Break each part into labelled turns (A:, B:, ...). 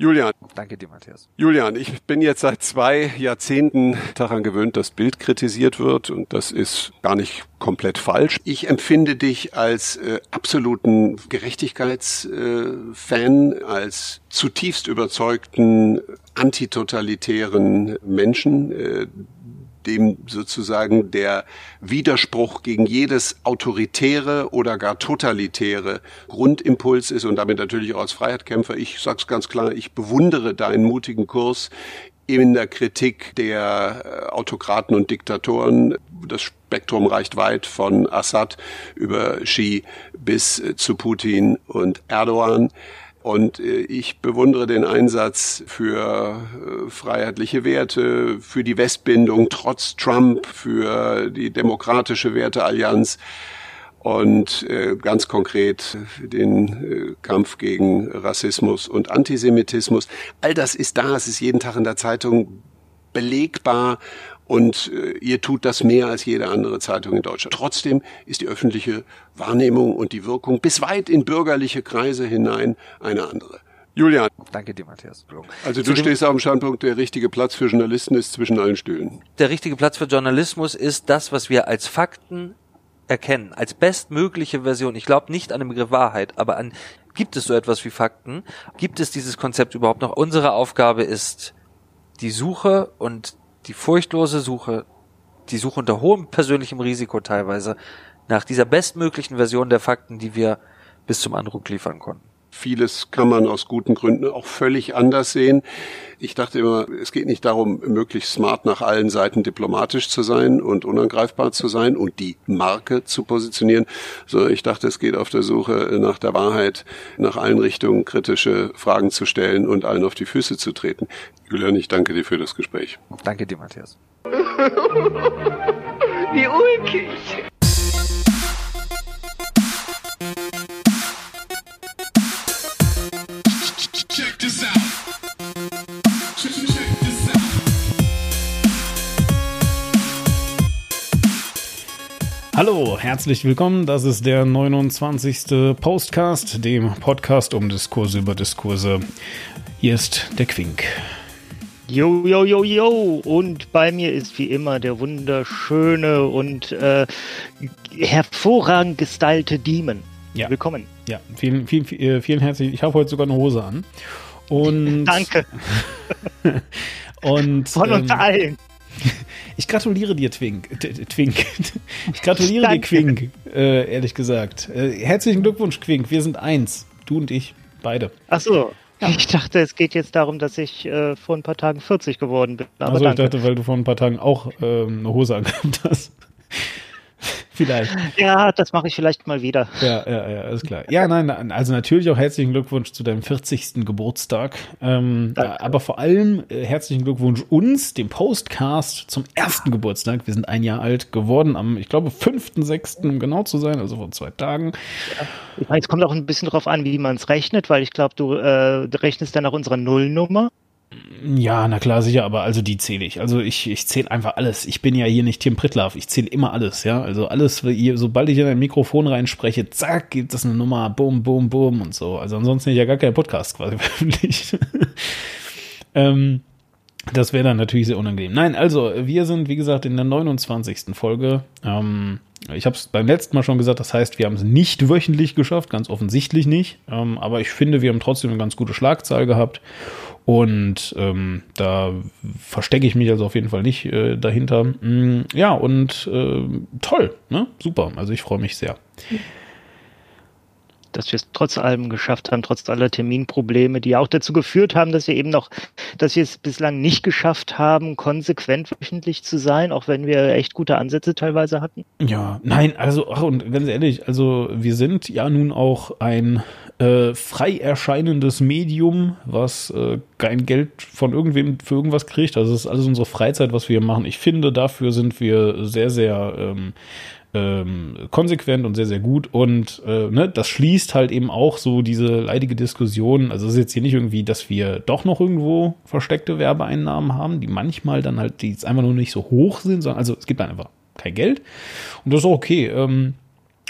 A: Julian.
B: Danke dir, Matthias.
A: Julian, ich bin jetzt seit zwei Jahrzehnten daran gewöhnt, dass Bild kritisiert wird und das ist gar nicht komplett falsch. Ich empfinde dich als äh, absoluten Gerechtigkeitsfan, äh, als zutiefst überzeugten antitotalitären Menschen, äh, dem sozusagen der Widerspruch gegen jedes autoritäre oder gar totalitäre Grundimpuls ist und damit natürlich auch als Freiheitkämpfer. Ich sag's ganz klar, ich bewundere deinen mutigen Kurs in der Kritik der äh, Autokraten und Diktatoren. Das Spektrum reicht weit von Assad über Xi bis äh, zu Putin und Erdogan. Und äh, ich bewundere den Einsatz für äh, freiheitliche Werte, für die Westbindung trotz Trump, für die demokratische Werteallianz und äh, ganz konkret den Kampf gegen Rassismus und Antisemitismus. All das ist da, es ist jeden Tag in der Zeitung belegbar und äh, ihr tut das mehr als jede andere Zeitung in Deutschland. Trotzdem ist die öffentliche Wahrnehmung und die Wirkung bis weit in bürgerliche Kreise hinein eine andere. Julian.
B: Danke dir, Matthias.
A: Also du stehst auf dem Standpunkt, der richtige Platz für Journalisten ist zwischen allen Stühlen.
B: Der richtige Platz für Journalismus ist das, was wir als Fakten erkennen, als bestmögliche Version. Ich glaube nicht an den Begriff Wahrheit, aber an gibt es so etwas wie Fakten? Gibt es dieses Konzept überhaupt noch? Unsere Aufgabe ist die Suche und die furchtlose Suche, die Suche unter hohem persönlichem Risiko teilweise, nach dieser bestmöglichen Version der Fakten, die wir bis zum Andruck liefern konnten.
A: Vieles kann man aus guten Gründen auch völlig anders sehen. Ich dachte immer, es geht nicht darum, möglichst smart nach allen Seiten diplomatisch zu sein und unangreifbar zu sein und die Marke zu positionieren, sondern ich dachte, es geht auf der Suche nach der Wahrheit, nach allen Richtungen kritische Fragen zu stellen und allen auf die Füße zu treten. Julian, ich danke dir für das Gespräch.
B: Danke dir, Matthias.
C: Wie ulkig.
D: Hallo, herzlich willkommen. Das ist der 29. Postcast, dem Podcast um Diskurse über Diskurse. Hier ist der Quink.
E: Jo, jo, jo, jo. Und bei mir ist wie immer der wunderschöne und äh, hervorragend gestylte Demon.
D: Ja.
E: Willkommen.
D: Ja, vielen, vielen, vielen, vielen herzlichen Ich habe heute sogar eine Hose an. Und
E: Danke.
D: und
E: Von uns
D: ähm,
E: allen.
D: Ich gratuliere dir, Twink. Twink. Ich gratuliere dir,
E: Danke.
D: Quink, äh, ehrlich gesagt. Äh, herzlichen Glückwunsch, Quink. Wir sind eins. Du und ich. Beide.
E: Ach so. Ich dachte, es geht jetzt darum, dass ich äh, vor ein paar Tagen 40 geworden bin. Aber
D: Also ich
E: danke.
D: dachte, weil du vor ein paar Tagen auch ähm, eine Hose angehabt hast. Vielleicht.
E: Ja, das mache ich vielleicht mal wieder.
D: Ja, ja, ja, ist klar. Ja, nein, also natürlich auch herzlichen Glückwunsch zu deinem 40. Geburtstag. Ähm, aber vor allem äh, herzlichen Glückwunsch uns, dem Postcast, zum ersten Geburtstag. Wir sind ein Jahr alt geworden, am, ich glaube, 5.6., um genau zu sein, also vor zwei Tagen.
E: Ich meine, es kommt auch ein bisschen drauf an, wie man es rechnet, weil ich glaube, du äh, rechnest dann nach unserer Nullnummer.
D: Ja, na klar, sicher, aber also die zähle ich. Also ich, ich zähle einfach alles. Ich bin ja hier nicht Tim Pritlaff, ich zähle immer alles, ja. Also alles, sobald ich in ein Mikrofon reinspreche, zack, gibt es eine Nummer, bum, bum, bum und so. Also ansonsten ja gar keinen Podcast quasi veröffentlicht. ähm, das wäre dann natürlich sehr unangenehm. Nein, also wir sind, wie gesagt, in der 29. Folge. Ähm, ich habe es beim letzten Mal schon gesagt, das heißt, wir haben es nicht wöchentlich geschafft, ganz offensichtlich nicht. Ähm, aber ich finde, wir haben trotzdem eine ganz gute Schlagzahl gehabt. Und ähm, da verstecke ich mich also auf jeden Fall nicht äh, dahinter. Mm, ja, und äh, toll, ne? Super. Also ich freue mich sehr.
E: Dass wir es trotz allem geschafft haben, trotz aller Terminprobleme, die auch dazu geführt haben, dass wir eben noch, dass wir es bislang nicht geschafft haben, konsequent wöchentlich zu sein, auch wenn wir echt gute Ansätze teilweise hatten.
D: Ja, nein, also, ach, und ganz ehrlich, also wir sind ja nun auch ein äh, frei erscheinendes Medium, was äh, kein Geld von irgendwem für irgendwas kriegt. Also es ist alles unsere Freizeit, was wir machen. Ich finde, dafür sind wir sehr, sehr ähm, ähm, konsequent und sehr, sehr gut. Und äh, ne, das schließt halt eben auch so diese leidige Diskussion. Also es ist jetzt hier nicht irgendwie, dass wir doch noch irgendwo versteckte Werbeeinnahmen haben, die manchmal dann halt, die jetzt einfach nur nicht so hoch sind, sondern also es gibt dann einfach kein Geld. Und das ist okay. Ähm,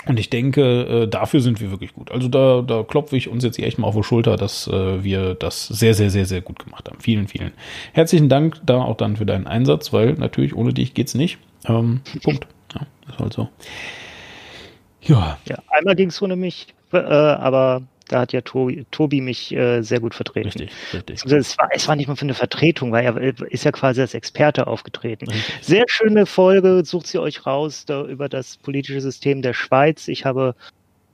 D: Und ich denke, äh, dafür sind wir wirklich gut. Also da, da klopfe ich uns jetzt echt mal auf die Schulter, dass äh, wir das sehr, sehr, sehr, sehr gut gemacht haben. Vielen, vielen herzlichen Dank da auch dann für deinen Einsatz, weil natürlich ohne dich geht's nicht. Ähm, Punkt. Ja, ist halt so.
E: Ja. ja einmal ging's ohne mich, äh, aber da hat ja Tobi, Tobi mich äh, sehr gut vertreten.
D: Richtig, richtig.
E: Es, war, es war nicht mal für eine Vertretung, weil er ist ja quasi als Experte aufgetreten. Richtig. Sehr schöne Folge, sucht sie euch raus da, über das politische System der Schweiz. Ich habe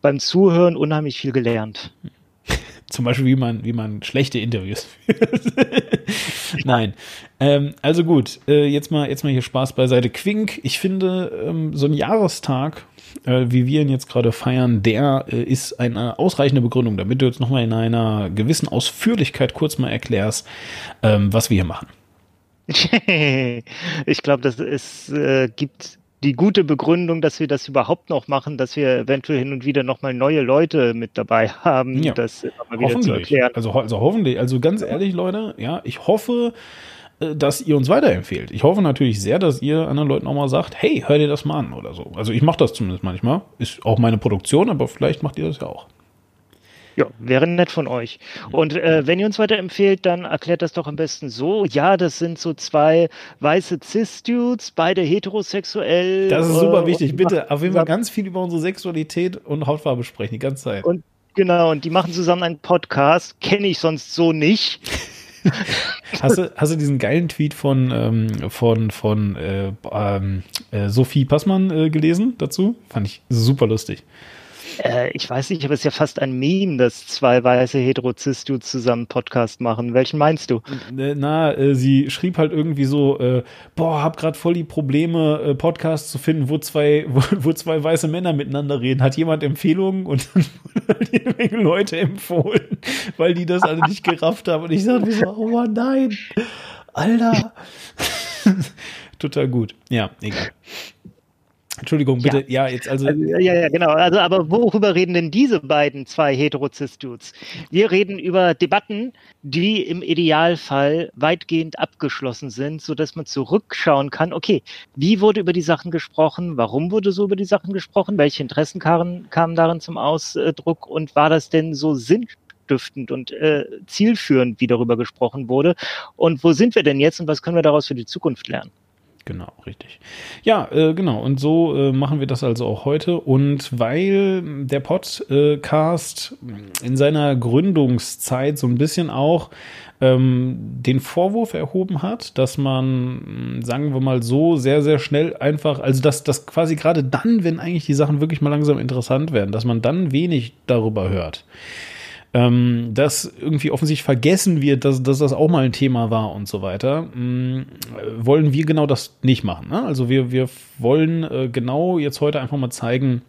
E: beim Zuhören unheimlich viel gelernt.
D: Zum Beispiel, wie man, wie man schlechte Interviews führt. Nein. Ähm, also gut, äh, jetzt mal, jetzt mal hier Spaß beiseite. Quink, ich finde, ähm, so ein Jahrestag äh, wie wir ihn jetzt gerade feiern, der äh, ist eine ausreichende Begründung, damit du jetzt nochmal in einer gewissen Ausführlichkeit kurz mal erklärst, ähm, was wir hier machen.
E: ich glaube, dass es äh, gibt die gute Begründung, dass wir das überhaupt noch machen, dass wir eventuell hin und wieder nochmal neue Leute mit dabei haben,
D: ja.
E: das
D: mal wieder zu erklären. Also, also hoffentlich, also ganz ehrlich, Leute, ja, ich hoffe, äh, dass ihr uns weiterempfehlt. Ich hoffe natürlich sehr, dass ihr anderen Leuten auch mal sagt, hey, hör dir das mal an oder so. Also ich mache das zumindest manchmal. Ist auch meine Produktion, aber vielleicht macht ihr das ja auch.
E: Ja, wäre nett von euch. Und äh, wenn ihr uns weiterempfehlt, dann erklärt das doch am besten so. Ja, das sind so zwei weiße Cis-Dudes, beide heterosexuell.
D: Das ist super äh, wichtig. Bitte auf jeden Fall ganz viel über unsere Sexualität und Hautfarbe sprechen, die ganze Zeit.
E: Und genau, und die machen zusammen einen Podcast. Kenne ich sonst so nicht.
D: hast, du, hast du diesen geilen Tweet von, ähm, von, von äh, ähm, äh, Sophie Passmann äh, gelesen dazu? Fand ich super lustig.
E: Äh, ich weiß nicht, aber es ist ja fast ein Meme, dass zwei weiße Heterozist-Dudes zusammen Podcast machen. Welchen meinst du?
D: Äh, na, äh, sie schrieb halt irgendwie so, äh, boah, hab grad voll die Probleme, äh, Podcasts zu finden, wo zwei, wo, wo, zwei weiße Männer miteinander reden. Hat jemand Empfehlungen? Und dann wurden halt Menge Leute empfohlen, weil die das alle nicht gerafft haben. Und ich mir so, oh Mann, nein, Alter. Total gut. Ja, egal. Entschuldigung, bitte. Ja, ja jetzt also,
E: also. Ja, ja, genau. Also, aber worüber reden denn diese beiden zwei Heterozist-Dudes? Wir reden über Debatten, die im Idealfall weitgehend abgeschlossen sind, sodass man zurückschauen kann, okay, wie wurde über die Sachen gesprochen? Warum wurde so über die Sachen gesprochen? Welche Interessen kamen, kamen darin zum Ausdruck? Und war das denn so sinnstiftend und äh, zielführend, wie darüber gesprochen wurde? Und wo sind wir denn jetzt und was können wir daraus für die Zukunft lernen?
D: Genau, richtig. Ja, äh, genau. Und so äh, machen wir das also auch heute. Und weil der Podcast in seiner Gründungszeit so ein bisschen auch ähm, den Vorwurf erhoben hat, dass man, sagen wir mal so, sehr, sehr schnell einfach, also dass das quasi gerade dann, wenn eigentlich die Sachen wirklich mal langsam interessant werden, dass man dann wenig darüber hört ähm, dass irgendwie offensichtlich vergessen wird, dass, dass das auch mal ein Thema war und so weiter, mh, mm, wollen wir genau das nicht machen. Ne? Also wir, wir wollen äh, genau jetzt heute einfach mal zeigen,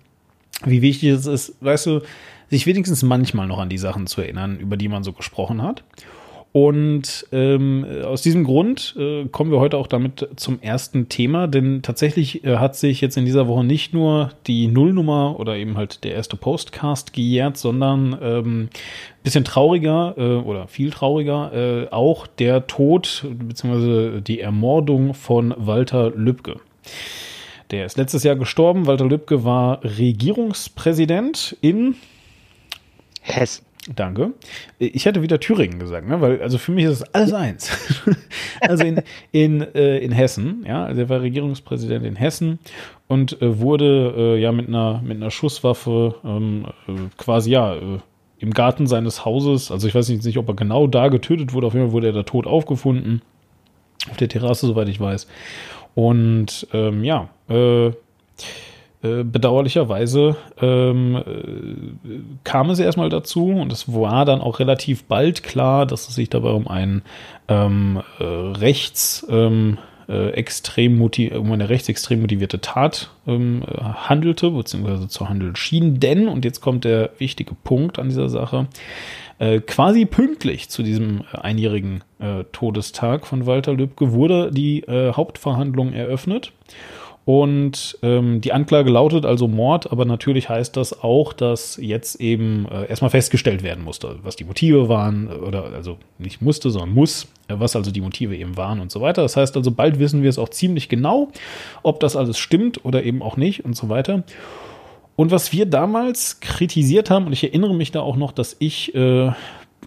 D: wie wichtig es ist, weißt du, sich wenigstens manchmal noch an die Sachen zu erinnern, über die man so gesprochen hat. Und ähm, aus diesem Grund äh, kommen wir heute auch damit zum ersten Thema, denn tatsächlich äh, hat sich jetzt in dieser Woche nicht nur die Nullnummer oder eben halt der erste Postcast gejährt, sondern ähm, bisschen trauriger äh, oder viel trauriger äh, auch der Tod bzw. die Ermordung von Walter Lübcke. Der ist letztes Jahr gestorben. Walter Lübcke war Regierungspräsident in
E: Hessen.
D: Danke. Ich hätte wieder Thüringen gesagt, ne? weil also für mich ist das alles eins. also in, in, äh, in Hessen, ja, also er war Regierungspräsident in Hessen und äh, wurde äh, ja mit einer, mit einer Schusswaffe ähm, äh, quasi ja äh, im Garten seines Hauses, also ich weiß nicht, nicht, ob er genau da getötet wurde, auf jeden Fall wurde er da tot aufgefunden. Auf der Terrasse, soweit ich weiß. Und ähm, ja, äh, äh, bedauerlicherweise ähm, äh, kam es erstmal dazu und es war dann auch relativ bald klar, dass es sich dabei um einen ähm, äh, rechts ähm, äh, extrem um eine rechtsextrem motivierte Tat ähm, handelte, beziehungsweise zu handeln schien. Denn, und jetzt kommt der wichtige Punkt an dieser Sache, äh, quasi pünktlich zu diesem einjährigen äh, Todestag von Walter Lübcke wurde die äh, Hauptverhandlung eröffnet. Und ähm, die Anklage lautet also Mord, aber natürlich heißt das auch, dass jetzt eben äh, erstmal festgestellt werden musste, was die Motive waren, äh, oder also nicht musste, sondern muss, äh, was also die Motive eben waren und so weiter. Das heißt also, bald wissen wir es auch ziemlich genau, ob das alles stimmt oder eben auch nicht und so weiter. Und was wir damals kritisiert haben, und ich erinnere mich da auch noch, dass ich, äh,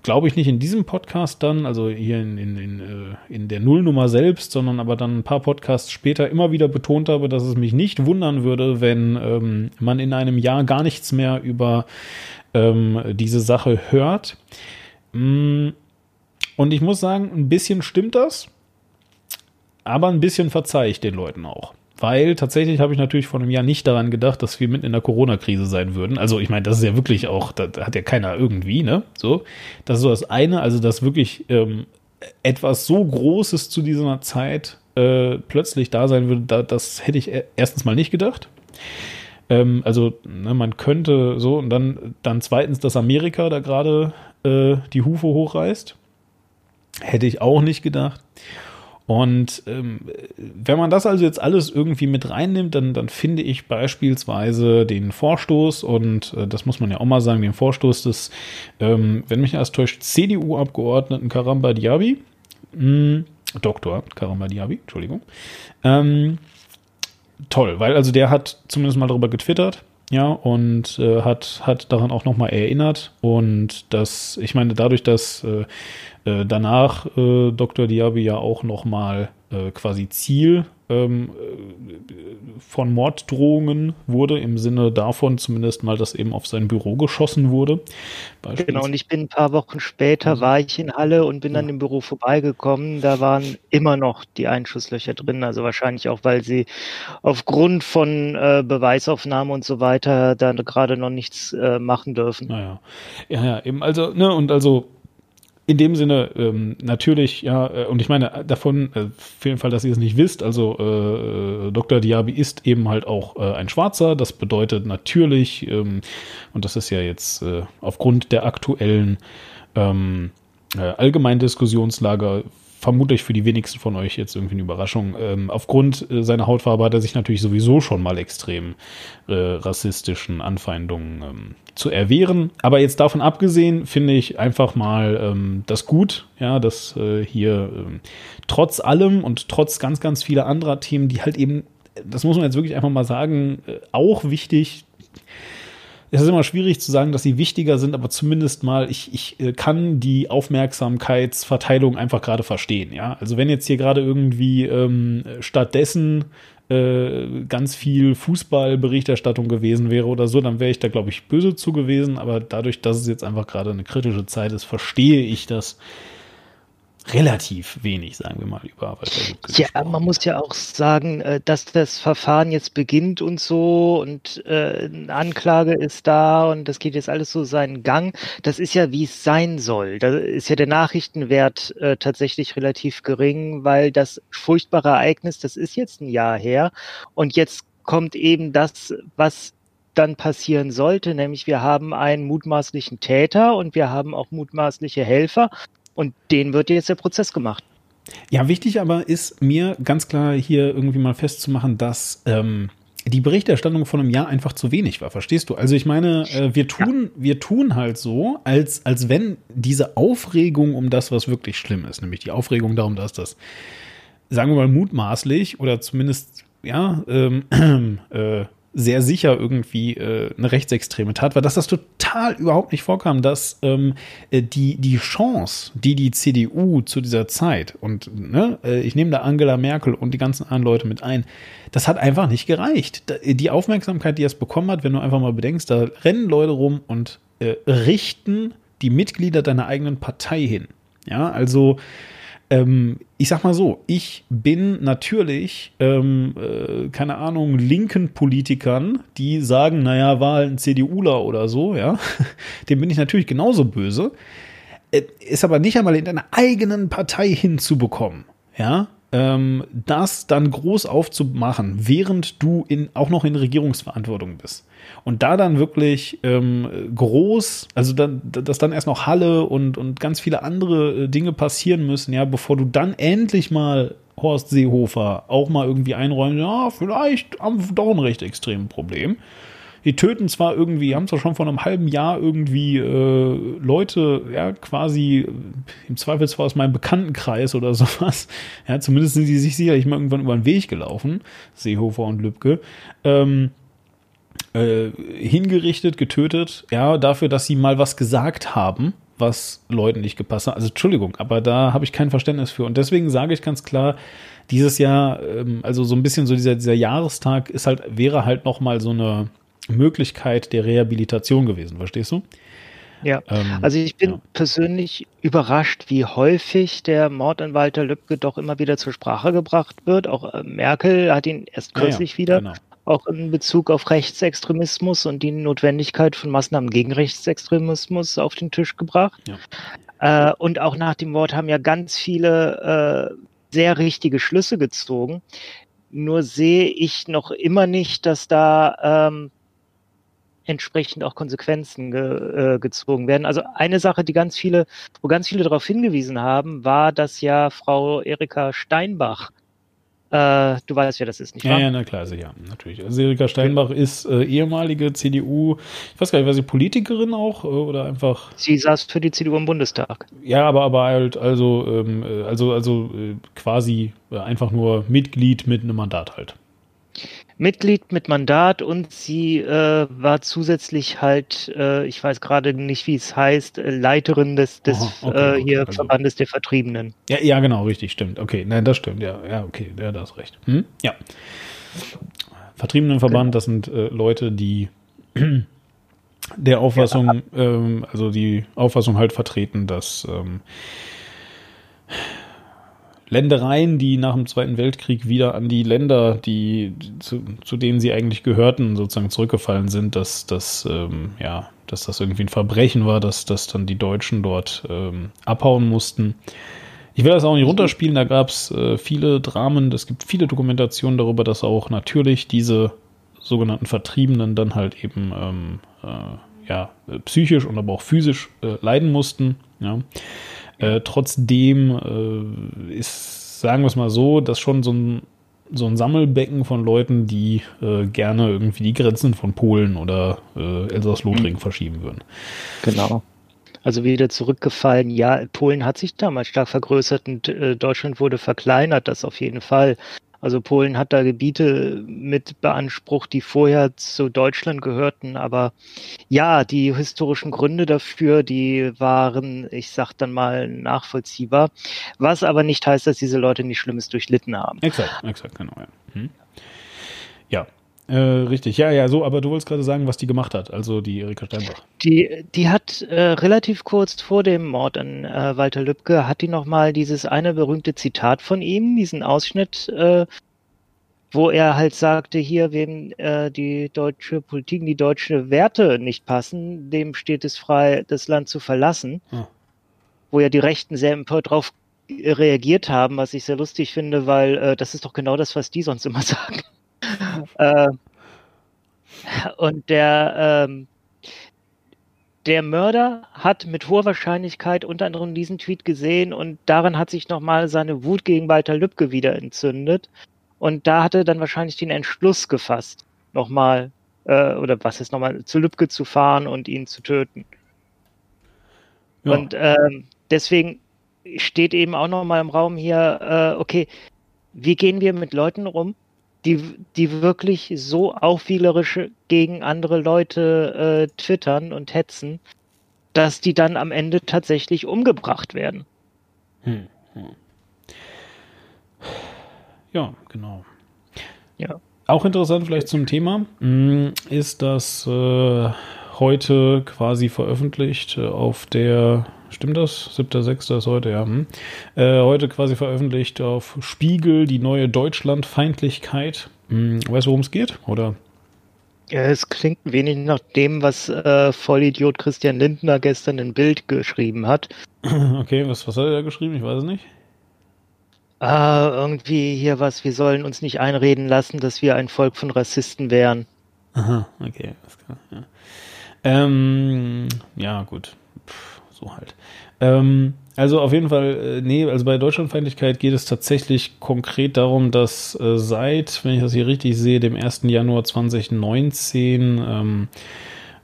D: glaube ich, nicht in diesem Podcast dann, also hier in, in, in, äh, in der Nullnummer selbst, sondern aber dann ein paar Podcasts später immer wieder betont habe, dass es mich nicht wundern würde, wenn ähm, man in einem Jahr gar nichts mehr über ähm, diese Sache hört. Mm, und ich muss sagen, ein bisschen stimmt das, aber ein bisschen verzeihe ich den Leuten auch weil tatsächlich habe ich natürlich vor einem Jahr nicht daran gedacht, dass wir mitten in der Corona-Krise sein würden. Also ich meine, das ist ja wirklich auch, da, hat ja keiner irgendwie, ne? So, das ist so das eine, also dass wirklich ähm, etwas so Großes zu dieser Zeit äh, plötzlich da sein würde, da, das hätte ich erstens mal nicht gedacht. Ähm, also ne, man könnte so und dann, dann zweitens, dass Amerika da gerade äh, die Hufe hochreißt, hätte ich auch nicht gedacht. Und ähm, wenn man das also jetzt alles irgendwie mit reinnimmt, dann, dann finde ich beispielsweise den Vorstoß, und äh, das muss man ja auch mal sagen, den Vorstoß des, ähm, wenn mich alles täuscht, CDU-Abgeordneten Karamba Diaby, mh, hm, Doktor Karamba Diaby, Entschuldigung, ähm, toll, weil also der hat zumindest mal darüber getwittert, ja, und äh, hat, hat daran auch nochmal erinnert. Und das, ich meine, dadurch, dass äh, äh, danach äh, Dr. Diaby ja auch nochmal äh, quasi Ziel ähm, äh, von Morddrohungen wurde, im Sinne davon zumindest mal, dass eben auf sein Büro geschossen wurde.
E: Genau, und ich bin ein paar Wochen später, mhm. war ich in Halle und bin ja. an dem Büro vorbeigekommen. Da waren immer noch die Einschusslöcher drin, also wahrscheinlich auch, weil sie aufgrund von äh, Beweisaufnahme und so weiter da gerade noch nichts äh, machen dürfen.
D: Naja, ja, ja, eben, also, ne, und also in dem Sinne, ähm, natürlich, ja, äh, und ich meine davon, äh, für den Fall, dass ihr es nicht wisst, also äh, Dr. Diaby ist eben halt auch äh, ein Schwarzer. Das bedeutet natürlich, ähm, und das ist ja jetzt äh, aufgrund der aktuellen ähm, äh, allgemeinen Diskussionslage vermutlich für die wenigsten von euch jetzt irgendwie eine Überraschung. Ähm, aufgrund äh, seiner Hautfarbe hat er sich natürlich sowieso schon mal extrem äh, rassistischen Anfeindungen ähm, zu erwehren. Aber jetzt davon abgesehen, finde ich einfach mal ähm, das gut, ja, dass äh, hier ähm, trotz allem und trotz ganz, ganz vieler anderer Themen, die halt eben, das muss man jetzt wirklich einfach mal sagen, äh, auch wichtig es ist immer schwierig zu sagen, dass sie wichtiger sind, aber zumindest mal, ich, ich äh, kann die Aufmerksamkeitsverteilung einfach gerade verstehen. Ja, also wenn jetzt hier gerade irgendwie ähm, stattdessen äh, ganz viel Fußballberichterstattung gewesen wäre oder so, dann wäre ich da, glaube ich, böse zu gewesen. Aber dadurch, dass es jetzt einfach gerade eine kritische Zeit ist, verstehe ich das relativ wenig, sagen wir mal, über
E: Walter Lübcke Ja, man muss ja auch sagen, äh, dass das Verfahren jetzt beginnt und so und äh, eine Anklage ist da und das geht jetzt alles so seinen Gang. Das ist ja, wie es sein soll. Da ist ja der Nachrichtenwert äh, tatsächlich relativ gering, weil das furchtbare Ereignis, das ist jetzt ein Jahr her und jetzt kommt eben das, was dann passieren sollte, nämlich wir haben einen mutmaßlichen Täter und wir haben auch mutmaßliche Helfer und denen wird jetzt der Prozess gemacht.
D: Ja, wichtig aber ist mir ganz klar hier irgendwie mal festzumachen, dass ähm, die Berichterstattung von einem Jahr einfach zu wenig war, verstehst du? Also ich meine, äh, wir tun, ja. wir tun halt so, als, als wenn diese Aufregung um das, was wirklich schlimm ist, nämlich die Aufregung darum, dass das, sagen wir mal, mutmaßlich oder zumindest, ja, ähm, äh, sehr sicher irgendwie äh, eine rechtsextreme Tat war, dass das total überhaupt nicht vorkam, dass ähm, äh, die, die Chance, die die CDU zu dieser Zeit, und ne, äh, ich nehme da Angela Merkel und die ganzen anderen Leute mit ein, das hat einfach nicht gereicht. Die Aufmerksamkeit, die es bekommen hat, wenn du einfach mal bedenkst, da rennen Leute rum und äh, richten die Mitglieder deiner eigenen Partei hin. Ja, also ähm, ich sag mal so, ich bin natürlich, ähm, äh, keine Ahnung, linken Politikern, die sagen, naja, war ein CDUler oder so, ja, dem bin ich natürlich genauso böse. Äh, ist aber nicht einmal in deiner eigenen Partei hinzubekommen, ja, ähm, das dann groß aufzumachen, während du in, auch noch in Regierungsverantwortung bist. Und da dann wirklich ähm, groß, also dann, dass dann erst noch Halle und, und ganz viele andere äh, Dinge passieren müssen, ja, bevor du dann endlich mal Horst Seehofer auch mal irgendwie einräumen, ja, vielleicht haben wir doch ein recht extremes Problem. Die töten zwar irgendwie, haben zwar schon vor einem halben Jahr irgendwie äh, Leute, ja, quasi im Zweifelsfall aus meinem Bekanntenkreis oder sowas. Ja, zumindest sind sie sich sicherlich mal irgendwann über den Weg gelaufen, Seehofer und Lübcke. Ähm, äh, hingerichtet, getötet, ja, dafür, dass sie mal was gesagt haben, was Leuten nicht gepasst hat. Also Entschuldigung, aber da habe ich kein Verständnis für. Und deswegen sage ich ganz klar, dieses Jahr, ähm, also so ein bisschen so dieser, dieser Jahrestag ist halt, wäre halt nochmal so eine Möglichkeit der Rehabilitation gewesen, verstehst du?
E: Ja, ähm, also ich bin ja. persönlich überrascht, wie häufig der Mord an Walter Lübcke doch immer wieder zur Sprache gebracht wird. Auch äh, Merkel hat ihn erst kürzlich ja, ja, wieder, genau. auch in Bezug auf Rechtsextremismus und die Notwendigkeit von Maßnahmen gegen Rechtsextremismus auf den Tisch gebracht. Äh, und auch nach dem Wort haben ja ganz viele äh, sehr richtige Schlüsse gezogen. Nur sehe ich noch immer nicht, dass da ähm, entsprechend auch Konsequenzen ge, äh, gezogen werden. Also eine Sache, die ganz viele, wo ganz viele darauf hingewiesen haben, war, dass ja Frau Erika Steinbach äh, du weißt, wer das ist, nicht
D: wahr? Ja, ja, na klar, also, ja, natürlich. Also Erika Steinbach ist äh, ehemalige CDU, ich weiß gar nicht, war sie Politikerin auch äh, oder einfach?
E: Sie saß für die CDU im Bundestag.
D: Ja, aber, aber halt, also, ähm, äh, also, also äh, quasi äh, einfach nur Mitglied mit einem Mandat halt.
E: Mitglied mit Mandat und sie äh, war zusätzlich halt, äh, ich weiß gerade nicht, wie es heißt, äh, Leiterin des, des Aha, okay, äh, hier okay, Verbandes der Vertriebenen.
D: Ja, ja, genau, richtig, stimmt. Okay, nein, das stimmt, ja, ja, okay, ja, da hast recht. Hm? Ja. Vertriebenenverband, das sind äh, Leute, die der Auffassung, ja, ähm, also die Auffassung halt vertreten, dass ähm, Ländereien, die nach dem Zweiten Weltkrieg wieder an die Länder, die zu, zu denen sie eigentlich gehörten, sozusagen zurückgefallen sind, dass das ähm, ja, dass das irgendwie ein Verbrechen war, dass, dass dann die Deutschen dort ähm, abhauen mussten. Ich will das auch nicht runterspielen, da gab es äh, viele Dramen, es gibt viele Dokumentationen darüber, dass auch natürlich diese sogenannten Vertriebenen dann halt eben ähm, äh, ja, psychisch und aber auch physisch äh, leiden mussten. Ja. Äh, trotzdem äh, ist, sagen wir es mal so, dass schon so ein, so ein Sammelbecken von Leuten, die äh, gerne irgendwie die Grenzen von Polen oder äh, Elsass-Lothringen mhm. verschieben würden.
E: Genau. Also wieder zurückgefallen. Ja, Polen hat sich damals stark vergrößert und äh, Deutschland wurde verkleinert, das auf jeden Fall. Also Polen hat da Gebiete mit beansprucht, die vorher zu Deutschland gehörten. Aber ja, die historischen Gründe dafür, die waren, ich sag dann mal, nachvollziehbar. Was aber nicht heißt, dass diese Leute nicht Schlimmes durchlitten haben.
D: Exakt, exakt, genau. Ja. Hm. ja. Äh, richtig, ja, ja, so, aber du wolltest gerade sagen, was die gemacht hat, also die Erika Steinbach.
E: Die, die hat äh, relativ kurz vor dem Mord an äh, Walter Lübcke, hat die nochmal dieses eine berühmte Zitat von ihm, diesen Ausschnitt, äh, wo er halt sagte, hier, wem äh, die deutsche Politik, die deutsche Werte nicht passen, dem steht es frei, das Land zu verlassen. Hm. Wo ja die Rechten sehr empört drauf reagiert haben, was ich sehr lustig finde, weil das ist doch genau das, was die sonst immer sagen äh, und der, ähm, der Mörder hat mit hoher Wahrscheinlichkeit unter anderem diesen Tweet gesehen und daran hat sich nochmal seine Wut gegen Walter Lübcke wieder entzündet. Und da hat er dann wahrscheinlich den Entschluss gefasst, nochmal, äh, oder was ist nochmal, zu Lübcke zu fahren und ihn zu töten. Ja. Und ähm, deswegen steht eben auch nochmal im Raum hier, äh, okay, wie gehen wir mit Leuten rum, die, die wirklich so aufwielerisch gegen andere Leute äh, twittern und hetzen, dass die dann am Ende tatsächlich umgebracht werden. Hm, hm.
D: Ja, genau. Ja. Auch interessant vielleicht zum Thema hm, ist, dass äh, heute quasi veröffentlicht äh, auf der Stimmt das? 7.6. ist heute, ja. Hm. Äh, heute quasi veröffentlicht auf Spiegel die neue Deutschlandfeindlichkeit. Hm, weißt du, worum es geht? Oder?
E: Ja, es klingt ein wenig nach dem, was äh, Vollidiot Christian Lindner gestern in Bild geschrieben hat.
D: Okay, was, was hat er da geschrieben? Ich weiß es nicht.
E: Ah, irgendwie hier was, wir sollen uns nicht einreden lassen, dass wir ein Volk von Rassisten wären.
D: Aha, okay, alles klar. Ja, ähm, ja gut so halt. Ähm, also auf jeden Fall, äh, nee, also bei Deutschlandfeindlichkeit geht es tatsächlich konkret darum, dass äh, seit, wenn ich das hier richtig sehe, dem 1. Januar 2019 ähm,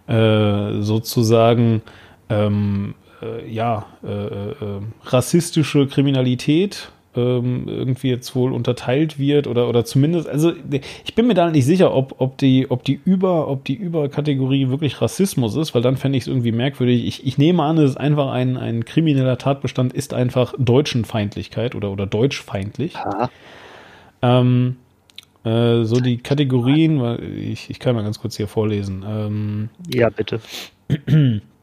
D: äh, sozusagen ähm, äh, ja, äh, äh, rassistische Kriminalität ähm, irgendwie jetzt wohl unterteilt wird oder oder zumindest also ich bin mir da nicht sicher ob ob die ob die über ob die Überkategorie wirklich Rassismus ist weil dann fände ich es irgendwie merkwürdig. Ich, ich nehme an es ist einfach ein ein krimineller Tatbestand ist einfach Deutschenfeindlichkeit oder oder deutschfeindlich. Ähm, äh, so die Kategorien weil ich ich kann mal ganz kurz hier vorlesen. Ähm,
E: ja bitte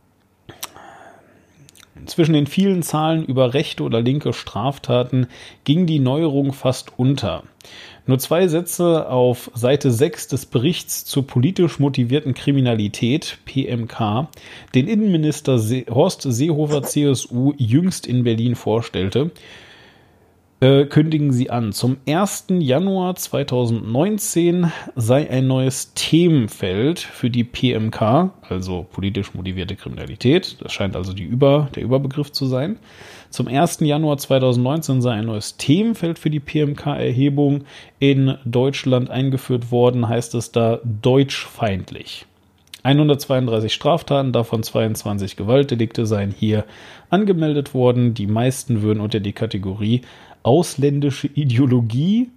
D: Zwischen den vielen Zahlen über rechte oder linke Straftaten ging die Neuerung fast unter. Nur zwei Sätze auf Seite 6 des Berichts zur politisch motivierten Kriminalität PMK, den Innenminister Horst Seehofer CSU jüngst in Berlin vorstellte, äh, kündigen sie an. Zum 1. Januar 2019 sei ein neues Themenfeld für die PMK, also politisch motivierte Kriminalität. Das scheint also Über, der Überbegriff zu sein. Zum 1. Januar 2019 sei ein neues Themenfeld für die PMK-Erhebung in Deutschland eingeführt worden, heißt es da deutschfeindlich. 132 Straftaten, davon 22 Gewaltdelikte seien hier angemeldet worden. Die meisten würden unter die Kategorie ausländische Ideologie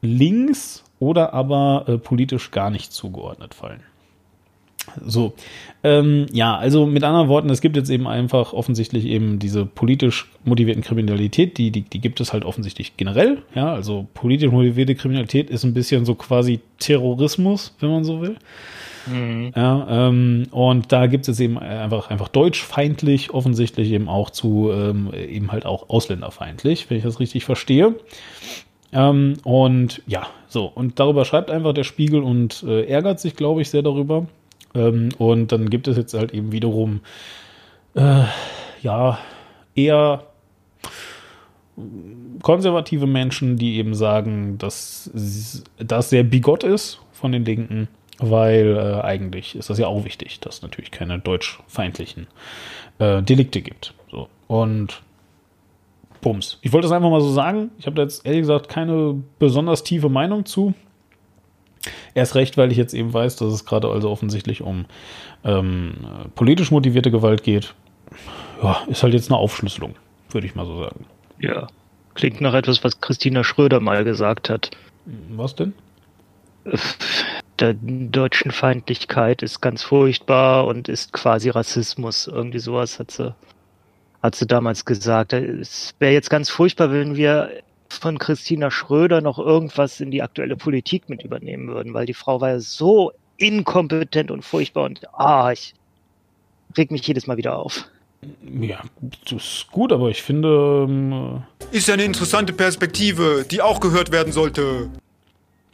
D: links oder aber äh, politisch gar nicht zugeordnet fallen. So, ähm, ja, also mit anderen Worten, es gibt jetzt eben einfach offensichtlich eben diese politisch motivierten Kriminalität, die, die, die gibt es halt offensichtlich generell, ja, also politisch motivierte Kriminalität ist ein bisschen so quasi Terrorismus, wenn man so will. Mhm. Ja, ähm, und da gibt es eben einfach, einfach deutschfeindlich, offensichtlich eben auch zu, ähm, eben halt auch ausländerfeindlich, wenn ich das richtig verstehe. Ähm, und ja, so, und darüber schreibt einfach der Spiegel und äh, ärgert sich, glaube ich, sehr darüber. Ähm, und dann gibt es jetzt halt eben wiederum, äh, ja, eher konservative Menschen, die eben sagen, dass das sehr bigott ist von den Linken weil äh, eigentlich ist das ja auch wichtig, dass es natürlich keine deutschfeindlichen äh, Delikte gibt. So. Und Bums. Ich wollte das einfach mal so sagen. Ich habe da jetzt ehrlich gesagt keine besonders tiefe Meinung zu. Erst recht, weil ich jetzt eben weiß, dass es gerade also offensichtlich um ähm, politisch motivierte Gewalt geht. Ja, ist halt jetzt eine Aufschlüsselung, würde ich mal so sagen.
E: Ja, klingt nach etwas, was Christina Schröder mal gesagt hat.
D: Was denn?
E: der deutschen Feindlichkeit ist ganz furchtbar und ist quasi Rassismus. Irgendwie sowas hat sie, hat sie damals gesagt. Es wäre jetzt ganz furchtbar, wenn wir von Christina Schröder noch irgendwas in die aktuelle Politik mit übernehmen würden, weil die Frau war ja so inkompetent und furchtbar und ah, ich reg mich jedes Mal wieder auf.
D: Ja, das ist gut, aber ich finde. Ähm,
C: ist eine interessante Perspektive, die auch gehört werden sollte.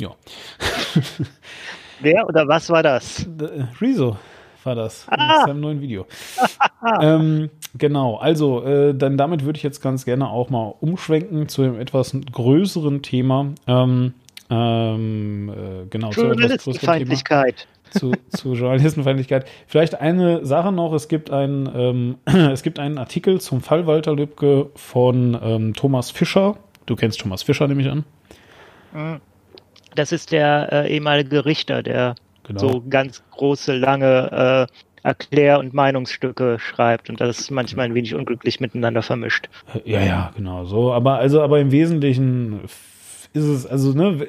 D: Ja.
E: Wer oder was war das?
D: Äh, Rezo war das. Ah. In seinem neuen Video. ähm, genau, also äh, dann damit würde ich jetzt ganz gerne auch mal umschwenken zu einem etwas größeren Thema. Ähm, ähm, äh, genau,
E: zu Journalistenfeindlichkeit.
D: Zu, zu Journalistenfeindlichkeit. Vielleicht eine Sache noch: Es gibt einen, ähm, es gibt einen Artikel zum Fall Walter Lübcke von ähm, Thomas Fischer. Du kennst Thomas Fischer, nehme ich an.
E: Mhm. Das ist der äh, ehemalige Richter, der genau. so ganz große, lange äh, Erklär- und Meinungsstücke schreibt und das ist manchmal ein wenig unglücklich miteinander vermischt.
D: Ja, ja, genau so. Aber also, aber im Wesentlichen ist es, also, ne,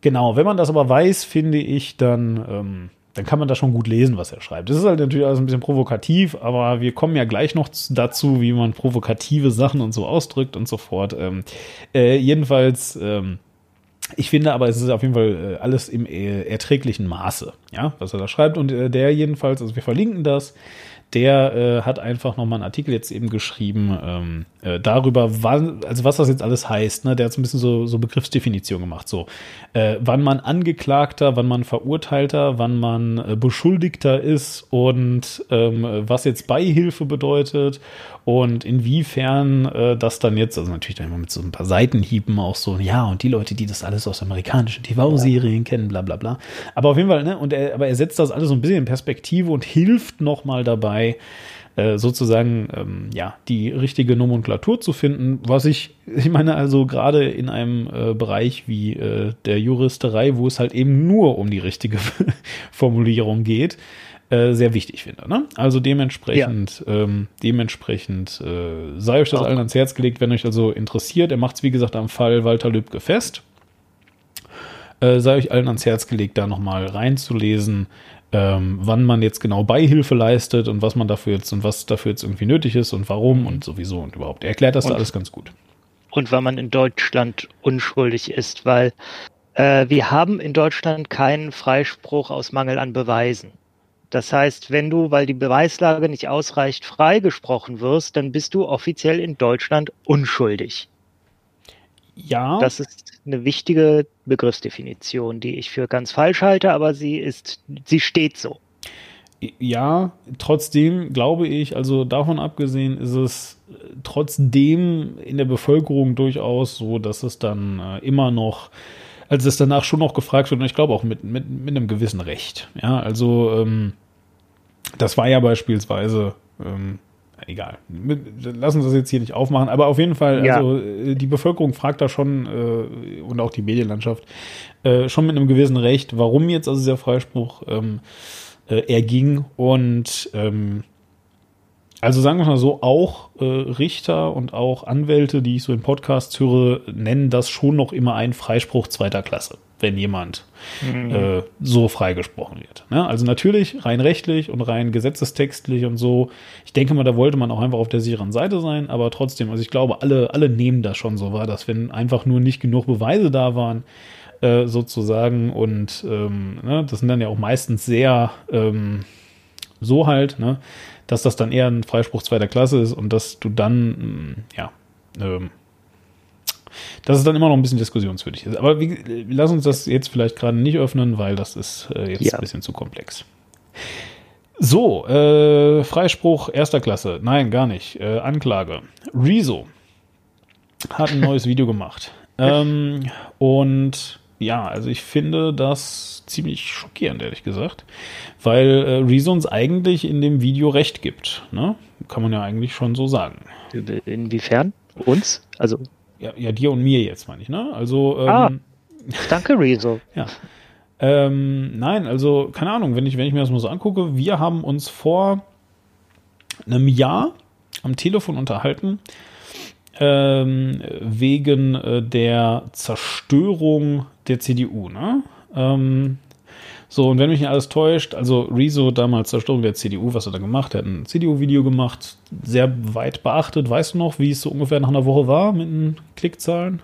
D: genau, wenn man das aber weiß, finde ich, dann, ähm, dann kann man da schon gut lesen, was er schreibt. Das ist halt natürlich alles ein bisschen provokativ, aber wir kommen ja gleich noch dazu, wie man provokative Sachen und so ausdrückt und so fort. Ähm, äh, jedenfalls, ähm, ich finde aber, es ist auf jeden Fall äh, alles im äh, erträglichen Maße, ja, was er da schreibt. Und äh, der jedenfalls, also wir verlinken das, der äh, hat einfach nochmal einen Artikel jetzt eben geschrieben ähm, äh, darüber, wann, also was das jetzt alles heißt. Ne? Der hat so ein bisschen so, so Begriffsdefinition gemacht. So, äh, wann man Angeklagter, wann man Verurteilter, wann man Beschuldigter ist und ähm, was jetzt Beihilfe bedeutet und inwiefern äh, das dann jetzt, also natürlich dann immer mit so ein paar Seitenhieben auch so, ja, und die Leute, die das alles aus amerikanischen TV-Serien ja. kennen, bla bla bla. Aber auf jeden Fall, ne, und er, aber er setzt das alles so ein bisschen in Perspektive und hilft nochmal dabei, äh, sozusagen ähm, ja die richtige Nomenklatur zu finden, was ich ich meine also gerade in einem äh, Bereich wie äh, der Juristerei, wo es halt eben nur um die richtige Formulierung geht, äh, sehr wichtig finde. Ne? Also dementsprechend, ja. ähm, dementsprechend äh, sei euch das allen ans Herz gelegt, wenn euch also interessiert. Er macht es, wie gesagt, am Fall Walter Lübcke fest. Äh, sei euch allen ans Herz gelegt, da nochmal reinzulesen, ähm, wann man jetzt genau Beihilfe leistet und was man dafür jetzt und was dafür jetzt irgendwie nötig ist und warum und sowieso und überhaupt. Er erklärt das und, da alles ganz gut.
E: Und wann man in Deutschland unschuldig ist, weil äh, wir haben in Deutschland keinen Freispruch aus Mangel an Beweisen. Das heißt, wenn du, weil die Beweislage nicht ausreicht, freigesprochen wirst, dann bist du offiziell in Deutschland unschuldig.
D: Ja.
E: Das ist eine wichtige Begriffsdefinition, die ich für ganz falsch halte, aber sie ist, sie steht so.
D: Ja, trotzdem glaube ich, also davon abgesehen ist es trotzdem in der Bevölkerung durchaus so, dass es dann äh, immer noch als es danach schon noch gefragt wird, und ich glaube auch mit, mit, mit einem gewissen Recht. Ja, also ähm, das war ja beispielsweise, ähm, egal, lassen Sie das jetzt hier nicht aufmachen, aber auf jeden Fall, ja. also äh, die Bevölkerung fragt da schon äh, und auch die Medienlandschaft äh, schon mit einem gewissen Recht, warum jetzt also der Freispruch ähm, äh, erging und ähm, also sagen wir mal so, auch äh, Richter und auch Anwälte, die ich so in Podcasts höre, nennen das schon noch immer einen Freispruch zweiter Klasse, wenn jemand mhm. äh, so freigesprochen wird. Ne? Also natürlich rein rechtlich und rein gesetzestextlich und so. Ich denke mal, da wollte man auch einfach auf der sicheren Seite sein, aber trotzdem, also ich glaube, alle, alle nehmen das schon so wahr, dass wenn einfach nur nicht genug Beweise da waren, äh, sozusagen, und ähm, ne, das sind dann ja auch meistens sehr ähm, so halt, ne? Dass das dann eher ein Freispruch zweiter Klasse ist und dass du dann, mm, ja, ähm, dass es dann immer noch ein bisschen diskussionswürdig ist. Aber wie, lass uns das jetzt vielleicht gerade nicht öffnen, weil das ist äh, jetzt ja. ein bisschen zu komplex. So, äh, Freispruch erster Klasse. Nein, gar nicht. Äh, Anklage. Rezo hat ein neues Video gemacht. Ähm, und ja, also ich finde ziemlich schockierend, ehrlich gesagt, weil äh, Reasons eigentlich in dem Video recht gibt. Ne? Kann man ja eigentlich schon so sagen.
E: Inwiefern? Uns? Also.
D: Ja, ja dir und mir jetzt, meine ich, ne? Also. Ähm,
E: ah, danke, Rezo.
D: ja. Ähm, nein, also, keine Ahnung, wenn ich, wenn ich mir das mal so angucke, wir haben uns vor einem Jahr am Telefon unterhalten ähm, wegen äh, der Zerstörung der CDU. Ne? Ähm, so, und wenn mich nicht alles täuscht, also Rezo damals Zerstörung der CDU, was hat er gemacht? Er hat ein CDU-Video gemacht, sehr weit beachtet. Weißt du noch, wie es so ungefähr nach einer Woche war mit den Klickzahlen?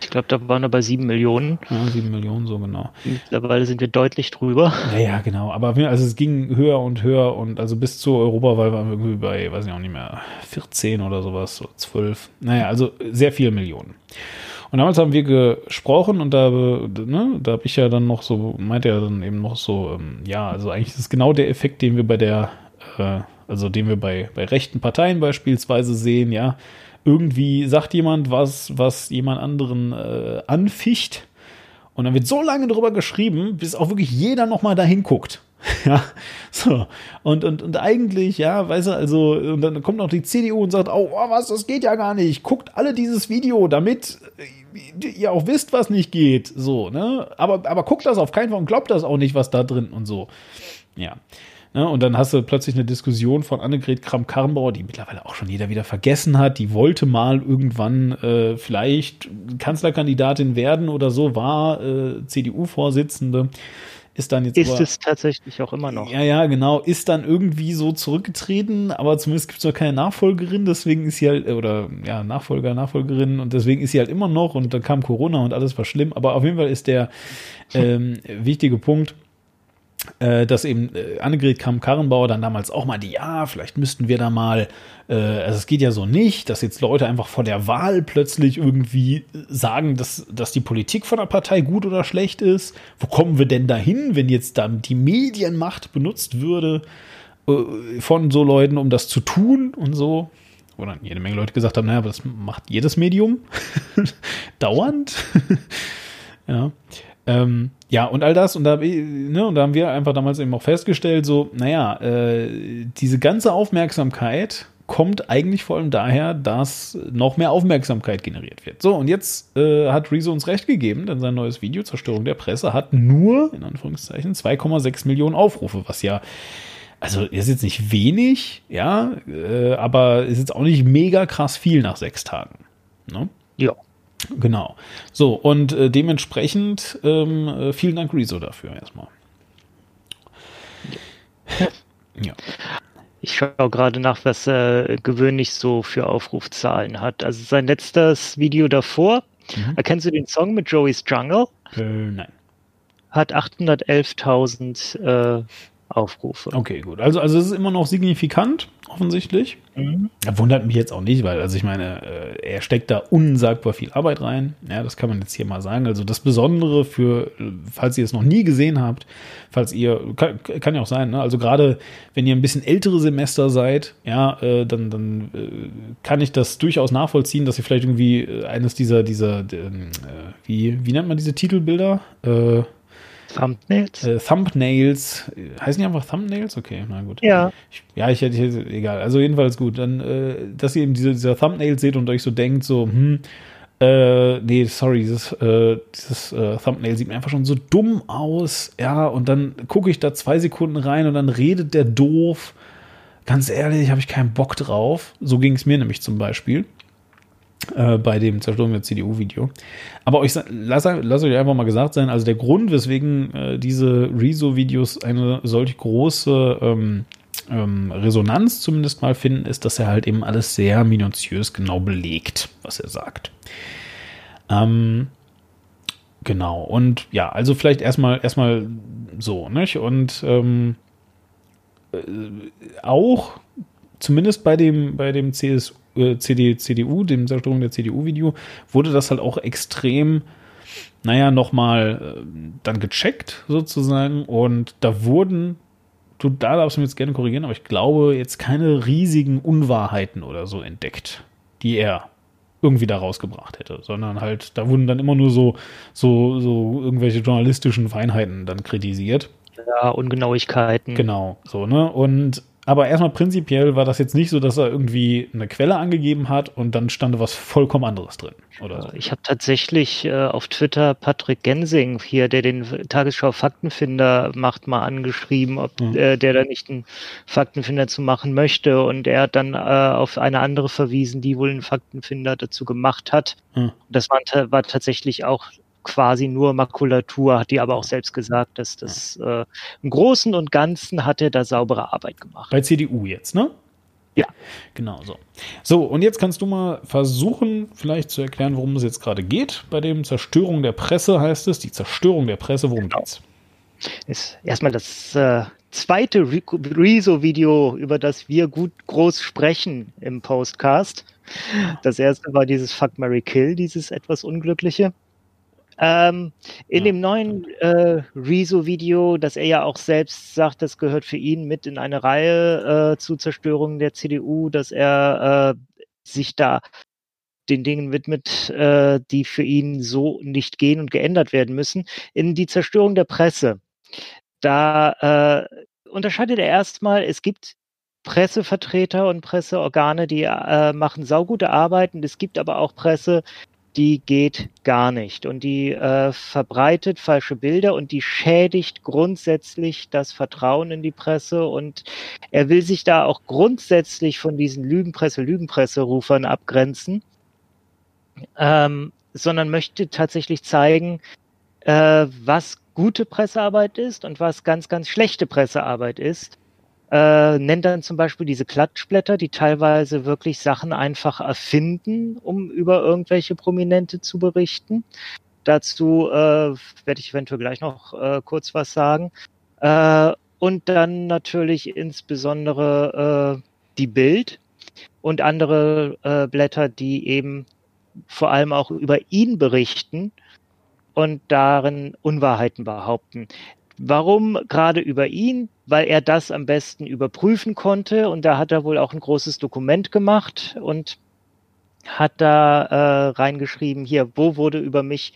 E: Ich glaube, da waren wir bei sieben Millionen.
D: Ja, sieben Millionen, so genau.
E: Mittlerweile sind wir deutlich drüber.
D: Ja, ja, genau. Aber also es ging höher und höher und also bis zur Europawahl waren wir irgendwie bei, weiß ich auch nicht mehr, 14 oder sowas, so 12. Naja, also sehr viele Millionen. Und damals haben wir gesprochen und da, ne, da habe ich ja dann noch so, meinte er dann eben noch so, ähm, ja, also eigentlich ist es genau der Effekt, den wir bei der, äh, also den wir bei, bei rechten Parteien beispielsweise sehen, ja. Irgendwie sagt jemand was, was jemand anderen äh, anficht. Und dann wird so lange drüber geschrieben, bis auch wirklich jeder nochmal dahin guckt. Ja, so. Und, und, und eigentlich, ja, weißt du, also, und dann kommt noch die CDU und sagt, oh, oh, was, das geht ja gar nicht. Guckt alle dieses Video, damit ihr auch wisst, was nicht geht. So, ne? Aber, aber guckt das auf keinen Fall und glaubt das auch nicht, was da drin und so. Ja. Ne? Und dann hast du plötzlich eine Diskussion von Annegret Kramp-Karrenbauer, die mittlerweile auch schon jeder wieder vergessen hat. Die wollte mal irgendwann äh, vielleicht Kanzlerkandidatin werden oder so, war äh, CDU-Vorsitzende ist dann jetzt.
E: Ist aber, es tatsächlich auch immer noch.
D: Ja, ja, genau. Ist dann irgendwie so zurückgetreten, aber zumindest gibt es noch keine Nachfolgerin, deswegen ist sie halt, oder ja, Nachfolger, Nachfolgerin und deswegen ist sie halt immer noch und dann kam Corona und alles war schlimm. Aber auf jeden Fall ist der ähm, wichtige Punkt, äh, dass eben äh, Annegret Kramp-Karrenbauer dann damals auch mal die, ja, vielleicht müssten wir da mal, äh, also es geht ja so nicht, dass jetzt Leute einfach vor der Wahl plötzlich irgendwie sagen, dass, dass die Politik von der Partei gut oder schlecht ist. Wo kommen wir denn dahin, wenn jetzt da die Medienmacht benutzt würde äh, von so Leuten, um das zu tun und so? Oder jede Menge Leute gesagt haben, naja, aber das macht jedes Medium dauernd. ja. Ähm, ja, und all das, und da, ne, und da haben wir einfach damals eben auch festgestellt, so, naja, äh, diese ganze Aufmerksamkeit kommt eigentlich vor allem daher, dass noch mehr Aufmerksamkeit generiert wird. So, und jetzt äh, hat Rezo uns recht gegeben, denn sein neues Video, Zerstörung der Presse, hat nur, in Anführungszeichen, 2,6 Millionen Aufrufe, was ja, also ist jetzt nicht wenig, ja, äh, aber ist jetzt auch nicht mega krass viel nach sechs Tagen. Ne?
E: Ja.
D: Genau. So, und äh, dementsprechend ähm, äh, vielen Dank, Rezo, dafür erstmal.
E: Ja. Ich schaue gerade nach, was er gewöhnlich so für Aufrufzahlen hat. Also sein letztes Video davor, mhm. erkennst du den Song mit Joey's Jungle?
D: Äh, nein.
E: Hat 811.000 äh, Aufrufe.
D: Okay, gut. Also, also es ist immer noch signifikant, offensichtlich. Mhm. wundert mich jetzt auch nicht, weil, also ich meine, äh, er steckt da unsagbar viel Arbeit rein. Ja, das kann man jetzt hier mal sagen. Also das Besondere für, falls ihr es noch nie gesehen habt, falls ihr, kann, kann ja auch sein, ne? also gerade wenn ihr ein bisschen ältere Semester seid, ja, äh, dann, dann äh, kann ich das durchaus nachvollziehen, dass ihr vielleicht irgendwie eines dieser, dieser, äh, wie, wie nennt man diese Titelbilder? Äh,
E: Thumbnails?
D: Äh, Thumbnails. Heißen die einfach Thumbnails? Okay, na gut.
E: Ja.
D: Ich, ja, ich hätte, egal. Also jedenfalls gut. Dann, äh, dass ihr eben diese, diese Thumbnails seht und euch so denkt, so, hm, äh, nee, sorry, dieses, äh, dieses äh, Thumbnail sieht mir einfach schon so dumm aus. Ja, und dann gucke ich da zwei Sekunden rein und dann redet der doof. Ganz ehrlich, habe ich keinen Bock drauf. So ging es mir nämlich zum Beispiel äh, bei dem Zerstörung der CDU-Video. Aber euch lass, lass euch einfach mal gesagt sein, also der Grund, weswegen äh, diese Rezo-Videos eine solch große ähm, ähm, Resonanz zumindest mal finden, ist, dass er halt eben alles sehr minutiös genau belegt, was er sagt. Ähm, genau, und ja, also vielleicht erstmal erstmal so, nicht? Und ähm, äh, auch zumindest bei dem, bei dem CSU äh, CD, CDU, dem Zerstörung der CDU-Video, wurde das halt auch extrem, naja, nochmal äh, dann gecheckt sozusagen und da wurden, du da darfst du mich jetzt gerne korrigieren, aber ich glaube jetzt keine riesigen Unwahrheiten oder so entdeckt, die er irgendwie da rausgebracht hätte, sondern halt, da wurden dann immer nur so, so, so irgendwelche journalistischen Feinheiten dann kritisiert.
E: Ja, Ungenauigkeiten.
D: Genau, so, ne? Und aber erstmal prinzipiell war das jetzt nicht so, dass er irgendwie eine Quelle angegeben hat und dann stand was vollkommen anderes drin. Oder so.
E: Ich habe tatsächlich äh, auf Twitter Patrick Gensing hier, der den Tagesschau Faktenfinder macht, mal angeschrieben, ob mhm. äh, der da nicht einen Faktenfinder zu machen möchte. Und er hat dann äh, auf eine andere verwiesen, die wohl einen Faktenfinder dazu gemacht hat. Mhm. Das war, war tatsächlich auch quasi nur Makulatur, hat die aber auch selbst gesagt, dass das äh, im Großen und Ganzen hat er da saubere Arbeit gemacht.
D: Bei CDU jetzt, ne?
E: Ja.
D: Genau so. So, und jetzt kannst du mal versuchen, vielleicht zu erklären, worum es jetzt gerade geht. Bei dem Zerstörung der Presse heißt es, die Zerstörung der Presse, worum genau. geht's?
E: Ist erstmal das äh, zweite Rezo-Video, über das wir gut groß sprechen im Postcast. Das erste war dieses Fuck Mary Kill, dieses etwas unglückliche. Ähm, in ja. dem neuen äh, Rezo-Video, das er ja auch selbst sagt, das gehört für ihn mit in eine Reihe äh, zu Zerstörungen der CDU, dass er äh, sich da den Dingen widmet, äh, die für ihn so nicht gehen und geändert werden müssen. In die Zerstörung der Presse. Da äh, unterscheidet er erstmal, es gibt Pressevertreter und Presseorgane, die äh, machen saugute Arbeit und es gibt aber auch Presse, die geht gar nicht. Und die äh, verbreitet falsche Bilder und die schädigt grundsätzlich das Vertrauen in die Presse. Und er will sich da auch grundsätzlich von diesen Lügenpresse, Lügenpresse-Rufern abgrenzen, ähm, sondern möchte tatsächlich zeigen, äh, was gute Pressearbeit ist und was ganz, ganz schlechte Pressearbeit ist äh, nennt dann zum Beispiel diese Klatschblätter, die teilweise wirklich Sachen einfach erfinden, um über irgendwelche Prominente zu berichten. Dazu äh, werde ich eventuell gleich noch äh, kurz was sagen. Äh, und dann natürlich insbesondere äh, die Bild und andere äh, Blätter, die eben vor allem auch über ihn berichten und darin Unwahrheiten behaupten. Warum gerade über ihn? Weil er das am besten überprüfen konnte. Und da hat er wohl auch ein großes Dokument gemacht und hat da äh, reingeschrieben, hier, wo wurde über mich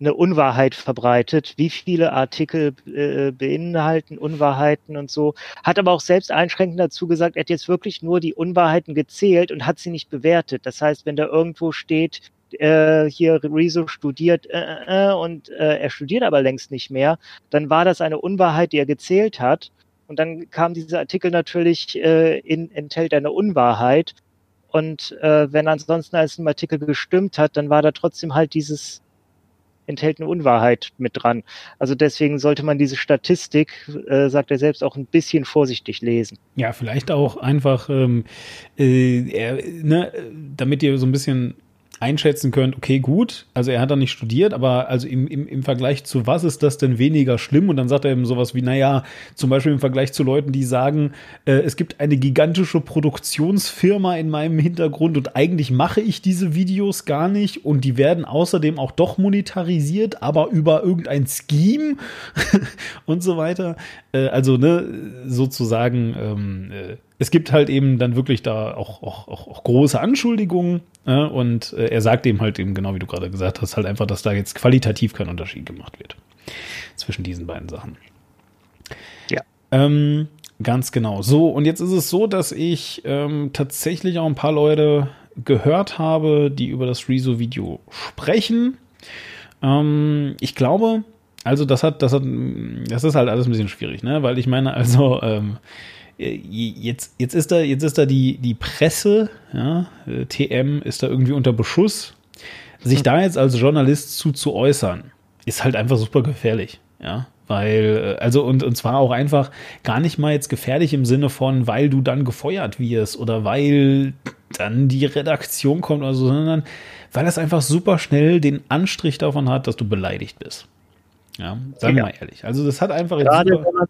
E: eine Unwahrheit verbreitet, wie viele Artikel äh, beinhalten Unwahrheiten und so, hat aber auch selbst einschränkend dazu gesagt, er hat jetzt wirklich nur die Unwahrheiten gezählt und hat sie nicht bewertet. Das heißt, wenn da irgendwo steht, äh, hier Rezo studiert äh, äh, äh, und äh, er studiert aber längst nicht mehr, dann war das eine Unwahrheit, die er gezählt hat. Und dann kam dieser Artikel natürlich äh, in, enthält eine Unwahrheit. Und äh, wenn ansonsten als ein Artikel gestimmt hat, dann war da trotzdem halt dieses enthält eine Unwahrheit mit dran. Also deswegen sollte man diese Statistik, äh, sagt er selbst, auch ein bisschen vorsichtig lesen.
D: Ja, vielleicht auch einfach, ähm, äh, ne, damit ihr so ein bisschen einschätzen könnt, okay, gut, also er hat da nicht studiert, aber also im, im, im Vergleich zu was ist das denn weniger schlimm? Und dann sagt er eben sowas wie, naja, zum Beispiel im Vergleich zu Leuten, die sagen, äh, es gibt eine gigantische Produktionsfirma in meinem Hintergrund und eigentlich mache ich diese Videos gar nicht und die werden außerdem auch doch monetarisiert, aber über irgendein Scheme und so weiter. Äh, also, ne, sozusagen, ähm, äh, es gibt halt eben dann wirklich da auch, auch, auch, auch große Anschuldigungen äh, und äh, er sagt eben halt eben, genau wie du gerade gesagt hast, halt einfach, dass da jetzt qualitativ kein Unterschied gemacht wird zwischen diesen beiden Sachen.
E: Ja.
D: Ähm, ganz genau. So, und jetzt ist es so, dass ich ähm, tatsächlich auch ein paar Leute gehört habe, die über das Rezo-Video sprechen. Ähm, ich glaube, also das hat, das hat, das ist halt alles ein bisschen schwierig, ne? Weil ich meine, also ähm, äh, jetzt, jetzt ist da, jetzt ist da die, die Presse, ja, äh, TM ist da irgendwie unter Beschuss. Sich da jetzt als Journalist zu, zu äußern, ist halt einfach super gefährlich, ja. Weil, äh, also, und, und zwar auch einfach gar nicht mal jetzt gefährlich im Sinne von, weil du dann gefeuert wirst oder weil dann die Redaktion kommt oder so, sondern weil das einfach super schnell den Anstrich davon hat, dass du beleidigt bist. Ja, sagen wir ja. mal ehrlich. Also, das hat einfach
E: Gerade wenn man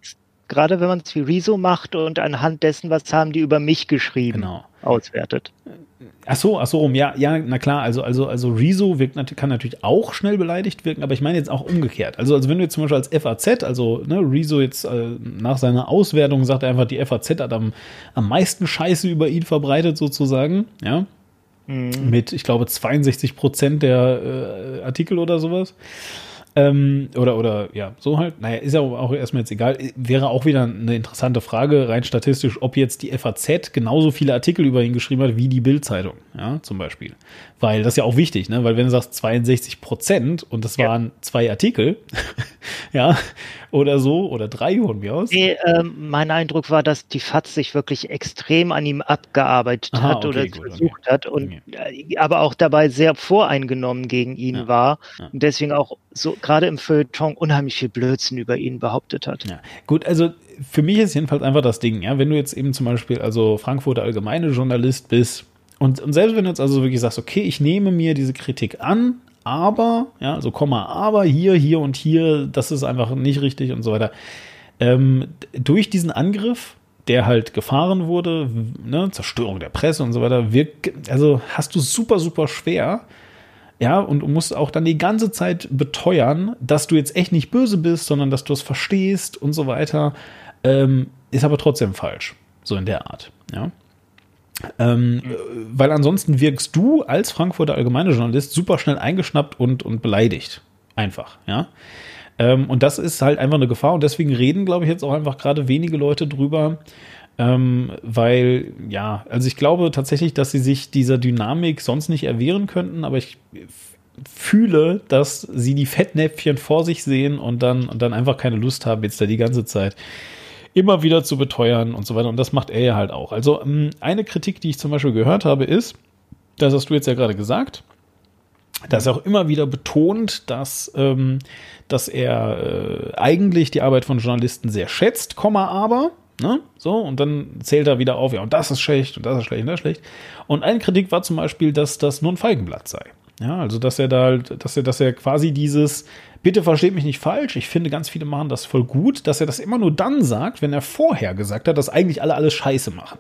E: gerade wenn man es wie Rezo macht und anhand dessen, was haben die über mich geschrieben,
D: genau.
E: auswertet.
D: Ach so, ach so rum, ja, ja, na klar, also, also, also Rezo wirkt, kann natürlich auch schnell beleidigt wirken, aber ich meine jetzt auch umgekehrt. Also, also wenn du jetzt zum Beispiel als FAZ, also ne, Rezo jetzt äh, nach seiner Auswertung sagt er einfach, die FAZ hat am, am meisten Scheiße über ihn verbreitet sozusagen, ja, mhm. mit, ich glaube, 62 Prozent der äh, Artikel oder sowas. Ähm, oder, oder, ja, so halt. Naja, ist ja auch erstmal jetzt egal. Wäre auch wieder eine interessante Frage, rein statistisch, ob jetzt die FAZ genauso viele Artikel über ihn geschrieben hat wie die Bild-Zeitung, ja, zum Beispiel. Weil das ist ja auch wichtig, ne? Weil wenn du sagst 62 Prozent und das ja. waren zwei Artikel, ja, oder so, oder drei von mir aus.
E: Nee, ähm, mein Eindruck war, dass die FAZ sich wirklich extrem an ihm abgearbeitet Aha, hat okay, oder gut, versucht okay. hat und okay. Äh, aber auch dabei sehr voreingenommen gegen ihn ja. war ja. und deswegen auch so gerade im Feuilleton unheimlich viel Blödsinn über ihn behauptet hat.
D: Ja. Gut, also für mich ist jedenfalls einfach das Ding, ja, wenn du jetzt eben zum Beispiel also Frankfurter Allgemeine Journalist bist und, und selbst wenn du jetzt also wirklich sagst, okay, ich nehme mir diese Kritik an, aber, ja, also Komma, aber hier, hier und hier, das ist einfach nicht richtig und so weiter. Ähm, durch diesen Angriff, der halt gefahren wurde, ne, Zerstörung der Presse und so weiter, wirkt, also hast du super, super schwer, ja, und musst auch dann die ganze Zeit beteuern, dass du jetzt echt nicht böse bist, sondern dass du es verstehst und so weiter, ähm, ist aber trotzdem falsch. So in der Art, ja. Ähm, weil ansonsten wirkst du als Frankfurter Allgemeine Journalist super schnell eingeschnappt und, und beleidigt. Einfach, ja. Ähm, und das ist halt einfach eine Gefahr und deswegen reden, glaube ich, jetzt auch einfach gerade wenige Leute drüber, ähm, weil, ja, also ich glaube tatsächlich, dass sie sich dieser Dynamik sonst nicht erwehren könnten, aber ich fühle, dass sie die Fettnäpfchen vor sich sehen und dann, und dann einfach keine Lust haben, jetzt da die ganze Zeit immer wieder zu beteuern und so weiter. Und das macht er ja halt auch. Also ähm, eine Kritik, die ich zum Beispiel gehört habe, ist, das hast du jetzt ja gerade gesagt, dass er auch immer wieder betont, dass, ähm, dass er äh, eigentlich die Arbeit von Journalisten sehr schätzt, Komma aber, ne? So, und dann zählt er wieder auf, ja, und das ist schlecht und das ist schlecht und das ist schlecht. Und eine Kritik war zum Beispiel, dass das nur ein Feigenblatt sei. Ja, also dass er da, dass er, dass er quasi dieses, bitte versteht mich nicht falsch, ich finde, ganz viele machen das voll gut, dass er das immer nur dann sagt, wenn er vorher gesagt hat, dass eigentlich alle alles scheiße machen.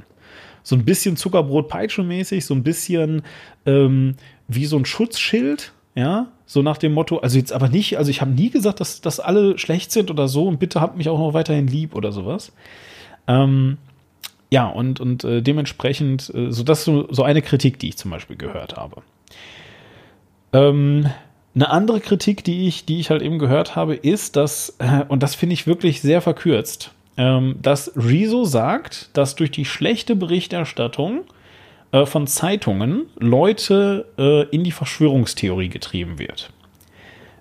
D: So ein bisschen Zuckerbrot-Peitsche-mäßig, so ein bisschen ähm, wie so ein Schutzschild, ja, so nach dem Motto, also jetzt aber nicht, also ich habe nie gesagt, dass, dass alle schlecht sind oder so und bitte habt mich auch noch weiterhin lieb oder sowas. Ähm, ja, und, und äh, dementsprechend, äh, so das so, so eine Kritik, die ich zum Beispiel gehört habe. Ähm, Eine andere Kritik, die ich, die ich halt eben gehört habe, ist, dass, äh, und das finde ich wirklich sehr verkürzt, ähm, dass Rezo sagt, dass durch die schlechte Berichterstattung äh, von Zeitungen Leute äh, in die Verschwörungstheorie getrieben wird.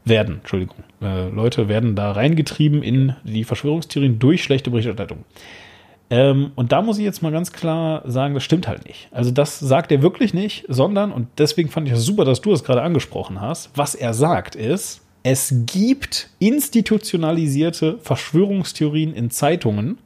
D: Werden, Entschuldigung. Leute werden da reingetrieben in die Verschwörungstheorien durch schlechte Berichterstattung. Ähm, und da muss ich jetzt mal ganz klar sagen, das stimmt halt nicht. Also das sagt er wirklich nicht, sondern, und deswegen fand ich es super, dass du das gerade angesprochen hast, was er sagt ist, es gibt institutionalisierte Verschwörungstheorien in Zeitungen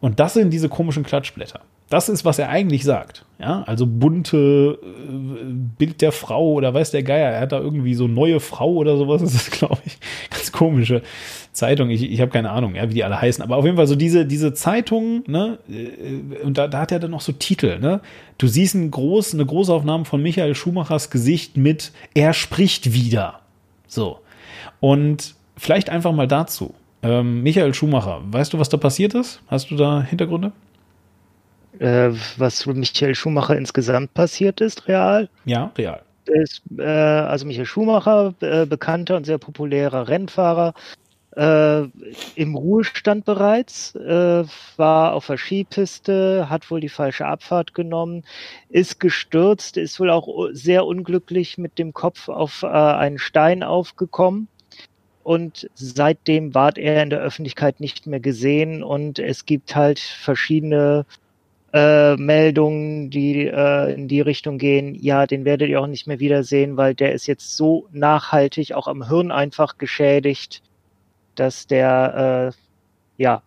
D: und das sind diese komischen Klatschblätter. Das ist, was er eigentlich sagt. Ja, also bunte äh, Bild der Frau oder weiß der Geier. Er hat da irgendwie so neue Frau oder sowas. Das ist, glaube ich, ganz komische Zeitung. Ich, ich habe keine Ahnung, ja, wie die alle heißen. Aber auf jeden Fall so diese, diese Zeitungen, ne, äh, und da, da hat er dann noch so Titel, ne. Du siehst ein groß, eine Großaufnahme von Michael Schumachers Gesicht mit Er spricht wieder. So. Und vielleicht einfach mal dazu. Ähm, Michael Schumacher, weißt du, was da passiert ist? Hast du da Hintergründe?
E: Äh, was Michael Schumacher insgesamt passiert ist, real?
D: Ja, real.
E: Ist, äh, also Michael Schumacher, äh, bekannter und sehr populärer Rennfahrer, äh, im Ruhestand bereits, äh, war auf der Skipiste, hat wohl die falsche Abfahrt genommen, ist gestürzt, ist wohl auch sehr unglücklich mit dem Kopf auf äh, einen Stein aufgekommen. Und seitdem ward er in der Öffentlichkeit nicht mehr gesehen und es gibt halt verschiedene äh, Meldungen, die äh, in die Richtung gehen, ja, den werdet ihr auch nicht mehr wiedersehen, weil der ist jetzt so nachhaltig auch am Hirn einfach geschädigt, dass der äh, ja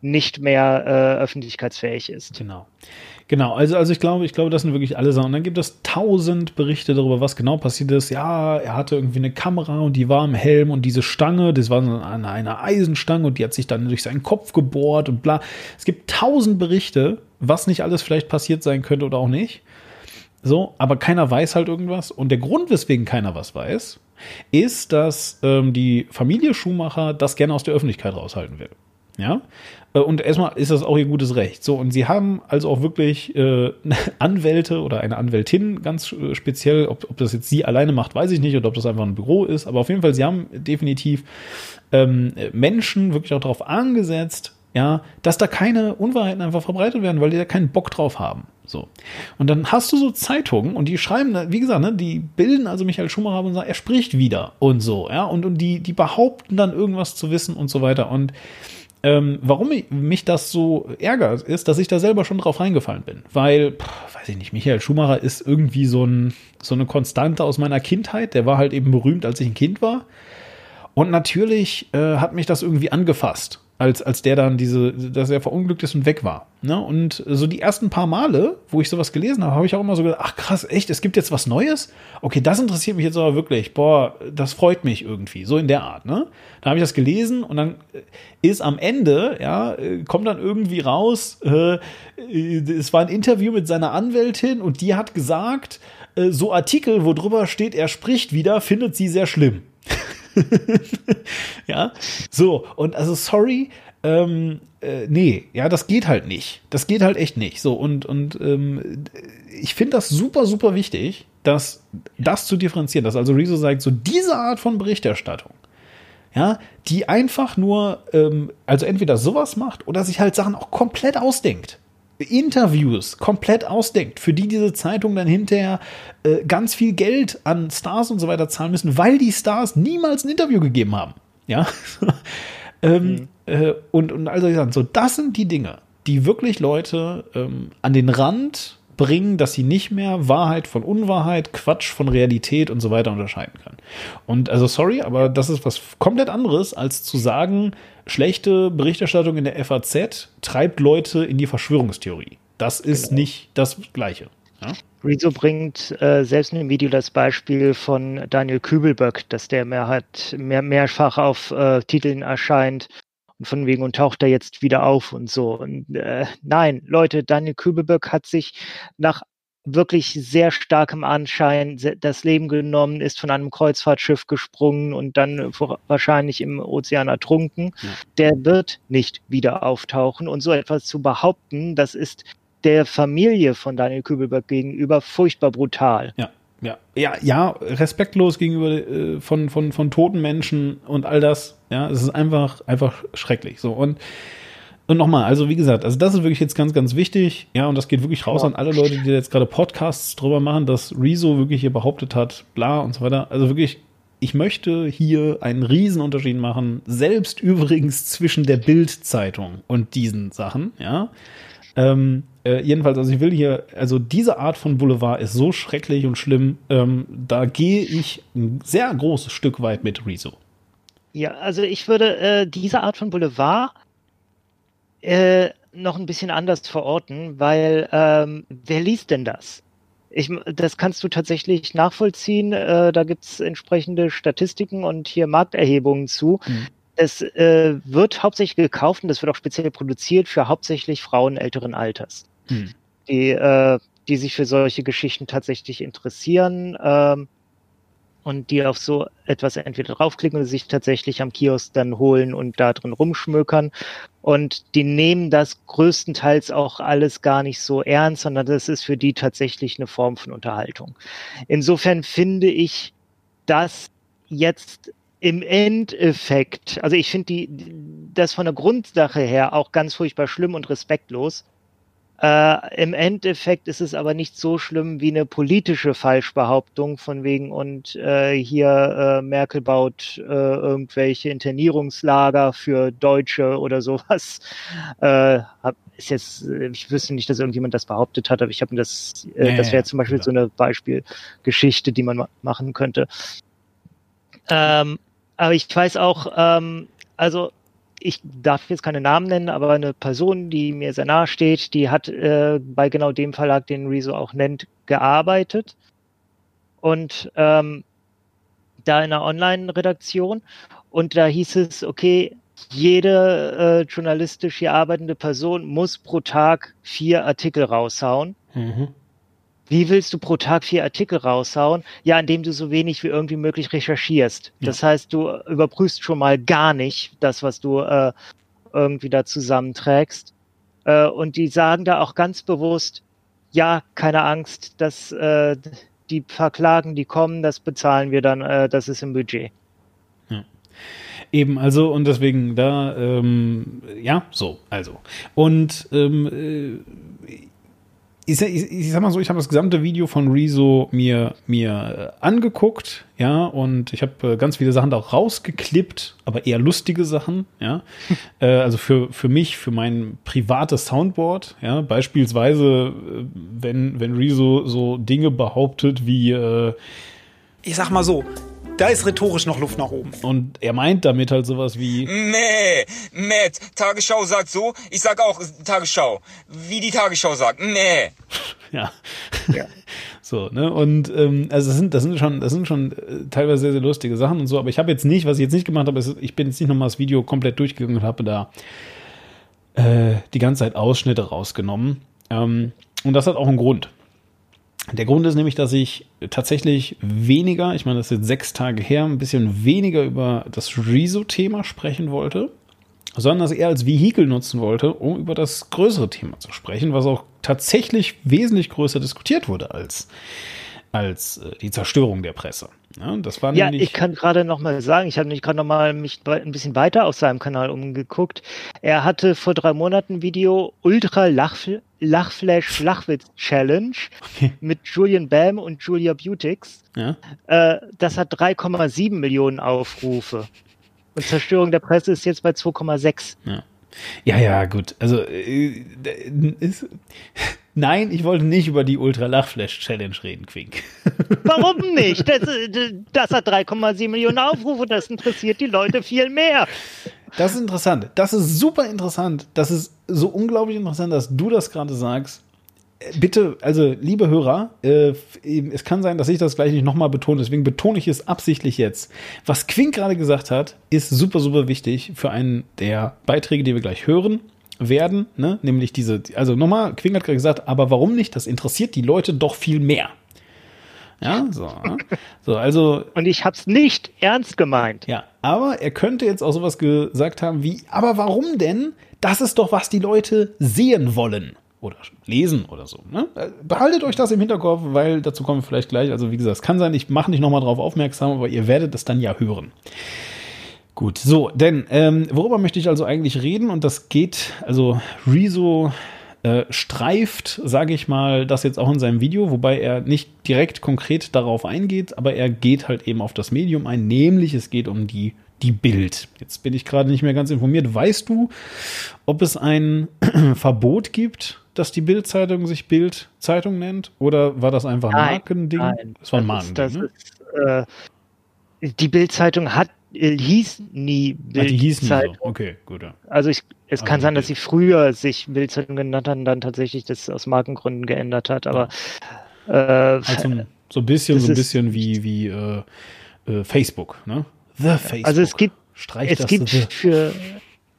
E: nicht mehr äh, öffentlichkeitsfähig ist.
D: Genau. Genau, also, also ich glaube, ich glaube, das sind wirklich alle Sachen. Und dann gibt es tausend Berichte darüber, was genau passiert ist. Ja, er hatte irgendwie eine Kamera und die war im Helm und diese Stange, das war eine, eine Eisenstange und die hat sich dann durch seinen Kopf gebohrt und bla. Es gibt tausend Berichte, was nicht alles vielleicht passiert sein könnte oder auch nicht. So, aber keiner weiß halt irgendwas. Und der Grund, weswegen keiner was weiß, ist, dass ähm, die Familie Schumacher das gerne aus der Öffentlichkeit raushalten will. Ja. Äh, und erstmal ist das auch ihr gutes Recht. So, und sie haben also auch wirklich äh, Anwälte oder eine Anwältin ganz äh, speziell, ob, ob das jetzt sie alleine macht, weiß ich nicht, oder ob das einfach ein Büro ist, aber auf jeden Fall, sie haben definitiv ähm, Menschen wirklich auch darauf angesetzt, ja, dass da keine Unwahrheiten einfach verbreitet werden, weil die da keinen Bock drauf haben. So. Und dann hast du so Zeitungen und die schreiben, wie gesagt, ne, die bilden also Michael Schumacher und sagen, er spricht wieder und so, ja, und, und die, die behaupten dann irgendwas zu wissen und so weiter. Und ähm, warum mich das so ärgert, ist, dass ich da selber schon drauf reingefallen bin. Weil, pff, weiß ich nicht, Michael Schumacher ist irgendwie so, ein, so eine Konstante aus meiner Kindheit. Der war halt eben berühmt, als ich ein Kind war. Und natürlich äh, hat mich das irgendwie angefasst als, als der dann diese, dass er verunglückt ist und weg war. Ne? Und so die ersten paar Male, wo ich sowas gelesen habe, habe ich auch immer so gedacht, ach krass, echt, es gibt jetzt was Neues? Okay, das interessiert mich jetzt aber wirklich. Boah, das freut mich irgendwie, so in der Art. Ne? Dann habe ich das gelesen und dann ist am Ende, ja, kommt dann irgendwie raus, äh, es war ein Interview mit seiner Anwältin und die hat gesagt, äh, so Artikel, wo drüber steht, er spricht wieder, findet sie sehr schlimm. ja, so, und also sorry, ähm, äh, nee, ja, das geht halt nicht. Das geht halt echt nicht. So, und, und ähm, ich finde das super, super wichtig, dass das zu differenzieren, dass also Rezo sagt, so diese Art von Berichterstattung, ja, die einfach nur, ähm, also entweder sowas macht oder sich halt Sachen auch komplett ausdenkt. Interviews komplett ausdenkt, für die diese Zeitung dann hinterher äh, ganz viel Geld an Stars und so weiter zahlen müssen, weil die Stars niemals ein Interview gegeben haben. Ja. ähm, mhm. äh, und, und also ich so, das sind die Dinge, die wirklich Leute ähm, an den Rand bringen, dass sie nicht mehr Wahrheit von Unwahrheit, Quatsch von Realität und so weiter unterscheiden können. Und also sorry, aber das ist was komplett anderes, als zu sagen, schlechte Berichterstattung in der FAZ treibt Leute in die Verschwörungstheorie. Das ist genau. nicht das Gleiche. Ja?
E: Rezo bringt äh, selbst in dem Video das Beispiel von Daniel Kübelböck, dass der mehr hat, mehr, mehrfach auf äh, Titeln erscheint und von wegen und taucht er jetzt wieder auf und so. Und äh, nein, Leute, Daniel Kübelböck hat sich nach wirklich sehr starkem Anschein das Leben genommen, ist von einem Kreuzfahrtschiff gesprungen und dann wahrscheinlich im Ozean ertrunken. Ja. Der wird nicht wieder auftauchen. Und so etwas zu behaupten, das ist der Familie von Daniel Kübelberg gegenüber furchtbar brutal.
D: Ja. Ja, ja, ja, respektlos gegenüber äh, von, von, von toten Menschen und all das. Ja, es ist einfach, einfach schrecklich. So und und nochmal, also wie gesagt, also das ist wirklich jetzt ganz, ganz wichtig. Ja, und das geht wirklich raus an alle Leute, die jetzt gerade Podcasts drüber machen, dass Rezo wirklich hier behauptet hat, bla und so weiter. Also wirklich, ich möchte hier einen Riesenunterschied machen, selbst übrigens zwischen der Bild-Zeitung und diesen Sachen, ja. Ähm, äh, jedenfalls, also ich will hier, also diese Art von Boulevard ist so schrecklich und schlimm, ähm, da gehe ich ein sehr großes Stück weit mit Rezo.
E: Ja, also ich würde äh, diese Art von Boulevard äh, noch ein bisschen anders verorten, weil ähm, wer liest denn das? Ich, das kannst du tatsächlich nachvollziehen. Äh, da gibt's entsprechende Statistiken und hier Markterhebungen zu. Mhm. Es äh, wird hauptsächlich gekauft und das wird auch speziell produziert für hauptsächlich Frauen älteren Alters, mhm. die, äh, die sich für solche Geschichten tatsächlich interessieren. Ähm, und die auf so etwas entweder draufklicken oder sich tatsächlich am Kiosk dann holen und da drin rumschmökern. Und die nehmen das größtenteils auch alles gar nicht so ernst, sondern das ist für die tatsächlich eine Form von Unterhaltung. Insofern finde ich das jetzt im Endeffekt, also ich finde die, das von der Grundsache her auch ganz furchtbar schlimm und respektlos. Äh, Im Endeffekt ist es aber nicht so schlimm wie eine politische Falschbehauptung von wegen und äh, hier äh, Merkel baut äh, irgendwelche Internierungslager für Deutsche oder sowas. Äh, hab, ist jetzt, ich wüsste nicht, dass irgendjemand das behauptet hat, aber ich habe das, äh, ja, das wäre zum Beispiel ja. so eine Beispielgeschichte, die man ma machen könnte. Ähm, aber ich weiß auch, ähm, also ich darf jetzt keine Namen nennen, aber eine Person, die mir sehr nahe steht, die hat äh, bei genau dem Verlag, den Rezo auch nennt, gearbeitet. Und ähm, da in einer Online-Redaktion. Und da hieß es, okay, jede äh, journalistisch hier arbeitende Person muss pro Tag vier Artikel raushauen. Mhm. Wie willst du pro Tag vier Artikel raushauen? Ja, indem du so wenig wie irgendwie möglich recherchierst. Ja. Das heißt, du überprüfst schon mal gar nicht das, was du äh, irgendwie da zusammenträgst. Äh, und die sagen da auch ganz bewusst, ja, keine Angst, dass äh, die Verklagen, die kommen, das bezahlen wir dann, äh, das ist im Budget.
D: Ja. Eben, also, und deswegen da, ähm, ja, so, also. Und ähm, äh, ich, ich, ich sag mal so, ich habe das gesamte Video von Rezo mir, mir äh, angeguckt, ja, und ich habe äh, ganz viele Sachen da auch rausgeklippt, aber eher lustige Sachen, ja. äh, also für, für mich, für mein privates Soundboard, ja, beispielsweise, wenn, wenn Rezo so Dinge behauptet wie, äh,
C: ich sag mal so, da ist rhetorisch noch Luft nach oben.
D: Und er meint damit halt sowas wie.
F: Nee, Matt, Tagesschau sagt so, ich sag auch Tagesschau. Wie die Tagesschau sagt. Nee.
D: ja. ja. So, ne? Und ähm, also das sind, das sind schon, das sind schon äh, teilweise sehr, sehr lustige Sachen und so, aber ich habe jetzt nicht, was ich jetzt nicht gemacht habe, ist, ich bin jetzt nicht nochmal das Video komplett durchgegangen und habe da äh, die ganze Zeit Ausschnitte rausgenommen. Ähm, und das hat auch einen Grund. Der Grund ist nämlich, dass ich tatsächlich weniger, ich meine, das ist jetzt sechs Tage her, ein bisschen weniger über das Rezo-Thema sprechen wollte, sondern das eher als Vehikel nutzen wollte, um über das größere Thema zu sprechen, was auch tatsächlich wesentlich größer diskutiert wurde als, als äh, die Zerstörung der Presse.
E: Ja, das war ja ich kann gerade noch mal sagen, ich habe mich gerade noch mal mich ein bisschen weiter auf seinem Kanal umgeguckt. Er hatte vor drei Monaten ein Video Ultra Lachfl Lachflash Flachwitz Challenge okay. mit Julian Bam und Julia Butix. Ja. Äh, das hat 3,7 Millionen Aufrufe. Und Zerstörung der Presse ist jetzt bei 2,6.
D: Ja. ja, ja, gut. Also äh, ist, Nein, ich wollte nicht über die Ultra Lachflash Challenge reden, Quink.
E: Warum nicht? Das, das hat 3,7 Millionen Aufrufe, das interessiert die Leute viel mehr.
D: Das ist interessant. Das ist super interessant. Das ist so unglaublich interessant, dass du das gerade sagst. Bitte, also liebe Hörer, äh, es kann sein, dass ich das gleich nicht nochmal betone, deswegen betone ich es absichtlich jetzt. Was Quink gerade gesagt hat, ist super, super wichtig für einen der Beiträge, die wir gleich hören werden, ne? nämlich diese, also nochmal, Quink hat gerade gesagt, aber warum nicht? Das interessiert die Leute doch viel mehr. Ja, so. Ne? so also.
E: Und ich hab's nicht ernst gemeint.
D: Ja, aber er könnte jetzt auch sowas gesagt haben wie, aber warum denn? Das ist doch, was die Leute sehen wollen. oder lesen oder so. Ne? Äh, Behaltet euch das im Hinterkopf, weil dazu kommen wir vielleicht gleich. Also wie gesagt, es kann sein, ich mache nicht nochmal drauf aufmerksam, aber ihr werdet es dann ja hören. Gut, so, denn ähm, worüber möchte ich also eigentlich reden? Und das geht, also Rezo äh, streift, sage ich mal, das jetzt auch in seinem Video, wobei er nicht direkt konkret darauf eingeht, aber er geht halt eben auf das Medium ein, nämlich es geht um die die Bild. Jetzt bin ich gerade nicht mehr ganz informiert. Weißt du, ob es ein Verbot gibt, dass die Bild-Zeitung sich Bild-Zeitung nennt? Oder war das einfach ein Markending?
E: nein.
D: das war ein
E: Das ist-
D: Markending. ne?
E: das ist, äh, die Bild-Zeitung hat hieß nie
D: Ach, die hieß nie
E: Bild-Zeitung.
D: so. Okay, gut. Ja.
E: Also ich, es
D: Also
E: kann sein, dass
D: Bild.
E: sie früher sich Bild-Zeitung genannt haben, dann tatsächlich das aus Markengründen geändert hat. Aber äh,
D: Also so ein bisschen, so ein bisschen wie, wie äh, äh, Facebook, ne? The Facebook.
E: Also es gibt-
D: Streich
E: es gibt für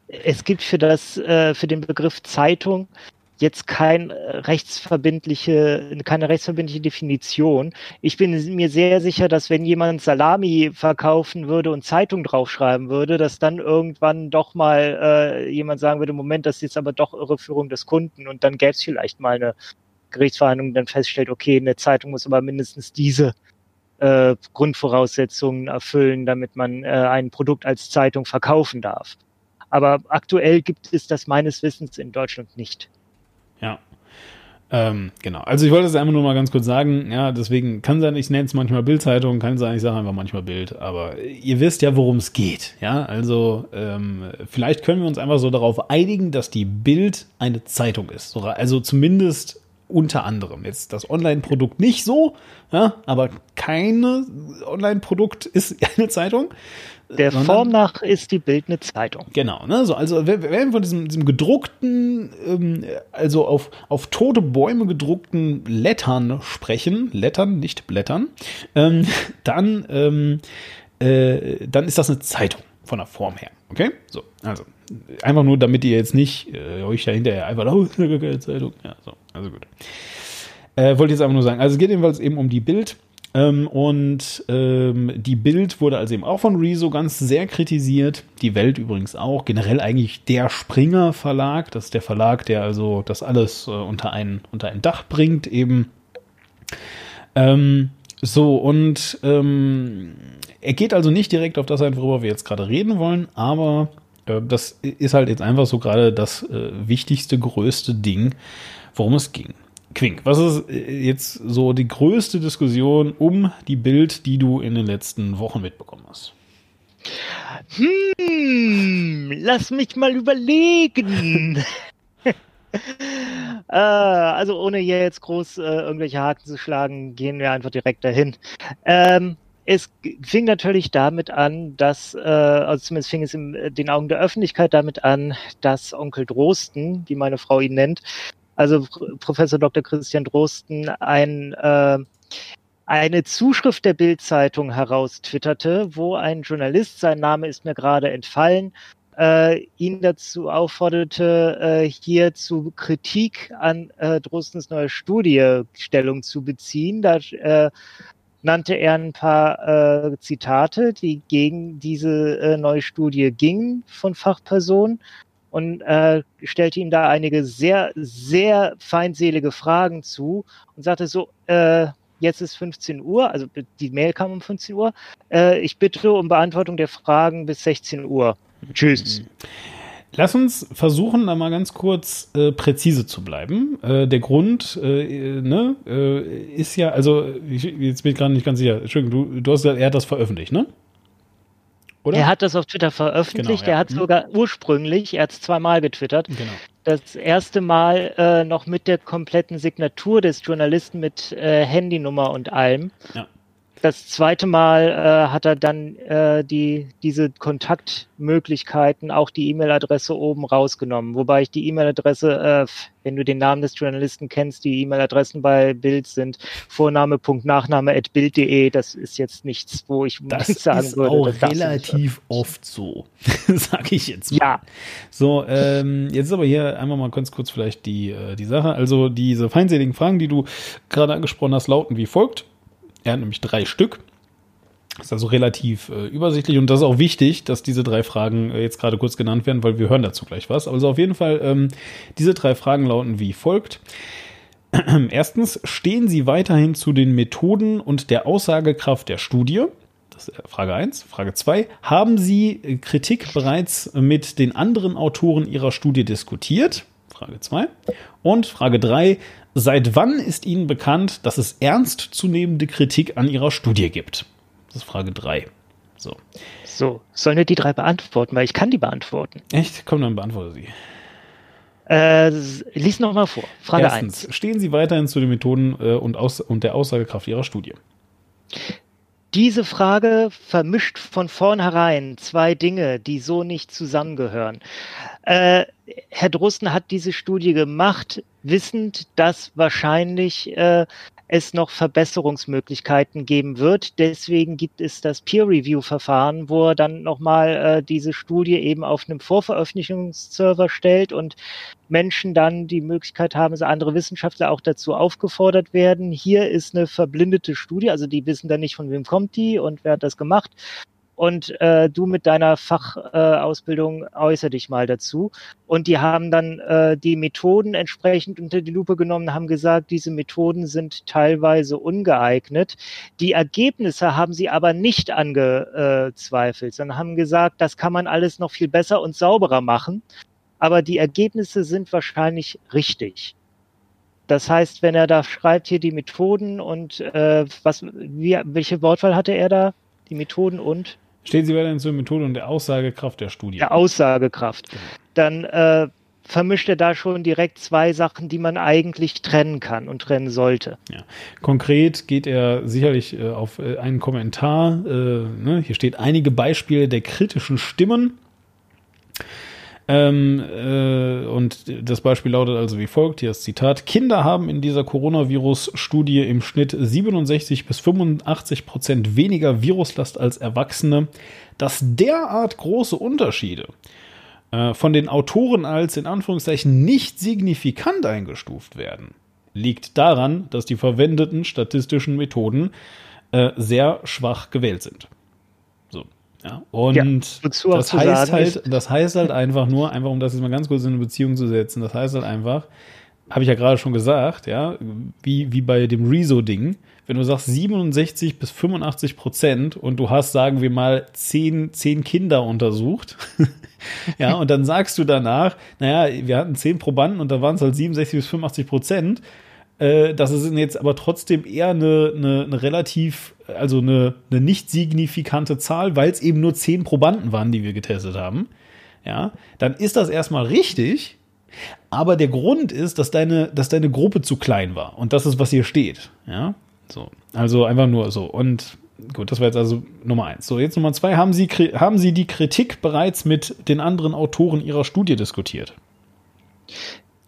E: es gibt für das äh, für den Begriff Zeitung jetzt kein äh, rechtsverbindliche keine rechtsverbindliche Definition. Ich bin mir sehr sicher, dass wenn jemand Salami verkaufen würde und Zeitung draufschreiben würde, dass dann irgendwann doch mal äh, jemand sagen würde, Moment, das ist jetzt aber doch Irreführung des Kunden und dann gäbe es vielleicht mal eine Gerichtsverhandlung, die dann feststellt, okay, eine Zeitung muss aber mindestens diese äh, Grundvoraussetzungen erfüllen, damit man äh, ein Produkt als Zeitung verkaufen darf. Aber aktuell gibt es das meines Wissens in Deutschland nicht.
D: Ähm, genau. Also ich wollte es einfach nur mal ganz kurz sagen, ja, deswegen kann sein, ich nenne es manchmal Bildzeitung, kann sein, ich sage einfach manchmal Bild, aber ihr wisst ja, worum es geht, ja, also ähm, vielleicht können wir uns einfach so darauf einigen, dass die Bild eine Zeitung ist, So, also zumindest unter anderem. Jetzt das Online-Produkt nicht so, ja, aber keine Online-Produkt ist eine Zeitung.
E: Der
D: sondern-
E: Form nach ist die Bild eine Zeitung.
D: Genau, ne? So, also wir von diesem, diesem gedruckten, ähm, also auf, auf tote Bäume gedruckten Lettern sprechen, Lettern, nicht Blättern, ähm, dann, ähm, äh, dann ist das eine Zeitung von der Form her. Okay? So, also einfach nur, damit ihr jetzt nicht äh, euch da hinterher einfach, oh, ist eine geile Zeitung. Ja, so, also gut. Äh, wollte ich jetzt einfach nur sagen. Also es geht jedenfalls eben um die Bild. Ähm, und ähm, die Bild wurde also eben auch von Rezo ganz sehr kritisiert. Die Welt übrigens auch. Generell eigentlich der Springer Verlag. Das ist der Verlag, der also das alles äh, unter, ein, unter ein Dach bringt eben. Ähm, so, und ähm, er geht also nicht direkt auf das ein, worüber wir jetzt gerade reden wollen, aber äh, das ist halt jetzt einfach so gerade das äh, wichtigste, größte Ding, worum es ging. Quink, was ist äh, jetzt so die größte Diskussion um die Bild, die du in den letzten Wochen mitbekommen hast?
E: Hm, lass mich mal überlegen. äh, also ohne hier jetzt groß äh, irgendwelche Haken zu schlagen, gehen wir einfach direkt dahin. Ähm, es fing natürlich damit an, dass, äh, also zumindest fing es in den Augen der Öffentlichkeit damit an, dass Onkel Drosten, wie meine Frau ihn nennt, also Pr- Professor Dr. Christian Drosten, ein äh, eine Zuschrift der Bild-Zeitung heraustwitterte, wo ein Journalist, sein Name ist mir gerade entfallen, äh, ihn dazu aufforderte, äh, hier zu Kritik an äh, Drostens neue Studie Stellung zu beziehen. Da äh, nannte er ein paar äh, Zitate, die gegen diese äh, neue Studie gingen von Fachpersonen und äh, stellte ihm da einige sehr, sehr feindselige Fragen zu und sagte so, äh, jetzt ist 15 Uhr, also die Mail kam um 15 Uhr. Äh, ich bitte um Beantwortung der Fragen bis 16 Uhr. Tschüss.
D: Lass uns versuchen, da mal ganz kurz äh, präzise zu bleiben. Äh, der Grund äh, ne, äh, ist ja, also ich, jetzt bin ich gerade nicht ganz sicher. Entschuldigung, du, du hast gesagt, er hat das veröffentlicht, ne? Oder?
E: Er hat das auf Twitter veröffentlicht.
D: Genau, ja.
E: Er hat
D: Mhm.
E: sogar ursprünglich, er hat es zweimal getwittert,
D: genau.
E: das erste Mal äh, noch mit der kompletten Signatur des Journalisten mit äh, Handynummer und allem.
D: Ja.
E: Das zweite Mal äh, hat er dann äh, die, diese Kontaktmöglichkeiten, auch die E-Mail-Adresse oben rausgenommen. Wobei ich die E-Mail-Adresse, äh, wenn du den Namen des Journalisten kennst, die E-Mail-Adressen bei Bild sind Vorname.nachname.bild.de. Das ist jetzt nichts, wo ich
D: Das
E: sagen
D: ist
E: würde.
D: auch
E: das
D: relativ oft so, sage ich jetzt mal.
E: Ja,
D: So, ähm, jetzt ist aber hier einmal mal ganz kurz vielleicht die, äh, die Sache. Also diese feindseligen Fragen, die du gerade angesprochen hast, lauten wie folgt. Er hat nämlich drei Stück. ist also relativ äh, übersichtlich und das ist auch wichtig, dass diese drei Fragen äh, jetzt gerade kurz genannt werden, weil wir hören dazu gleich was. Also auf jeden Fall, ähm, diese drei Fragen lauten wie folgt. Erstens, stehen Sie weiterhin zu den Methoden und der Aussagekraft der Studie? Das ist Frage 1. Frage 2. Haben Sie äh, Kritik bereits mit den anderen Autoren Ihrer Studie diskutiert? Frage 2. Und Frage 3. Seit wann ist Ihnen bekannt, dass es ernstzunehmende Kritik an Ihrer Studie gibt? Das ist Frage 3. So.
E: So, sollen wir die drei beantworten? Weil ich kann die beantworten.
D: Echt? Komm, dann beantworte sie.
E: Äh, lies noch mal vor. Frage
D: Erstens,
E: 1.
D: stehen Sie weiterhin zu den Methoden äh, und, und der Aussagekraft Ihrer Studie?
E: Diese Frage vermischt von vornherein zwei Dinge, die so nicht zusammengehören. Äh, Herr Drusten hat diese Studie gemacht, wissend, dass wahrscheinlich äh, es noch Verbesserungsmöglichkeiten geben wird. Deswegen gibt es das Peer-Review-Verfahren, wo er dann nochmal äh, diese Studie eben auf einem Vorveröffentlichungsserver stellt und Menschen dann die Möglichkeit haben, also andere Wissenschaftler auch dazu aufgefordert werden. Hier ist eine verblindete Studie, also die wissen dann nicht, von wem kommt die und wer hat das gemacht. Und äh, du mit deiner Fachausbildung äh, äußere dich mal dazu. Und die haben dann äh, die Methoden entsprechend unter die Lupe genommen, haben gesagt, diese Methoden sind teilweise ungeeignet. Die Ergebnisse haben sie aber nicht angezweifelt, sondern haben gesagt, das kann man alles noch viel besser und sauberer machen. Aber die Ergebnisse sind wahrscheinlich richtig. Das heißt, wenn er da schreibt hier die Methoden und äh, was, wie, welche Wortwahl hatte er da? Die Methoden und
D: Stehen Sie weiterhin zur Methode und der Aussagekraft der Studie?
E: der Aussagekraft, dann äh, vermischt er da schon direkt zwei Sachen, die man eigentlich trennen kann und trennen sollte.
D: Ja. Konkret geht er sicherlich äh, auf äh, einen Kommentar. Äh, ne? Hier steht einige Beispiele der kritischen Stimmen. Ähm, äh, und das Beispiel lautet also wie folgt: Hier ist Zitat: Kinder haben in dieser Coronavirus-Studie im Schnitt 67 bis 85 Prozent weniger Viruslast als Erwachsene. Dass derart große Unterschiede äh, von den Autoren als in Anführungszeichen nicht signifikant eingestuft werden, liegt daran, dass die verwendeten statistischen Methoden äh, sehr schwach gewählt sind. Ja, und
E: Ja, wozu
D: das heißt halt,
E: ist-
D: das heißt halt einfach nur, einfach um das jetzt mal ganz kurz in eine Beziehung zu setzen, das heißt halt einfach, habe ich ja gerade schon gesagt, ja, wie, wie bei dem Rezo-Ding, wenn du sagst 67 bis 85 Prozent und du hast, sagen wir mal, 10, 10 Kinder untersucht, ja, und dann sagst du danach, naja, wir hatten 10 Probanden und da waren es halt 67 bis 85 Prozent, äh, das ist jetzt aber trotzdem eher eine, eine, eine relativ, also eine, eine nicht signifikante Zahl, weil es eben nur 10 Probanden waren, die wir getestet haben, ja, dann ist das erstmal richtig, aber der Grund ist, dass deine, dass deine Gruppe zu klein war. Und das ist, was hier steht. Ja, so. Also einfach nur so. Und gut, das war jetzt also Nummer eins. So, jetzt Nummer zwei. Haben Sie, haben Sie die Kritik bereits mit den anderen Autoren Ihrer Studie diskutiert?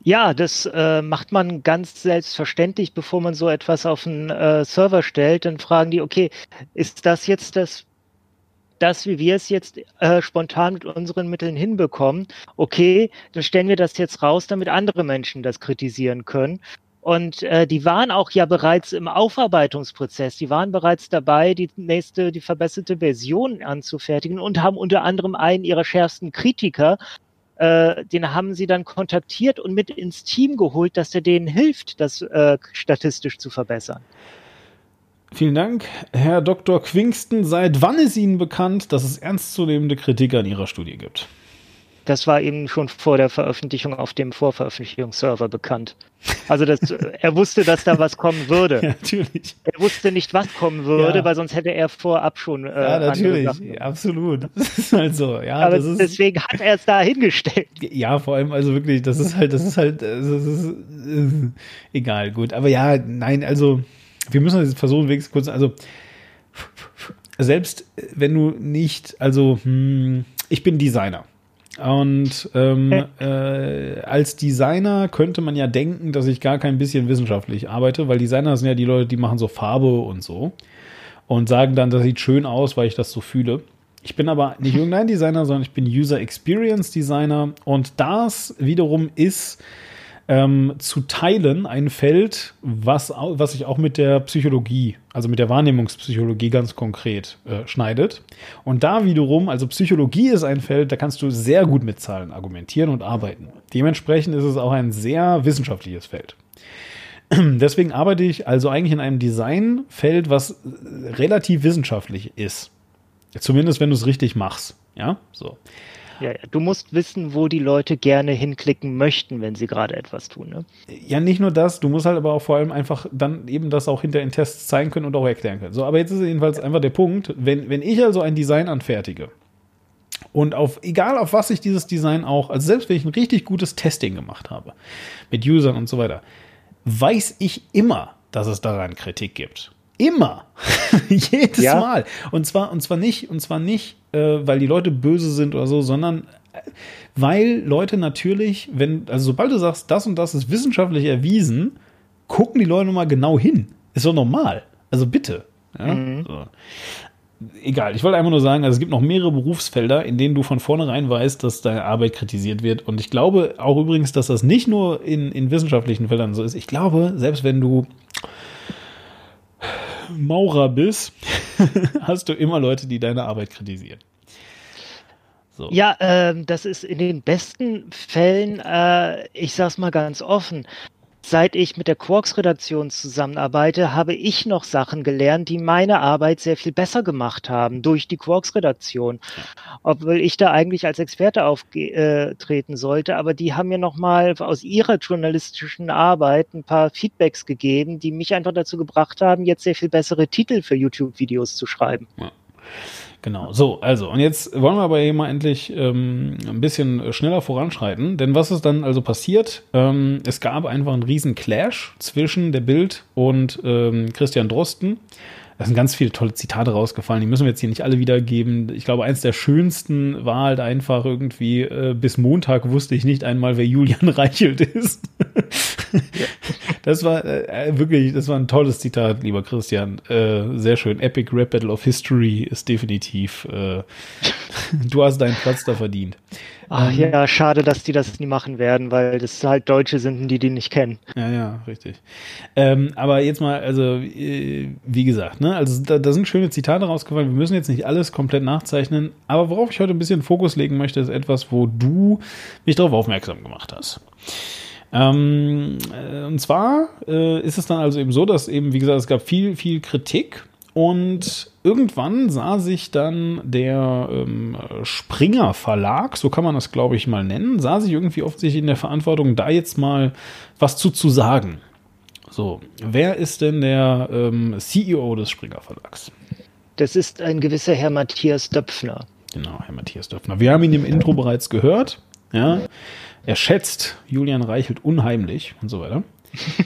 E: Ja, das äh, macht man ganz selbstverständlich, bevor man so etwas auf einen äh, Server stellt. Dann fragen die, okay, ist das jetzt das, das wie wir es jetzt äh, spontan mit unseren Mitteln hinbekommen? Okay, dann stellen wir das jetzt raus, damit andere Menschen das kritisieren können. Und äh, die waren auch ja bereits im Aufarbeitungsprozess. Die waren bereits dabei, die nächste, die verbesserte Version anzufertigen und haben unter anderem einen ihrer schärfsten Kritiker äh, den haben sie dann kontaktiert und mit ins Team geholt, dass er denen hilft, das äh, statistisch zu verbessern.
D: Vielen Dank, Herr Dr. Quingston. Seit wann ist Ihnen bekannt, dass es ernstzunehmende Kritik an Ihrer Studie gibt?
E: Das war eben schon vor der Veröffentlichung auf dem Vorveröffentlichungsserver bekannt. Also das, er wusste, dass da was kommen würde.
D: Ja, natürlich.
E: Er wusste nicht, was kommen würde,
D: Ja.
E: weil sonst hätte er vorab schon äh,
D: Ja, natürlich. Absolut. Das ist halt so. Ja,
E: Aber
D: ist,
E: deswegen hat er es da hingestellt.
D: Ja, vor allem, also wirklich, das ist halt, das ist halt, also das ist, äh, egal, gut. Aber ja, nein, also, wir müssen jetzt versuchen, wenigstens kurz, also, selbst wenn du nicht, also, hm, ich bin Designer. Und ähm, äh, als Designer könnte man ja denken, dass ich gar kein bisschen wissenschaftlich arbeite, weil Designer sind ja die Leute, die machen so Farbe und so und sagen dann, das sieht schön aus, weil ich das so fühle. Ich bin aber nicht irgendein Designer, sondern ich bin User Experience Designer und das wiederum ist ähm, zu teilen, ein Feld, was, was sich auch mit der Psychologie, also mit der Wahrnehmungspsychologie ganz konkret äh, schneidet. Und da wiederum, also Psychologie ist ein Feld, da kannst du sehr gut mit Zahlen argumentieren und arbeiten. Dementsprechend ist es auch ein sehr wissenschaftliches Feld. Deswegen arbeite ich also eigentlich in einem Designfeld, was äh, relativ wissenschaftlich ist. Zumindest wenn du es richtig machst. Ja, so.
E: Ja, ja. Du musst wissen, wo die Leute gerne hinklicken möchten, wenn sie gerade etwas tun. Ne?
D: Ja, nicht nur das, du musst halt aber auch vor allem einfach dann eben das auch hinter in Tests zeigen können und auch erklären können. So, aber jetzt ist jedenfalls einfach der Punkt, wenn, wenn ich also ein Design anfertige und auf, egal auf was ich dieses Design auch, also selbst wenn ich ein richtig gutes Testing gemacht habe, mit Usern und so weiter, weiß ich immer, dass es daran Kritik gibt. Immer. Jedes
E: Ja.
D: Mal. Und zwar, und zwar nicht, und zwar nicht, äh, weil die Leute böse sind oder so, sondern äh, weil Leute natürlich, wenn, also sobald du sagst, das und das ist wissenschaftlich erwiesen, gucken die Leute mal genau hin. Ist doch normal. Also bitte. Ja? So. Egal, ich wollte einfach nur sagen, also es gibt noch mehrere Berufsfelder, in denen du von vornherein weißt, dass deine Arbeit kritisiert wird. Und ich glaube auch übrigens, dass das nicht nur in, in wissenschaftlichen Feldern so ist. Ich glaube, selbst wenn du Maurer bist, hast du immer Leute, die deine Arbeit kritisieren. So.
E: Ja, ähm, das ist in den besten Fällen, äh, ich sag's mal ganz offen, seit ich mit der Quarks-Redaktion zusammenarbeite, habe ich noch Sachen gelernt, die meine Arbeit sehr viel besser gemacht haben durch die Quarks-Redaktion. Obwohl ich da eigentlich als Experte auftreten sollte, aber die haben mir nochmal aus ihrer journalistischen Arbeit ein paar Feedbacks gegeben, die mich einfach dazu gebracht haben, jetzt sehr viel bessere Titel für YouTube-Videos zu schreiben.
D: Genau, so, also, und jetzt wollen wir aber hier mal endlich ähm, ein bisschen schneller voranschreiten, denn was ist dann also passiert? Ähm, es gab einfach einen riesen Clash zwischen der Bild und ähm, Christian Drosten. Da sind ganz viele tolle Zitate rausgefallen, die müssen wir jetzt hier nicht alle wiedergeben. Ich glaube, eins der schönsten war halt einfach irgendwie, äh, bis Montag wusste ich nicht einmal, wer Julian Reichelt ist. Das war äh, wirklich, das war ein tolles Zitat, lieber Christian. Äh, sehr schön. Epic Rap Battle of History ist definitiv, äh, du hast deinen Platz da verdient.
E: Ach ja, schade, dass die das nie machen werden, weil das halt Deutsche sind, die die nicht kennen.
D: Ja, ja, richtig. Ähm, aber jetzt mal, also, äh, wie gesagt, ne, also da, da sind schöne Zitate rausgefallen. Wir müssen jetzt nicht alles komplett nachzeichnen, aber worauf ich heute ein bisschen Fokus legen möchte, ist etwas, wo du mich darauf aufmerksam gemacht hast. Ähm, äh, und zwar äh, ist es dann also eben so, dass eben, wie gesagt, es gab viel, viel Kritik und irgendwann sah sich dann der ähm, Springer Verlag, so kann man das glaube ich mal nennen, sah sich irgendwie offensichtlich in der Verantwortung, da jetzt mal was zu, zu sagen. So, wer ist denn der ähm, CEO des Springer Verlags?
E: Das ist ein gewisser Herr Matthias Döpfner.
D: Genau, Herr Matthias Döpfner. Wir haben ihn im Intro bereits gehört. Ja, er schätzt Julian Reichelt unheimlich und so weiter.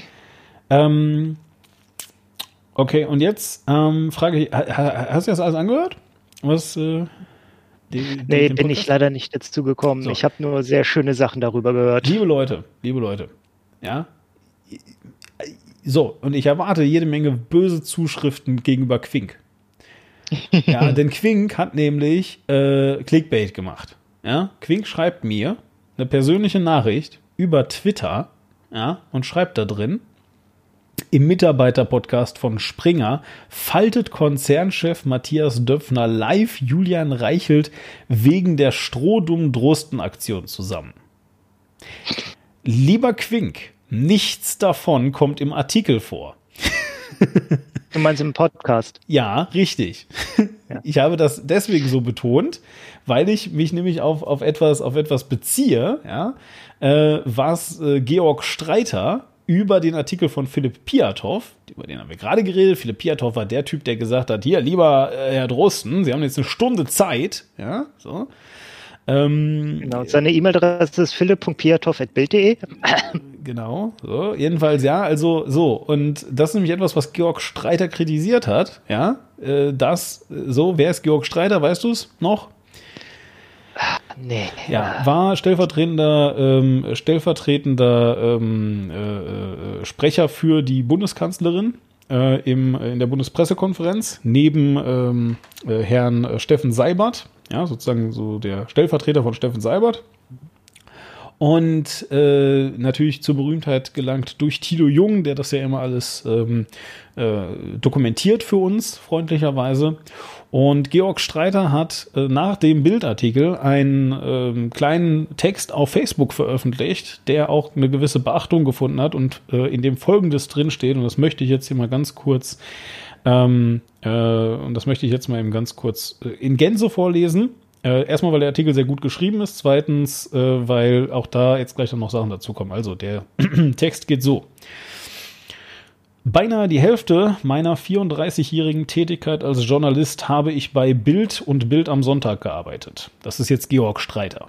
D: ähm, okay, und jetzt ähm, frage ich, ha- ha- hast du das alles angehört? Was? Äh, den-
E: Nee, bin ich leider nicht dazu gekommen.
D: So.
E: Ich habe nur sehr schöne Sachen darüber gehört.
D: Liebe Leute, liebe Leute, ja. So, und ich erwarte jede Menge böse Zuschriften gegenüber Quink. Ja, denn Quink hat nämlich äh, Clickbait gemacht. Ja, Quink schreibt mir eine persönliche Nachricht über Twitter, ja, und schreibt da drin, im Mitarbeiterpodcast von Springer faltet Konzernchef Matthias Döpfner live Julian Reichelt wegen der Strohdum-Drosten-Aktion zusammen. Lieber Quink, nichts davon kommt im Artikel vor.
E: Du meinst im Podcast?
D: Ja, richtig. Ich habe das deswegen so betont, weil ich mich nämlich auf, auf, etwas, auf etwas beziehe, ja, äh, was äh, Georg Streiter über den Artikel von Philipp Piatow, über den haben wir gerade geredet. Philipp Piatow war der Typ, der gesagt hat, hier, lieber äh, Herr Drosten, Sie haben jetzt eine Stunde Zeit, ja, so. Ähm,
E: Genau. Seine E-Mail-Adresse ist philipp.piatow.bild.de.
D: Genau, so, jedenfalls ja, also so, und das ist nämlich etwas, was Georg Streiter kritisiert hat, ja, äh, das, äh, so, wer ist Georg Streiter, weißt du es noch?
E: Nee.
D: Ja, war stellvertretender, ähm, stellvertretender ähm, äh, äh, Sprecher für die Bundeskanzlerin äh, im, in der Bundespressekonferenz, neben ähm, äh, Herrn Steffen Seibert, ja, sozusagen so der Stellvertreter von Steffen Seibert. Und äh, natürlich zur Berühmtheit gelangt durch Tilo Jung, der das ja immer alles ähm, äh, dokumentiert für uns, freundlicherweise. Und Georg Streiter hat äh, nach dem Bildartikel einen ähm, kleinen Text auf Facebook veröffentlicht, der auch eine gewisse Beachtung gefunden hat und äh, in dem Folgendes drinsteht. Und das möchte ich jetzt hier mal ganz kurz, ähm, äh, und das möchte ich jetzt mal eben ganz kurz äh, in Gänze vorlesen. Äh, erstmal, weil der Artikel sehr gut geschrieben ist. Zweitens, äh, weil auch da jetzt gleich dann noch Sachen dazukommen. Also, der Text geht so. Beinahe die Hälfte meiner 34-jährigen Tätigkeit als Journalist habe ich bei Bild und Bild am Sonntag gearbeitet. Das ist jetzt Georg Streiter.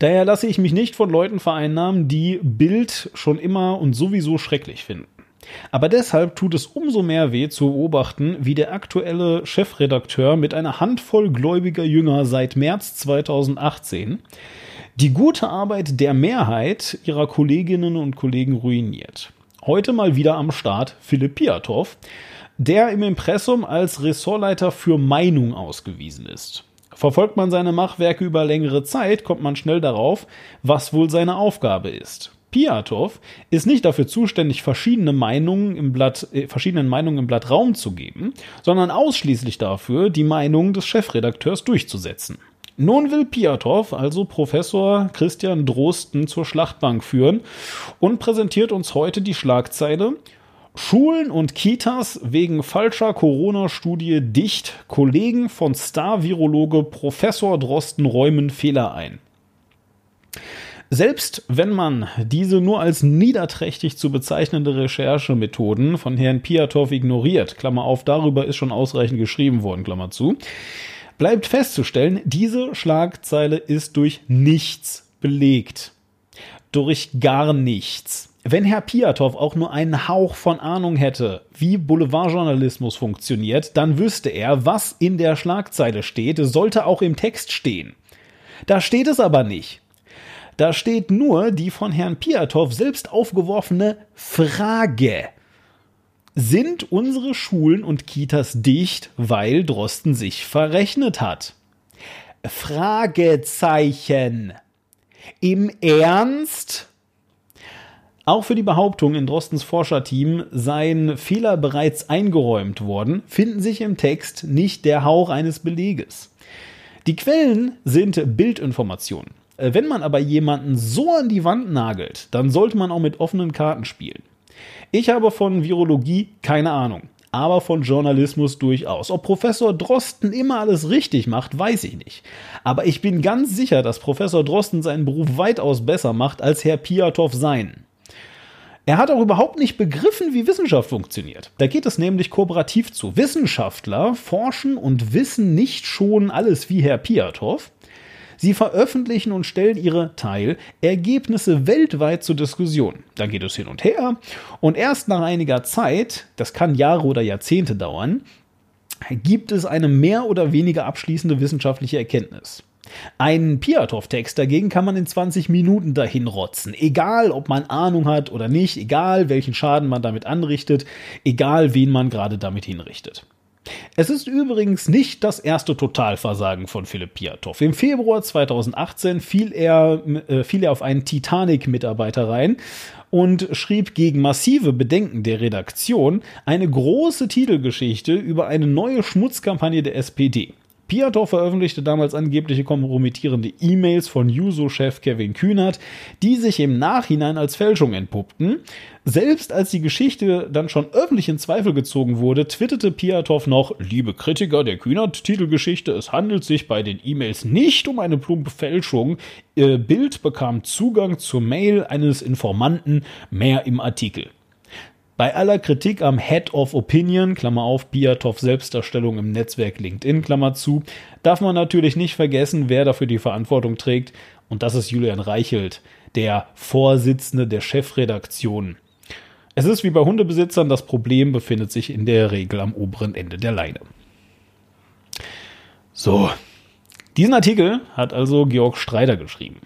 D: Daher lasse ich mich nicht von Leuten vereinnahmen, die Bild schon immer und sowieso schrecklich finden. Aber deshalb tut es umso mehr weh zu beobachten, wie der aktuelle Chefredakteur mit einer Handvoll gläubiger Jünger seit März 2018 die gute Arbeit der Mehrheit ihrer Kolleginnen und Kollegen ruiniert. Heute mal wieder am Start Philipp Piatow, der im Impressum als Ressortleiter für Meinung ausgewiesen ist. Verfolgt man seine Machwerke über längere Zeit, kommt man schnell darauf, was wohl seine Aufgabe ist. Piatow ist nicht dafür zuständig, verschiedene Meinungen im Blatt, äh, verschiedenen Meinungen im Blatt Raum zu geben, sondern ausschließlich dafür, die Meinungen des Chefredakteurs durchzusetzen. Nun will Piatow also Professor Christian Drosten zur Schlachtbank führen und präsentiert uns heute die Schlagzeile Schulen und Kitas wegen falscher Corona-Studie dicht. Kollegen von Star-Virologe Professor Drosten räumen Fehler ein. Selbst wenn man diese nur als niederträchtig zu bezeichnende Recherchemethoden von Herrn Piatow ignoriert, Klammer auf, darüber ist schon ausreichend geschrieben worden, Klammer zu, bleibt festzustellen, diese Schlagzeile ist durch nichts belegt. Durch gar nichts. Wenn Herr Piatow auch nur einen Hauch von Ahnung hätte, wie Boulevardjournalismus funktioniert, dann wüsste er, was in der Schlagzeile steht, sollte auch im Text stehen. Da steht es aber nicht. Da steht nur die von Herrn Piatow selbst aufgeworfene Frage. Sind unsere Schulen und Kitas dicht, weil Drosten sich verrechnet hat? Fragezeichen. Im Ernst? Auch für die Behauptung, in Drostens Forscherteam seien Fehler bereits eingeräumt worden, finden sich im Text nicht der Hauch eines Beleges. Die Quellen sind Bildinformationen. Äh, wenn man aber jemanden so an die Wand nagelt, dann sollte man auch mit offenen Karten spielen. Ich habe von Virologie keine Ahnung, aber von Journalismus durchaus. Ob Professor Drosten immer alles richtig macht, weiß ich nicht. Aber ich bin ganz sicher, dass Professor Drosten seinen Beruf weitaus besser macht als Herr Piatow seinen. Er hat auch überhaupt nicht begriffen, wie Wissenschaft funktioniert. Da geht es nämlich kooperativ zu. Wissenschaftler forschen und wissen nicht schon alles wie Herr Piatow, Sie veröffentlichen und stellen ihre Teilergebnisse weltweit zur Diskussion. Dann geht es hin und her und erst nach einiger Zeit, das kann Jahre oder Jahrzehnte dauern, gibt es eine mehr oder weniger abschließende wissenschaftliche Erkenntnis. Einen Piatow-Text dagegen kann man in 20 Minuten dahin rotzen. Egal, ob man Ahnung hat oder nicht, egal, welchen Schaden man damit anrichtet, egal, wen man gerade damit hinrichtet. Es ist übrigens nicht das erste Totalversagen von Philipp Piatow. Im Februar 2018 fiel er, äh, fiel er auf einen Titanic-Mitarbeiter rein und schrieb gegen massive Bedenken der Redaktion eine große Titelgeschichte über eine neue Schmutzkampagne der SPD. Piatow veröffentlichte damals angebliche kompromittierende E-Mails von Juso-Chef Kevin Kühnert, die sich im Nachhinein als Fälschung entpuppten. Selbst als die Geschichte dann schon öffentlich in Zweifel gezogen wurde, twitterte Piatow noch, liebe Kritiker der Kühnert-Titelgeschichte, es handelt sich bei den E-Mails nicht um eine plumpe Fälschung. Ihr Bild bekam Zugang zur Mail eines Informanten, mehr im Artikel. Bei aller Kritik am Head of Opinion, Klammer auf, Piatow Selbstdarstellung im Netzwerk LinkedIn, Klammer zu, darf man natürlich nicht vergessen, wer dafür die Verantwortung trägt. Und das ist Julian Reichelt, der Vorsitzende der Chefredaktion. Es ist wie bei Hundebesitzern, das Problem befindet sich in der Regel am oberen Ende der Leine. So, diesen Artikel hat also Georg Streiter geschrieben.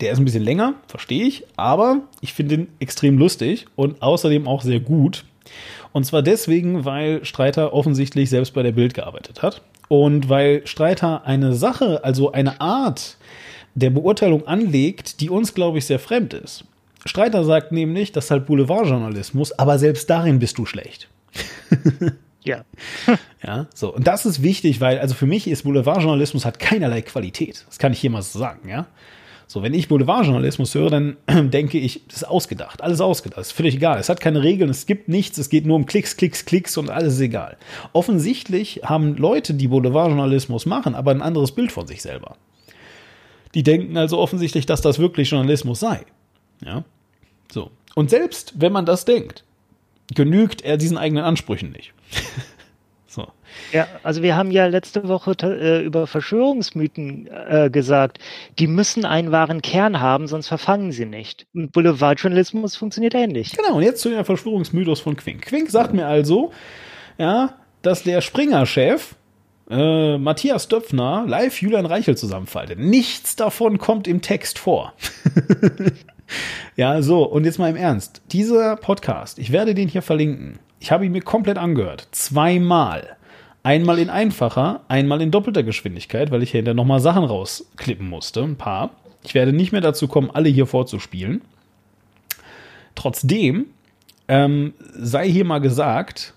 D: Der ist ein bisschen länger, verstehe ich, aber ich finde ihn extrem lustig und außerdem auch sehr gut. Und zwar deswegen, weil Streiter offensichtlich selbst bei der Bild gearbeitet hat und weil Streiter eine Sache, also eine Art der Beurteilung anlegt, die uns, glaube ich, sehr fremd ist. Streiter sagt nämlich, das ist halt Boulevardjournalismus, aber selbst darin bist du schlecht.
E: Ja.
D: Ja, so. Und das ist wichtig, weil, also für mich ist Boulevardjournalismus hat keinerlei Qualität. Das kann ich hier mal so sagen, ja. So, wenn ich Boulevardjournalismus höre, dann denke ich, das ist ausgedacht, alles ausgedacht, ist völlig egal. Es hat keine Regeln, es gibt nichts, es geht nur um Klicks, Klicks, Klicks und alles ist egal. Offensichtlich haben Leute, die Boulevardjournalismus machen, aber ein anderes Bild von sich selber. Die denken also offensichtlich, dass das wirklich Journalismus sei. Ja. So. Und selbst wenn man das denkt, genügt er diesen eigenen Ansprüchen nicht.
E: Ja, also wir haben ja letzte Woche äh, über Verschwörungsmythen äh, gesagt, die müssen einen wahren Kern haben, sonst verfangen sie nicht. Und Boulevardjournalismus funktioniert ähnlich.
D: Genau, und jetzt zu der Verschwörungsmythos von Quink. Quink sagt mir also, ja, dass der Springer-Chef äh, Matthias Döpfner live Julian Reichel zusammenfaltet. Nichts davon kommt im Text vor. ja, so, und jetzt mal im Ernst. Dieser Podcast, ich werde den hier verlinken. Ich habe ihn mir komplett angehört. Zweimal. Einmal in einfacher, einmal in doppelter Geschwindigkeit, weil ich hinterher nochmal Sachen rausklippen musste. Ein paar. Ich werde nicht mehr dazu kommen, alle hier vorzuspielen. Trotzdem ähm, sei hier mal gesagt,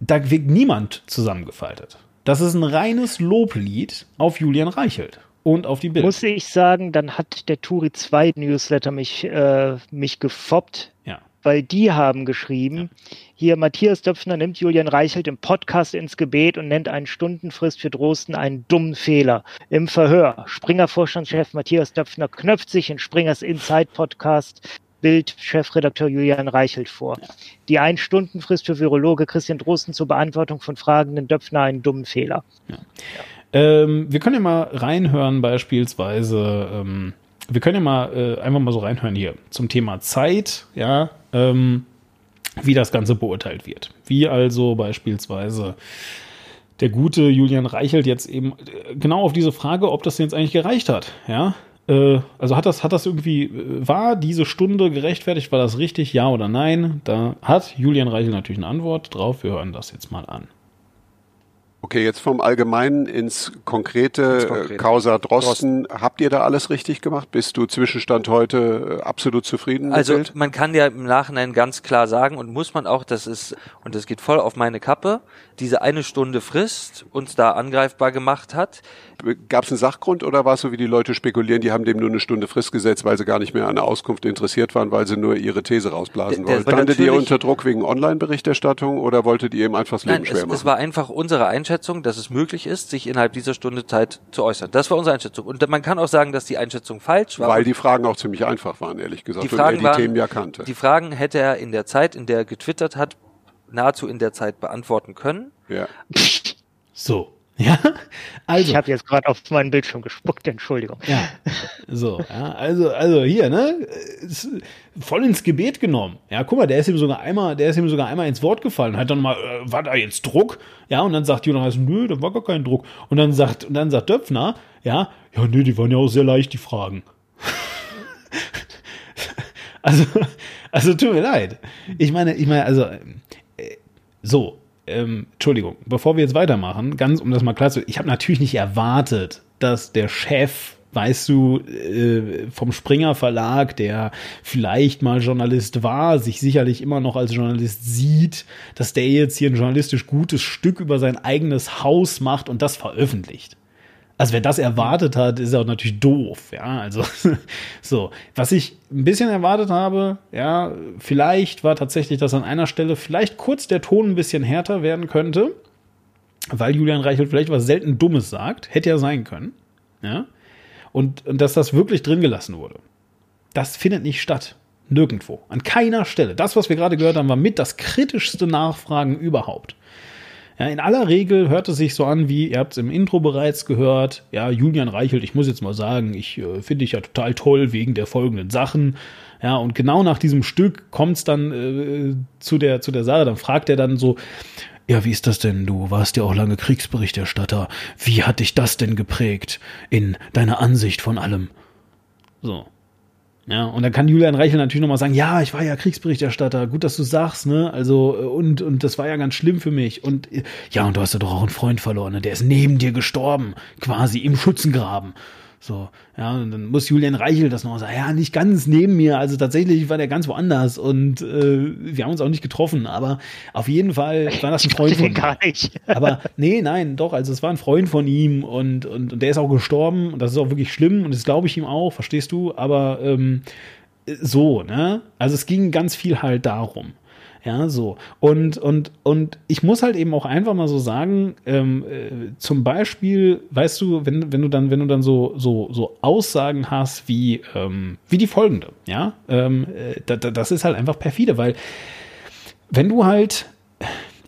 D: da wird niemand zusammengefaltet. Das ist ein reines Loblied auf Julian Reichelt und auf die Bild.
E: Muss ich sagen, dann hat der Turi 2 Newsletter mich, äh, mich gefoppt.
D: Ja.
E: Weil die haben geschrieben, hier Matthias Döpfner nimmt Julian Reichelt im Podcast ins Gebet und nennt einen Stundenfrist für Drosten einen dummen Fehler. Im Verhör, Springer-Vorstandschef Matthias Döpfner knöpft sich in Springers Inside-Podcast Bild-Chefredakteur Julian Reichelt vor. Die Ein-Stunden-Frist für Virologe Christian Drosten zur Beantwortung von Fragen den Döpfner einen dummen Fehler.
D: Ähm, wir können ja mal reinhören, beispielsweise, ähm, wir können ja mal äh, einfach mal so reinhören hier zum Thema Zeit, ja, ähm, wie das Ganze beurteilt wird. Wie also beispielsweise der gute Julian Reichelt jetzt eben äh, genau auf diese Frage, ob das jetzt eigentlich gereicht hat, ja. Äh, also hat das, hat das irgendwie, äh, war diese Stunde gerechtfertigt, war das richtig, ja oder nein? Da hat Julian Reichelt natürlich eine Antwort drauf. Wir hören das jetzt mal an.
A: Okay, jetzt vom Allgemeinen ins Konkrete,
B: Ins Konkrete.
A: Causa Drosten. Habt ihr da alles richtig gemacht? Bist du Zwischenstand heute äh, absolut zufrieden
B: Also man kann ja im Nachhinein ganz klar sagen und muss man auch, das ist, und das geht voll auf meine Kappe, diese eine Stunde Frist uns da angreifbar gemacht hat.
A: Gab es einen Sachgrund oder war es so, wie die Leute spekulieren, die haben dem nur eine Stunde Frist gesetzt, weil sie gar nicht mehr an der Auskunft interessiert waren, weil sie nur ihre These rausblasen wollten? Standet ihr unter Druck wegen Online-Berichterstattung oder wolltet ihr ihm einfach das Leben
B: Nein,
A: schwer
B: es,
A: machen?
B: es war einfach unsere Einschätzung, dass es möglich ist, sich innerhalb dieser Stunde Zeit zu äußern. Das war unsere Einschätzung. Und man kann auch sagen, dass die Einschätzung falsch war.
A: weil die Fragen auch ziemlich einfach waren, ehrlich gesagt,
B: die
A: und er die
B: waren,
A: Themen ja kannte.
B: Die Fragen hätte er in der Zeit, in der er getwittert hat, nahezu in der Zeit beantworten können.
A: ja.
D: So. Ja, also.
E: Ich habe jetzt gerade auf meinen Bildschirm gespuckt, Entschuldigung.
D: Ja, so, ja, also, also hier, ne, ist voll ins Gebet genommen. Ja, guck mal, der ist ihm sogar einmal, der ist ihm sogar einmal ins Wort gefallen, hat dann mal, äh, war da jetzt Druck? Ja, und dann sagt Jonas, nö, da war gar kein Druck. Und dann sagt, und dann sagt Döpfner, ja, ja, nö, die waren ja auch sehr leicht, die Fragen. also, also tut mir leid. Ich meine, ich meine, also, so, ähm, Entschuldigung, bevor wir jetzt weitermachen, ganz um das mal klar zu, ich habe natürlich nicht erwartet, dass der Chef, weißt du, äh, vom Springer Verlag, der vielleicht mal Journalist war, sich sicherlich immer noch als Journalist sieht, dass der jetzt hier ein journalistisch gutes Stück über sein eigenes Haus macht und das veröffentlicht. Also wer das erwartet hat, ist auch natürlich doof, ja. Also so, was ich ein bisschen erwartet habe, ja, vielleicht war tatsächlich, dass an einer Stelle vielleicht kurz der Ton ein bisschen härter werden könnte, weil Julian Reichelt vielleicht was selten Dummes sagt, hätte ja sein können, ja. Und, und dass das wirklich drin gelassen wurde. Das findet nicht statt. Nirgendwo. An keiner Stelle. Das, was wir gerade gehört haben, war mit das kritischste Nachfragen überhaupt. Ja, in aller Regel hört es sich so an, wie ihr habt es im Intro bereits gehört. Ja, Julian Reichelt, ich muss jetzt mal sagen, ich äh, finde dich ja total toll wegen der folgenden Sachen. Ja, und genau nach diesem Stück kommt es dann äh, zu, der, zu der Sache. Dann fragt er dann so, ja, wie ist das denn? Du warst ja auch lange Kriegsberichterstatter. Wie hat dich das denn geprägt in deiner Ansicht von allem? So. Ja, und dann kann Julian Reichel natürlich nochmal sagen, ja, ich war ja Kriegsberichterstatter, gut, dass du sagst, ne? Also, äh, und, und das war ja ganz schlimm für mich. Und äh, ja, und du hast ja doch auch einen Freund verloren, ne? Der ist neben dir gestorben, quasi im Schützengraben. So, ja, und dann muss Julian Reichel das noch sagen, ja, nicht ganz neben mir, also tatsächlich war der ganz woanders und äh, wir haben uns auch nicht getroffen, aber auf jeden Fall war das ein Freund von ihm.
E: gar nicht.
D: Aber nee, nein, doch, also es war ein Freund von ihm und, und, und der ist auch gestorben und das ist auch wirklich schlimm und das glaube ich ihm auch, verstehst du, aber ähm, so, ne? Also es ging ganz viel halt darum. Ja, so. Und, und, und ich muss halt eben auch einfach mal so sagen, ähm, äh, zum Beispiel, weißt du, wenn, wenn du dann, wenn du dann so, so, so Aussagen hast wie, ähm, wie die folgende, ja, ähm, äh, da, da, das ist halt einfach perfide, weil wenn du halt,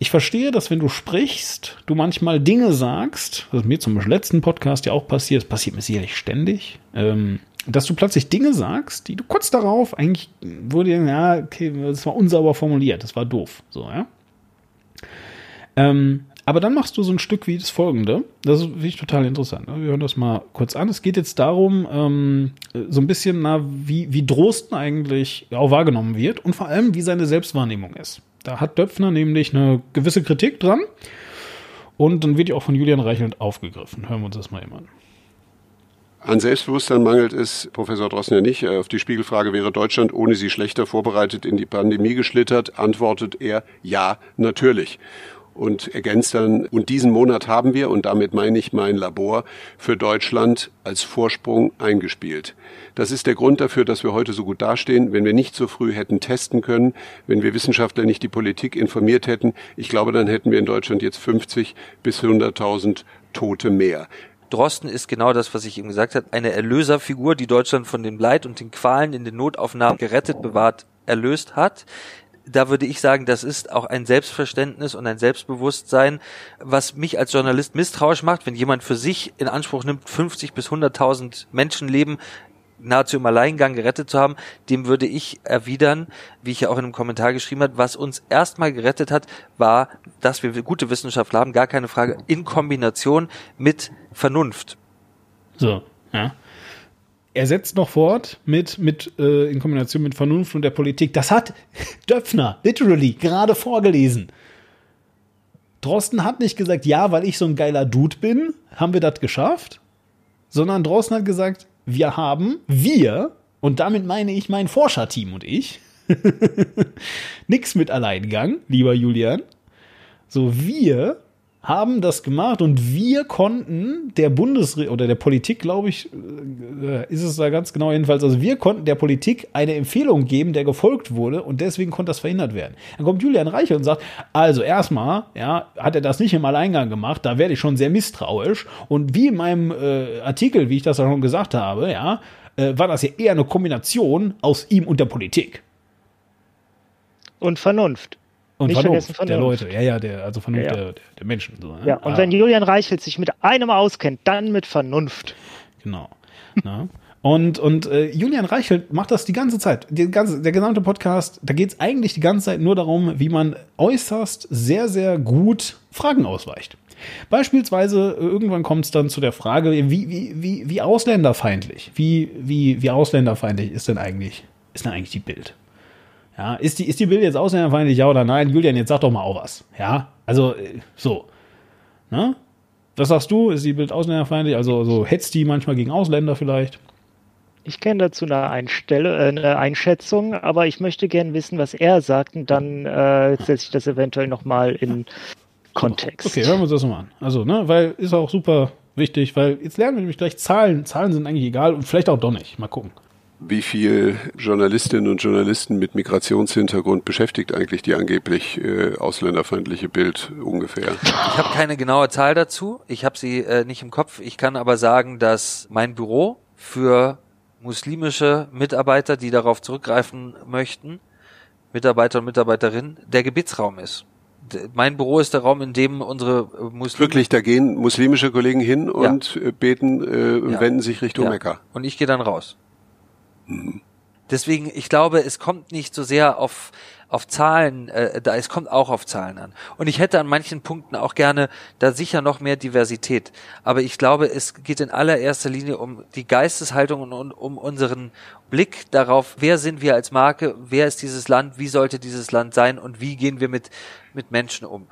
D: ich verstehe, dass wenn du sprichst, du manchmal Dinge sagst, ist mir zum letzten Podcast ja auch passiert, das passiert mir sicherlich ständig, ähm, dass du plötzlich Dinge sagst, die du kurz darauf eigentlich wurde, ja, okay, das war unsauber formuliert, das war doof, so, ja. Ähm, aber dann machst du so ein Stück wie das folgende. Das ist wirklich total interessant. Ne? Wir hören das mal kurz an. Es geht jetzt darum, ähm, so ein bisschen, na, wie, wie Drosten eigentlich auch wahrgenommen wird und vor allem, wie seine Selbstwahrnehmung ist. Da hat Döpfner nämlich eine gewisse Kritik dran und dann wird die auch von Julian Reichelt aufgegriffen. Hören wir uns das mal eben an.
A: An Selbstbewusstsein mangelt es Professor Drosten ja nicht. Auf die Spiegelfrage, wäre Deutschland ohne sie schlechter vorbereitet in die Pandemie geschlittert, antwortet er, ja, natürlich. Und ergänzt dann, und diesen Monat haben wir, und damit meine ich mein Labor, für Deutschland als Vorsprung eingespielt. Das ist der Grund dafür, dass wir heute so gut dastehen. Wenn wir nicht so früh hätten testen können, wenn wir Wissenschaftler nicht die Politik informiert hätten, ich glaube, dann hätten wir in Deutschland jetzt 50 bis 100.000 Tote mehr.
B: Drosten ist genau das, was ich ihm gesagt habe, eine Erlöserfigur, die Deutschland von dem Leid und den Qualen in den Notaufnahmen gerettet, bewahrt, erlöst hat. Da würde ich sagen, das ist auch ein Selbstverständnis und ein Selbstbewusstsein, was mich als Journalist misstrauisch macht, wenn jemand für sich in Anspruch nimmt, 50 bis 100.000 Menschenleben nahezu im Alleingang gerettet zu haben, dem würde ich erwidern, wie ich ja auch in einem Kommentar geschrieben habe, was uns erstmal gerettet hat, war, dass wir gute Wissenschaftler haben, gar keine Frage, in Kombination mit Vernunft.
D: So, ja. Er setzt noch fort mit, mit äh, in Kombination mit Vernunft und der Politik. Das hat Döpfner literally gerade vorgelesen. Drosten hat nicht gesagt, ja, weil ich so ein geiler Dude bin, haben wir das geschafft, sondern Drosten hat gesagt, wir haben, wir, und damit meine ich mein Forscherteam und ich, nix mit Alleingang, lieber Julian. So, wir haben das gemacht und wir konnten der Bundesre oder der Politik, glaube ich, äh, ist es da ganz genau jedenfalls, also wir konnten der Politik eine Empfehlung geben, der gefolgt wurde und deswegen konnte das verhindert werden. Dann kommt Julian Reichel und sagt, also erstmal, ja, hat er das nicht im Alleingang gemacht, da werde ich schon sehr misstrauisch und wie in meinem äh, Artikel, wie ich das ja schon gesagt habe, ja, äh, war das ja eher eine Kombination aus ihm und der Politik.
E: Und Vernunft.
D: Und
E: Nicht
D: Vernunft,
E: vergessen
D: der
E: Vernunft.
D: Leute, ja, ja, der, also Vernunft
E: Ja, ja.
D: Der, der, Menschen. So, ne?
E: Ja, und
D: Ah.
E: wenn Julian Reichelt sich mit einem auskennt, dann mit Vernunft.
D: Genau. Na? Und, und äh, Julian Reichelt macht das die ganze Zeit. Die ganze, der gesamte Podcast, da geht es eigentlich die ganze Zeit nur darum, wie man äußerst sehr, sehr gut Fragen ausweicht. Beispielsweise, äh, irgendwann kommt es dann zu der Frage, wie, wie, wie, wie ausländerfeindlich, wie, wie, wie ausländerfeindlich ist denn eigentlich, ist denn eigentlich die Bild? Ja, ist die, ist die Bild jetzt ausländerfeindlich, ja oder nein? Julian, jetzt sag doch mal auch was. Ja, also, äh, so. Ne? Was sagst du? Ist die Bild ausländerfeindlich? Also, so hetzt die manchmal gegen Ausländer vielleicht?
E: Ich kenne dazu eine, Einstelle, äh, eine Einschätzung, aber ich möchte gern wissen, was er sagt und dann äh, setze ich das eventuell nochmal in Kontext.
D: Okay, hören wir uns das mal an. Also, ne, weil ist auch super wichtig, weil jetzt lernen wir nämlich gleich Zahlen. Zahlen sind eigentlich egal und vielleicht auch doch nicht. Mal gucken.
A: Wie viel Journalistinnen und Journalisten mit Migrationshintergrund beschäftigt eigentlich die angeblich äh, ausländerfeindliche Bild ungefähr?
B: Ich habe keine genaue Zahl dazu. Ich habe sie äh, nicht im Kopf. Ich kann aber sagen, dass mein Büro für muslimische Mitarbeiter, die darauf zurückgreifen möchten, Mitarbeiter und Mitarbeiterinnen, der Gebetsraum ist. Mein Büro ist der Raum, in dem unsere äh, Muslime
A: Wirklich, da gehen muslimische Kollegen hin und äh, beten äh, und
B: Ja.
A: wenden sich Richtung
B: Ja.
A: Mekka.
B: Und ich gehe dann raus. Deswegen, ich glaube, es kommt nicht so sehr auf, auf Zahlen, äh, da es kommt auch auf Zahlen an. Und ich hätte an manchen Punkten auch gerne da sicher noch mehr Diversität. Aber ich glaube, es geht in allererster Linie um die Geisteshaltung und, und um unseren Blick darauf, wer sind wir als Marke, wer ist dieses Land, wie sollte dieses Land sein und wie gehen wir mit, mit Menschen um.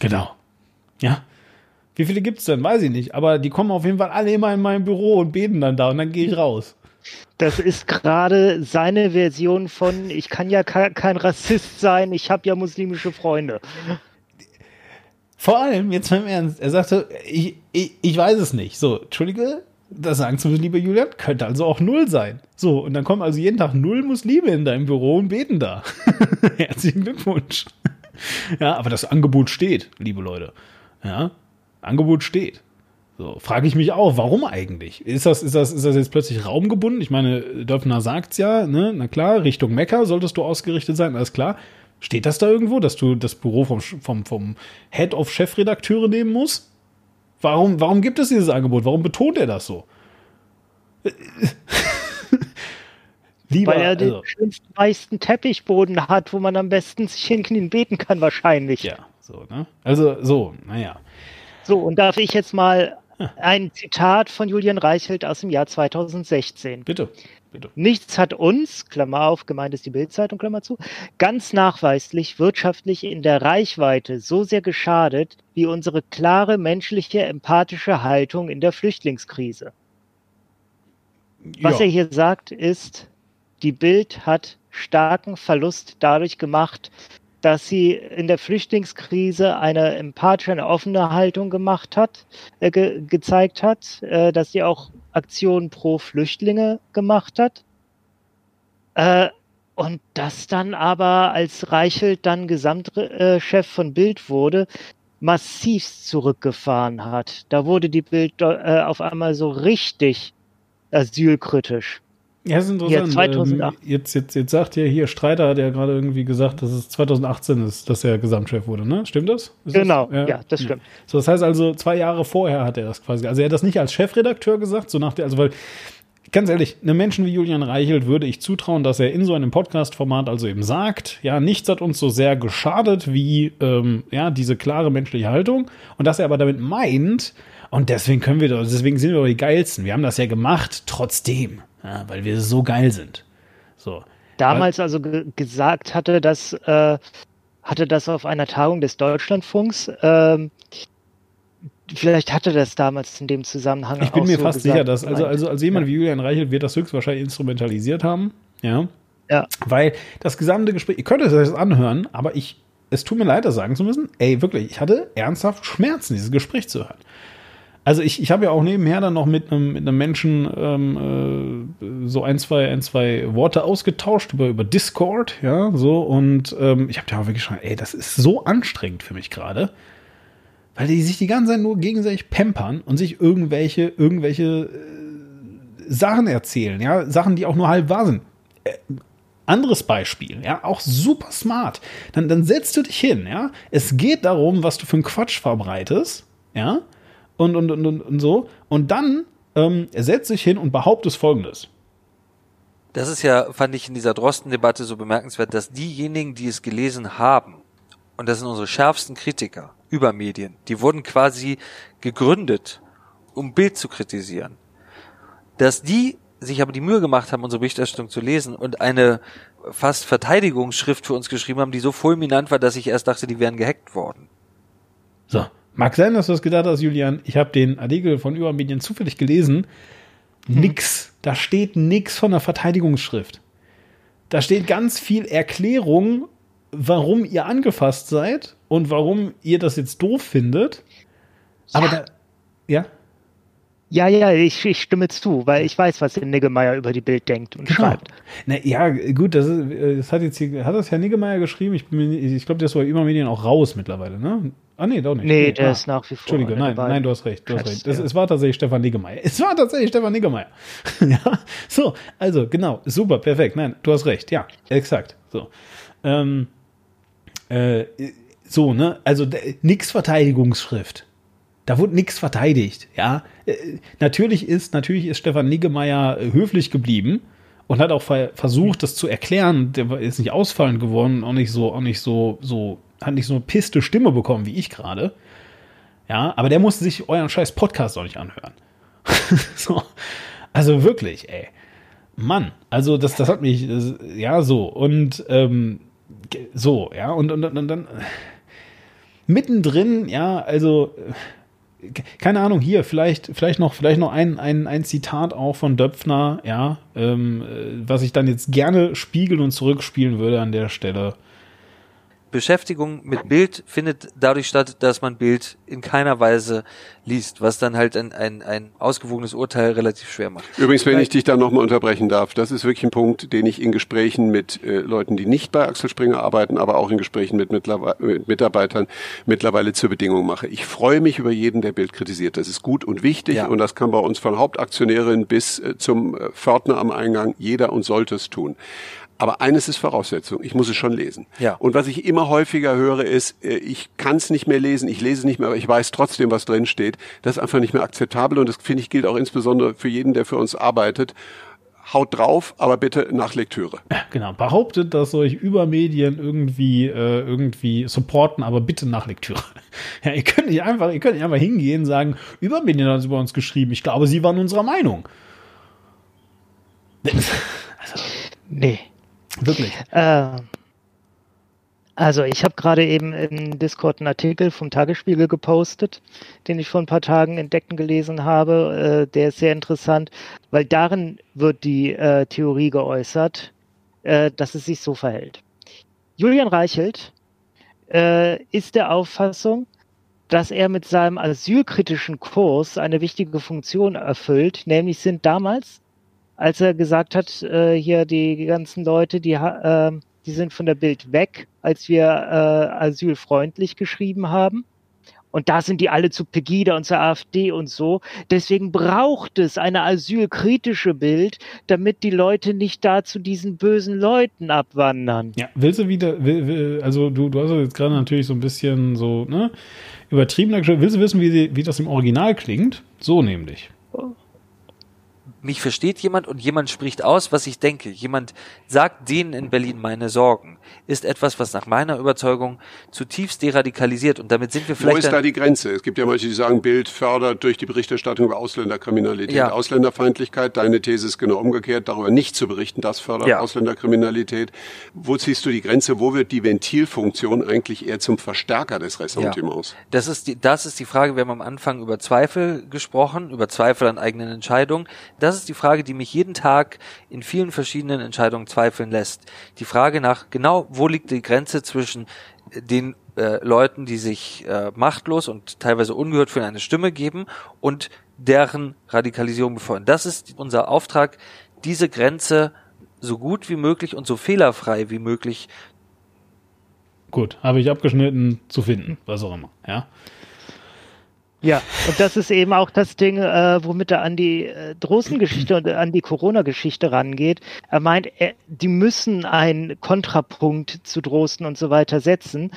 D: Genau. Ja. Wie viele gibt's denn? Weiß ich nicht. Aber die kommen auf jeden Fall alle immer in mein Büro und beten dann da und dann gehe ich raus.
E: Das ist gerade seine Version von, ich kann ja ke- kein Rassist sein, ich habe ja muslimische Freunde.
D: Vor allem, jetzt mal im Ernst, er sagte, ich, ich, ich weiß es nicht. So, Entschuldige, das sagen zu lieber Julian, könnte also auch null sein. So, und dann kommen also jeden Tag null Muslime in deinem Büro und beten da. Herzlichen Glückwunsch. Ja, aber das Angebot steht, liebe Leute. Ja, Angebot steht. So, frage ich mich auch, warum eigentlich? Ist das, ist das, ist das jetzt plötzlich raumgebunden? Ich meine, Döpfner sagt's ja, ne, na klar, Richtung Mekka solltest du ausgerichtet sein, alles klar. Steht das da irgendwo, dass du das Büro vom, vom, vom Head of Chefredakteure nehmen musst? Warum, warum gibt es dieses Angebot? Warum betont er das so? Lieber,
E: Weil er den
D: also,
E: schönsten weißen Teppichboden hat, wo man am besten sich hinknien beten kann, wahrscheinlich.
D: ja, so, ne? Also, so, naja.
E: So, und darf ich jetzt mal ein Zitat von Julian Reichelt aus dem Jahr 2016.
D: Bitte, bitte.
E: Nichts hat uns, Klammer auf, gemeint ist die Bildzeitung, Klammer zu, ganz nachweislich wirtschaftlich in der Reichweite so sehr geschadet wie unsere klare menschliche, empathische Haltung in der Flüchtlingskrise. Was
D: ja.
E: er hier sagt, ist, die Bild hat starken Verlust dadurch gemacht, dass sie in der Flüchtlingskrise eine empathische, eine offene Haltung gemacht hat, äh, ge gezeigt hat, äh, dass sie auch Aktionen pro Flüchtlinge gemacht hat. Äh, und das dann aber, als Reichelt dann Gesamtchef von Bild wurde, massivst zurückgefahren hat. Da wurde die Bild äh, auf einmal so richtig asylkritisch.
D: Ja, ist interessant.
E: Ja, 2008.
D: Ähm, jetzt, jetzt, jetzt sagt ja hier Streiter, hat ja gerade irgendwie gesagt, dass es 2018 ist, dass er Gesamtchef wurde, ne? Stimmt das? Ist
E: Genau,
D: das?
E: ja, das stimmt.
D: So, das heißt also, zwei Jahre vorher hat er das quasi. Also er hat das nicht als Chefredakteur gesagt, so nach der, also weil, ganz ehrlich, einem Menschen wie Julian Reichelt würde ich zutrauen, dass er in so einem Podcast-Format also eben sagt, ja, nichts hat uns so sehr geschadet wie ähm, ja, diese klare menschliche Haltung. Und dass er aber damit meint, und deswegen können wir, doch- deswegen sind wir doch die geilsten. Wir haben das ja gemacht, trotzdem. Ja, weil wir so geil sind. So.
E: damals also ge gesagt hatte, dass äh, hatte das auf einer Tagung des Deutschlandfunks. Ähm, vielleicht hatte das damals in dem Zusammenhang.
D: Ich bin
E: auch
D: mir
E: so
D: fast
E: gesagt.
D: sicher, dass, also, also als jemand wie Julian Reichelt wird das höchstwahrscheinlich instrumentalisiert haben. Ja.
E: Ja.
D: Weil das gesamte Gespräch, ihr könnt es euch das anhören, aber ich, es tut mir leid, das sagen zu müssen. Ey, wirklich, ich hatte ernsthaft Schmerzen, dieses Gespräch zu hören. Also ich, ich habe ja auch nebenher dann noch mit einem, mit einem Menschen ähm, äh, so ein, zwei, ein, zwei Worte ausgetauscht über, über Discord, ja, so, und ähm, ich habe da auch wirklich schon, ey, das ist so anstrengend für mich gerade, weil die sich die ganze Zeit nur gegenseitig pampern und sich irgendwelche, irgendwelche äh, Sachen erzählen, ja, Sachen, die auch nur halb wahr sind. Äh, anderes Beispiel, ja, auch super smart. Dann, dann setzt du dich hin, ja. Es geht darum, was du für einen Quatsch verbreitest, ja, und, und, und, und, und so. Und dann ähm, setzt dich hin und behauptest folgendes.
B: Das ist ja, fand ich in dieser Drosten-Debatte so bemerkenswert, dass diejenigen, die es gelesen haben, und das sind unsere schärfsten Kritiker über Medien, die wurden quasi gegründet, um Bild zu kritisieren. Dass die sich aber die Mühe gemacht haben, unsere Berichterstattung zu lesen und eine fast Verteidigungsschrift für uns geschrieben haben, die so fulminant war, dass ich erst dachte, die wären gehackt worden.
D: So. Mag sein, dass du das gedacht hast, Julian. Ich habe den Artikel von Übermedien zufällig gelesen. Nix. Da steht nix von der Verteidigungsschrift. Da steht ganz viel Erklärung, warum ihr angefasst seid und warum ihr das jetzt doof findet. Aber da, ja,
E: Ja, ja, ich, ich stimme zu, weil ich weiß, was der Niggemeier über die Bild denkt und
D: Genau.
E: schreibt.
D: Na, ja, gut, das, ist, äh, das hat jetzt hier, hat das Herr Niggemeier geschrieben? Ich, bin ich glaube, der ist bei Übermedien auch raus mittlerweile, ne? Ah, nee, doch nicht.
E: Nee, der
D: ah.
E: ist nach wie vor.
D: Entschuldige, nein, nein, du hast recht, du hast recht. Das,
E: ja.
D: Es war tatsächlich Stefan Niggemeier. Es war tatsächlich Stefan Niggemeier. ja, so, also, genau, super, perfekt. Nein, du hast recht, ja, exakt. So, ähm, äh, so, ne, also nix Verteidigungsschrift. Da wurde nichts verteidigt, ja. Äh, natürlich ist, natürlich ist Stefan Niggemeier äh, höflich geblieben und hat auch ver versucht, das zu erklären. Der ist nicht ausfallend geworden, auch nicht so, auch nicht so, so, hat nicht so eine piste Stimme bekommen wie ich gerade. Ja, aber der musste sich euren scheiß Podcast auch nicht anhören. so. Also wirklich, ey. Mann, also das, das hat mich, das, ja, so. Und ähm, so, ja, und, und, und, und dann mittendrin, ja, also äh, keine Ahnung, hier, vielleicht, vielleicht noch, vielleicht noch ein, ein, ein Zitat auch von Döpfner, ja, ähm, äh, was ich dann jetzt gerne spiegeln und zurückspielen würde an der Stelle.
B: Beschäftigung mit Bild findet dadurch statt, dass man Bild in keiner Weise liest, was dann halt ein, ein, ein ausgewogenes Urteil relativ schwer macht.
A: Übrigens, wenn ich dich da nochmal unterbrechen darf, das ist wirklich ein Punkt, den ich in Gesprächen mit äh, Leuten, die nicht bei Axel Springer arbeiten, aber auch in Gesprächen mit, mit Mitarbeitern mittlerweile zur Bedingung mache. Ich freue mich über jeden, der Bild kritisiert. Das ist gut und wichtig
B: Ja.
A: und das kann bei uns von Hauptaktionärin bis äh, zum äh, Pförtner am Eingang jeder und sollte es tun. Aber eines ist Voraussetzung, ich muss es schon lesen.
B: Ja.
A: Und was ich immer häufiger höre, ist, äh, ich kann es nicht mehr lesen, ich lese es nicht mehr, aber ich weiß trotzdem, was drin steht. Das ist einfach nicht mehr akzeptabel und das finde ich gilt auch insbesondere für jeden, der für uns arbeitet. Haut drauf, aber bitte nach Lektüre.
D: Genau, behauptet, dass euch Übermedien irgendwie, äh, irgendwie supporten, aber bitte nach Lektüre. Ja, ihr könnt nicht einfach, ihr könnt nicht einfach hingehen und sagen, Übermedien hat es über uns geschrieben. Ich glaube, sie waren unserer Meinung.
E: Nee.
D: Wirklich.
E: Äh, also ich habe gerade eben im Discord einen Artikel vom Tagesspiegel gepostet, den ich vor ein paar Tagen entdeckt und gelesen habe. Äh, der ist sehr interessant, weil darin wird die äh, Theorie geäußert, äh, dass es sich so verhält. Julian Reichelt äh, ist der Auffassung, dass er mit seinem asylkritischen Kurs eine wichtige Funktion erfüllt, nämlich sind damals als er gesagt hat, äh, hier die ganzen Leute, die, äh, die sind von der Bild weg, als wir äh, asylfreundlich geschrieben haben. Und da sind die alle zu Pegida und zur AfD und so. Deswegen braucht es eine asylkritische Bild, damit die Leute nicht da zu diesen bösen Leuten abwandern.
D: Ja, willst du wieder, will, will, also du, du hast jetzt gerade natürlich so ein bisschen so, ne, übertrieben. Willst du wissen, wie, wie das im Original klingt? So nämlich.
B: Mich versteht jemand und jemand spricht aus, was ich denke. Jemand sagt denen in Berlin meine Sorgen. Ist etwas, was nach meiner Überzeugung zutiefst deradikalisiert. Und damit sind wir
A: Wo
B: vielleicht
A: ist
B: dann-
A: da die Grenze? Es gibt ja manche, die sagen, Bild fördert durch die Berichterstattung über Ausländerkriminalität
B: Ja.
A: Ausländerfeindlichkeit. Deine These ist genau umgekehrt, darüber nicht zu berichten, das fördert
B: Ja.
A: Ausländerkriminalität. Wo ziehst du die Grenze? Wo wird die Ventilfunktion eigentlich eher zum Verstärker des Ressentiments?
B: Das ist die, das ist die Frage. Wir haben am Anfang über Zweifel gesprochen, über Zweifel an eigenen Entscheidungen. Das ist die Frage, die mich jeden Tag in vielen verschiedenen Entscheidungen zweifeln lässt. Die Frage nach genau, wo liegt die Grenze zwischen den äh, Leuten, die sich äh, machtlos und teilweise ungehört fühlen, eine Stimme geben und deren Radikalisierung befeuern. Das ist unser Auftrag, diese Grenze so gut wie möglich und so fehlerfrei wie möglich
D: Gut, habe ich abgeschnitten zu finden, was auch immer, ja.
E: Ja, und das ist eben auch das Ding, äh, womit er an die äh, Drosten-Geschichte und an die Corona-Geschichte rangeht. Er meint, er, die müssen einen Kontrapunkt zu Drosten und so weiter setzen,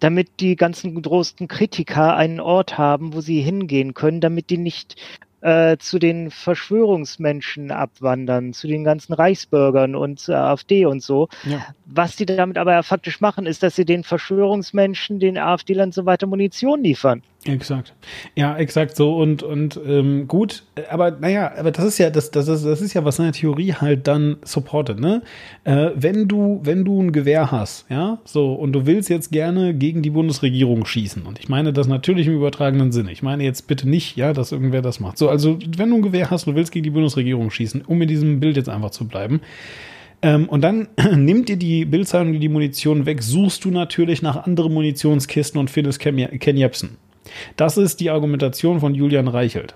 E: damit die ganzen Drosten-Kritiker einen Ort haben, wo sie hingehen können, damit die nicht äh, zu den Verschwörungsmenschen abwandern, zu den ganzen Reichsbürgern und zur AfD und so.
D: Ja.
E: Was die damit aber ja faktisch machen, ist, dass sie den Verschwörungsmenschen, den AfD-Lern und so weiter Munition liefern.
D: Exakt. Ja, exakt so und und ähm, gut, aber naja, aber das ist ja das das ist das ist ja was seine Theorie halt dann supportet, ne? Äh, wenn du wenn du ein Gewehr hast, ja, so und du willst jetzt gerne gegen die Bundesregierung schießen und ich meine das natürlich im übertragenen Sinne. Ich meine jetzt bitte nicht, ja, dass irgendwer das macht. So, also wenn du ein Gewehr hast du willst gegen die Bundesregierung schießen, um in diesem Bild jetzt einfach zu bleiben, ähm, und dann nimmt dir die Bildzeitung die Munition weg, suchst du natürlich nach anderen Munitionskisten und findest Ken, Ken Jebsen. Das ist die Argumentation von Julian Reichelt.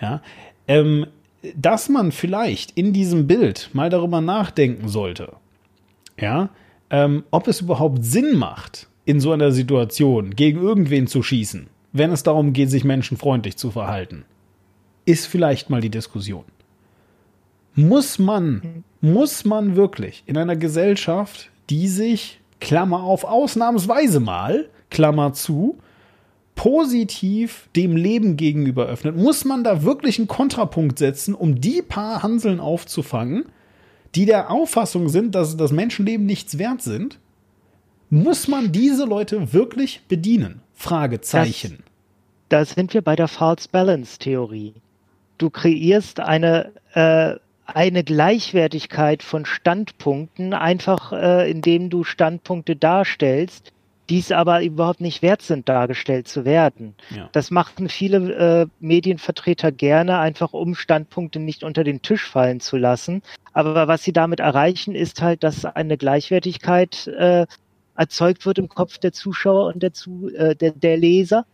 D: Ja, ähm, dass man vielleicht in diesem Bild mal darüber nachdenken sollte, ja, ähm, ob es überhaupt Sinn macht, in so einer Situation gegen irgendwen zu schießen, wenn es darum geht, sich menschenfreundlich zu verhalten, ist vielleicht mal die Diskussion. Muss man, muss man wirklich in einer Gesellschaft, die sich, Klammer auf, ausnahmsweise mal, Klammer zu, positiv dem Leben gegenüber öffnet, muss man da wirklich einen Kontrapunkt setzen, um die paar Hanseln aufzufangen, die der Auffassung sind, dass das Menschenleben nichts wert sind? Muss man diese Leute wirklich bedienen? Fragezeichen.
E: da sind wir bei der False Balance Theorie. Du kreierst eine, äh, eine Gleichwertigkeit von Standpunkten, einfach äh, indem du Standpunkte darstellst, die es aber überhaupt nicht wert sind, dargestellt zu werden.
D: Ja.
E: Das machen viele äh, Medienvertreter gerne, einfach um Standpunkte nicht unter den Tisch fallen zu lassen. Aber was sie damit erreichen, ist halt, dass eine Gleichwertigkeit äh, erzeugt wird im Kopf der Zuschauer und der, Zu äh, der, der Leser,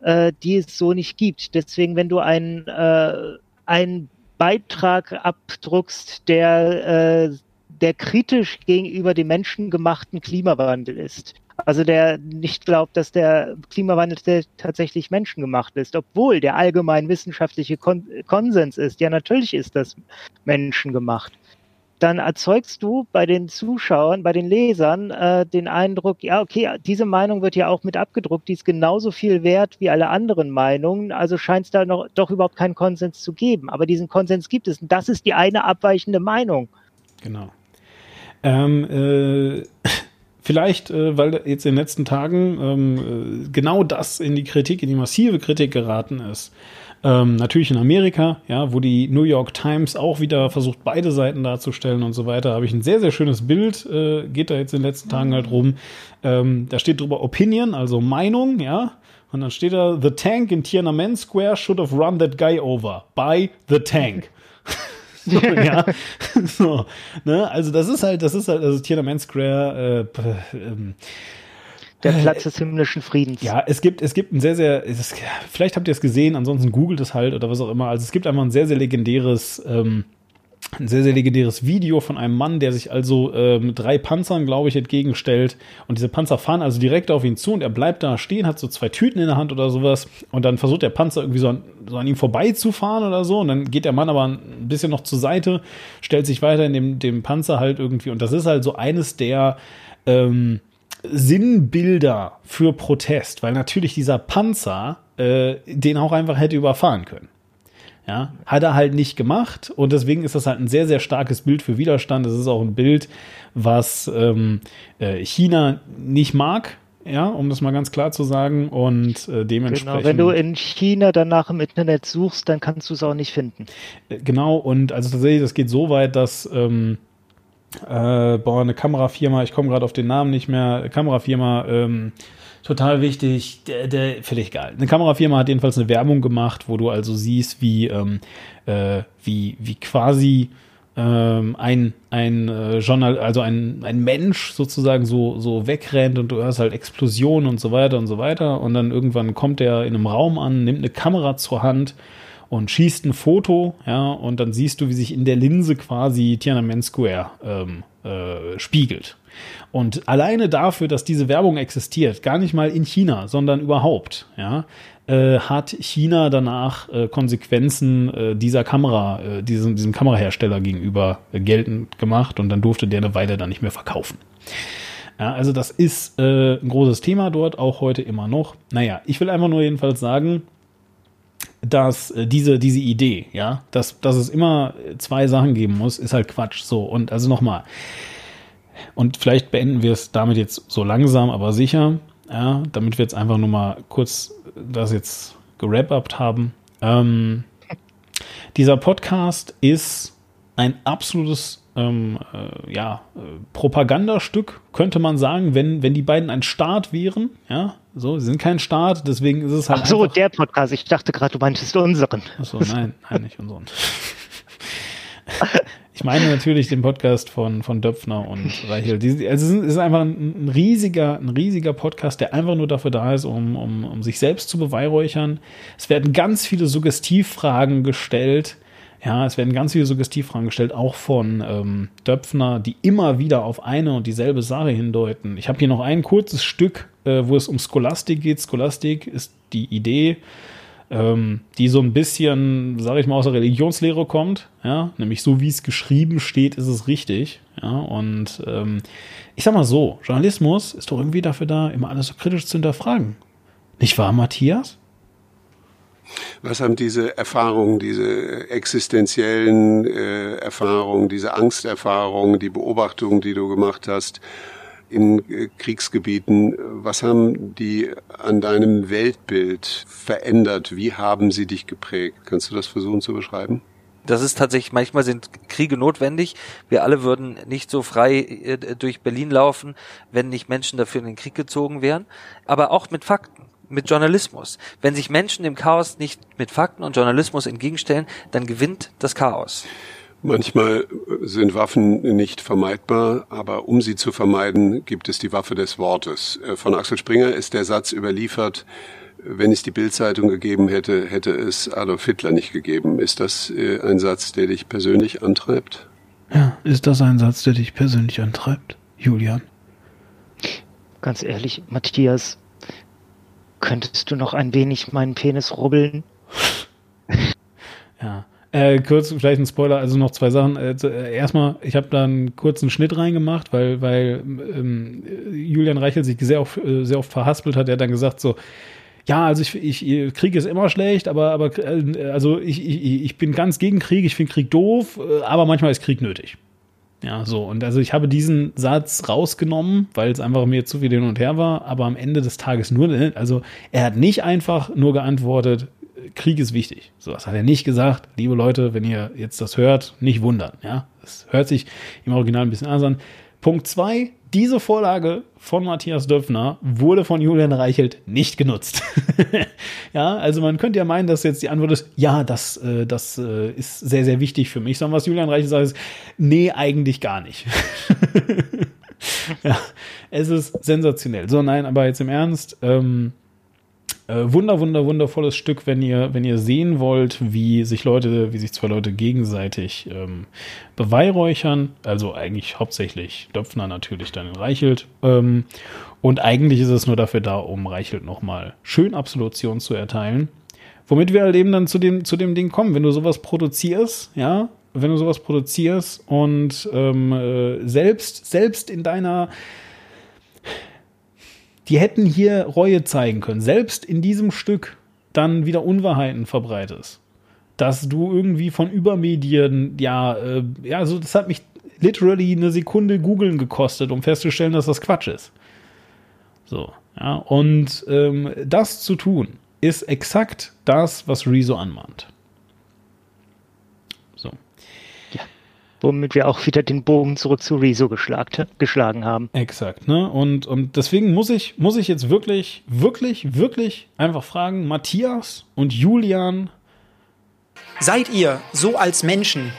E: äh, die es so nicht gibt. Deswegen, wenn du einen, äh, einen Beitrag abdruckst, der, äh, der kritisch gegenüber dem menschengemachten Klimawandel ist, also der nicht glaubt, dass der Klimawandel tatsächlich menschengemacht ist, obwohl der allgemein wissenschaftliche Kon Konsens ist, ja natürlich ist das menschengemacht, dann erzeugst du bei den Zuschauern, bei den Lesern äh, den Eindruck, ja okay, diese Meinung wird ja auch mit abgedruckt, die ist genauso viel wert wie alle anderen Meinungen, also scheint es da noch doch überhaupt keinen Konsens zu geben. Aber diesen Konsens gibt es und das ist die eine abweichende Meinung.
D: Genau. Ähm, äh, Vielleicht, äh, weil jetzt in den letzten Tagen ähm, äh, genau das in die Kritik, in die massive Kritik geraten ist. Ähm, natürlich in Amerika, ja, wo die New York Times auch wieder versucht, beide Seiten darzustellen und so weiter, habe ich ein sehr, sehr schönes Bild, äh, geht da jetzt in den letzten Tagen halt rum. Ähm, da steht drüber Opinion, also Meinung, ja. Und dann steht da, The Tank in Tiananmen Square should have run that guy over. By the Tank. So, ja. so, ne? Also das ist halt, das ist halt, also Tiananmen Square, äh, ähm,
E: Der Platz des himmlischen Friedens.
D: ja, es gibt, es gibt ein sehr, sehr, es vielleicht habt ihr es gesehen, ansonsten googelt es halt oder was auch immer. Also es gibt einfach ein sehr, sehr legendäres, ähm, ein sehr, sehr legendäres Video von einem Mann, der sich also äh, mit drei Panzern, glaube ich, entgegenstellt. Und diese Panzer fahren also direkt auf ihn zu und er bleibt da stehen, hat so zwei Tüten in der Hand oder sowas. Und dann versucht der Panzer irgendwie so an, so an ihm vorbeizufahren oder so. Und dann geht der Mann aber ein bisschen noch zur Seite, stellt sich weiter in dem, dem Panzer halt irgendwie. Und das ist halt so eines der ähm, Sinnbilder für Protest, weil natürlich dieser Panzer äh, den auch einfach hätte überfahren können. Ja, hat er halt nicht gemacht und deswegen ist das halt ein sehr, sehr starkes Bild für Widerstand. Es ist auch ein Bild, was ähm, äh, China nicht mag, ja, um das mal ganz klar zu sagen und äh, dementsprechend.
E: Genau, wenn du in China danach im Internet suchst, dann kannst du es auch nicht finden.
D: Äh, Genau, und also tatsächlich, das geht so weit, dass ähm, äh, boah, eine Kamerafirma, ich komme gerade auf den Namen nicht mehr, Kamerafirma, ähm, total wichtig, der, der, völlig egal. Eine Kamerafirma hat jedenfalls eine Werbung gemacht, wo du also siehst, wie, ähm, äh, wie, wie quasi ähm, ein, ein äh, Journal, also ein, ein Mensch sozusagen so, so wegrennt und du hörst halt Explosionen und so weiter und so weiter. Und dann irgendwann kommt er in einem Raum an, nimmt eine Kamera zur Hand und schießt ein Foto, ja, und dann siehst du, wie sich in der Linse quasi Tiananmen Square ähm, äh, spiegelt. Und alleine dafür, dass diese Werbung existiert, gar nicht mal in China, sondern überhaupt, ja, äh, hat China danach äh, Konsequenzen äh, dieser Kamera, äh, diesem, diesem Kamerahersteller gegenüber äh, geltend gemacht und dann durfte der eine Weile dann nicht mehr verkaufen. Ja, also das ist äh, ein großes Thema dort, auch heute immer noch. Naja, ich will einfach nur jedenfalls sagen, dass diese, diese Idee, ja, dass, dass es immer zwei Sachen geben muss, ist halt Quatsch. So, und also nochmal. Und vielleicht beenden wir es damit jetzt so langsam, aber sicher, ja, damit wir jetzt einfach nur mal kurz das jetzt gerappt haben. Ähm, dieser Podcast ist ein absolutes ähm, äh, ja, äh, Propagandastück, könnte man sagen, wenn, wenn die beiden ein Staat wären. Ja, so, sie sind kein Staat, deswegen ist es halt.
E: Ach so,
D: einfach,
E: der Podcast. Ich dachte gerade, du meintest unseren.
D: Achso, nein, nein, nicht unseren. Ich meine natürlich den Podcast von, von Döpfner und Reichel. Die, also es ist einfach ein, ein, riesiger, ein riesiger Podcast, der einfach nur dafür da ist, um, um, um sich selbst zu beweihräuchern. Es werden ganz viele Suggestivfragen gestellt. Ja, es werden ganz viele Suggestivfragen gestellt, auch von ähm, Döpfner, die immer wieder auf eine und dieselbe Sache hindeuten. Ich habe hier noch ein kurzes Stück, äh, wo es um Scholastik geht. Scholastik ist die Idee, ähm, die so ein bisschen, sage ich mal, aus der Religionslehre kommt, ja, nämlich so wie es geschrieben steht, ist es richtig, ja, und ähm, ich sag mal so, Journalismus ist doch irgendwie dafür da, immer alles so kritisch zu hinterfragen. Nicht wahr, Matthias?
A: Was haben diese Erfahrungen, diese existenziellen äh, Erfahrungen, diese Angsterfahrungen, die Beobachtungen, die du gemacht hast in äh, Kriegsgebieten, was haben die an deinem Weltbild verändert? Wie haben sie dich geprägt? Kannst du das versuchen zu beschreiben?
B: Das ist tatsächlich, manchmal sind Kriege notwendig. Wir alle würden nicht so frei äh, durch Berlin laufen, wenn nicht Menschen dafür in den Krieg gezogen wären. Aber auch mit Fakten, mit Journalismus. Wenn sich Menschen dem Chaos nicht mit Fakten und Journalismus entgegenstellen, dann gewinnt das Chaos.
A: Manchmal sind Waffen nicht vermeidbar, aber um sie zu vermeiden, gibt es die Waffe des Wortes. Äh, von Axel Springer ist der Satz überliefert, wenn es die Bildzeitung gegeben hätte, hätte es Adolf Hitler nicht gegeben. Ist das äh, ein Satz, der dich persönlich antreibt?
D: Ja, ist das ein Satz, der dich persönlich antreibt, Julian?
E: Ganz ehrlich, Matthias, könntest du noch ein wenig meinen Penis rubbeln?
D: ja. Äh, kurz, vielleicht ein Spoiler, also noch zwei Sachen. Äh, äh erstmal, ich habe da einen kurzen Schnitt reingemacht, weil, weil ähm, Julian Reichel sich sehr oft, äh, sehr oft verhaspelt hat. Er hat dann gesagt so, ja, also ich, ich Krieg ist immer schlecht, aber, aber äh, also ich, ich, ich bin ganz gegen Krieg, ich finde Krieg doof, aber manchmal ist Krieg nötig. Ja, so. Und also ich habe diesen Satz rausgenommen, weil es einfach mir zu viel hin und her war, aber am Ende des Tages nur, ne, also er hat nicht einfach nur geantwortet, Krieg ist wichtig. So, das hat er nicht gesagt. Liebe Leute, wenn ihr jetzt das hört, nicht wundern. Ja, es hört sich im Original ein bisschen anders an. Punkt zwei: diese Vorlage von Matthias Döpfner wurde von Julian Reichelt nicht genutzt. ja, also man könnte ja meinen, dass jetzt die Antwort ist, ja, das, äh, das äh, ist sehr, sehr wichtig für mich. Sondern was Julian Reichelt sagt, ist, nee, eigentlich gar nicht. ja, es ist sensationell. So, nein, aber jetzt im Ernst, ähm, äh, wunder, wunder, wundervolles Stück, wenn ihr, wenn ihr sehen wollt, wie sich Leute, wie sich zwei Leute gegenseitig ähm, beweihräuchern. Also eigentlich hauptsächlich Döpfner natürlich dann in Reichelt. Ähm, und eigentlich ist es nur dafür da, um Reichelt nochmal schön Absolution zu erteilen. Womit wir halt eben dann zu dem, zu dem Ding kommen. Wenn du sowas produzierst, ja, wenn du sowas produzierst und ähm, äh, selbst, selbst in deiner die hätten hier Reue zeigen können. Selbst in diesem Stück dann wieder Unwahrheiten verbreitest. Dass du irgendwie von Übermedien, ja, äh, ja, so, das hat mich literally eine Sekunde googeln gekostet, um festzustellen, dass das Quatsch ist. So, ja, und ähm, das zu tun, ist exakt das, was Rezo anmahnt.
E: Womit wir auch wieder den Bogen zurück zu Rezo geschlagen haben.
D: Exakt, ne? Und, und deswegen muss ich, muss ich jetzt wirklich, wirklich, wirklich einfach fragen, Matthias und Julian.
G: Seid ihr so als Menschen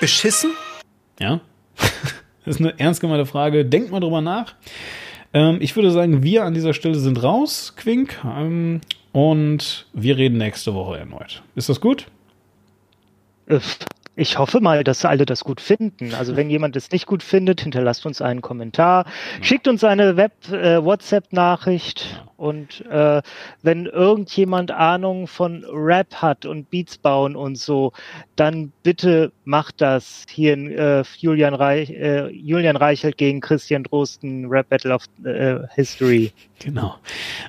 G: beschissen?
D: Ja. das ist eine ernst gemeinte Frage. Denkt mal drüber nach. Ähm, ich würde sagen, wir an dieser Stelle sind raus, Quink. Ähm, und wir reden nächste Woche erneut. Ist das gut?
E: Öff. Ich hoffe mal, dass alle das gut finden. Also wenn jemand es nicht gut findet, hinterlasst uns einen Kommentar, schickt uns eine Web äh, WhatsApp-Nachricht und äh, wenn irgendjemand Ahnung von Rap hat und Beats bauen und so, dann bitte macht das hier in äh, Julian, Reich, äh, Julian Reichelt gegen Christian Drosten Rap Battle of äh, History.
D: Genau.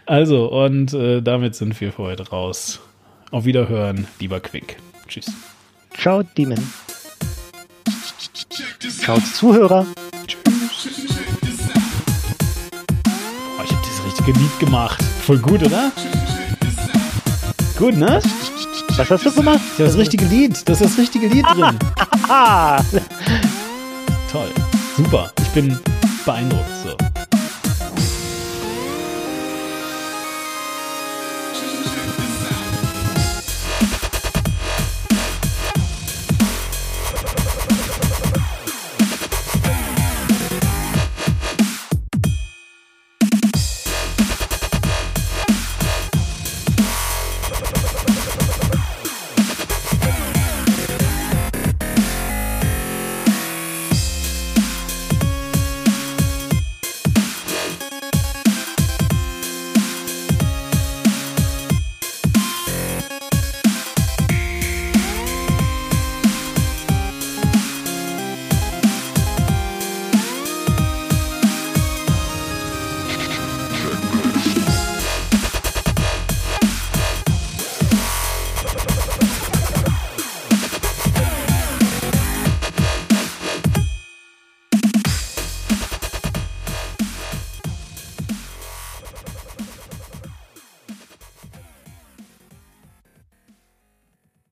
D: Also und damit sind wir für heute raus. Auf Wiederhören, lieber Quick. Tschüss.
E: Ciao, Demon. Ciao, Zuhörer.
D: Boah, ich hab dieses richtige Lied gemacht. Voll gut, oder? Gut, ne?
E: Was hast du gemacht?
D: Hab das richtige Lied. Das ist das richtige Lied drin. Toll. Super. Ich bin beeindruckt.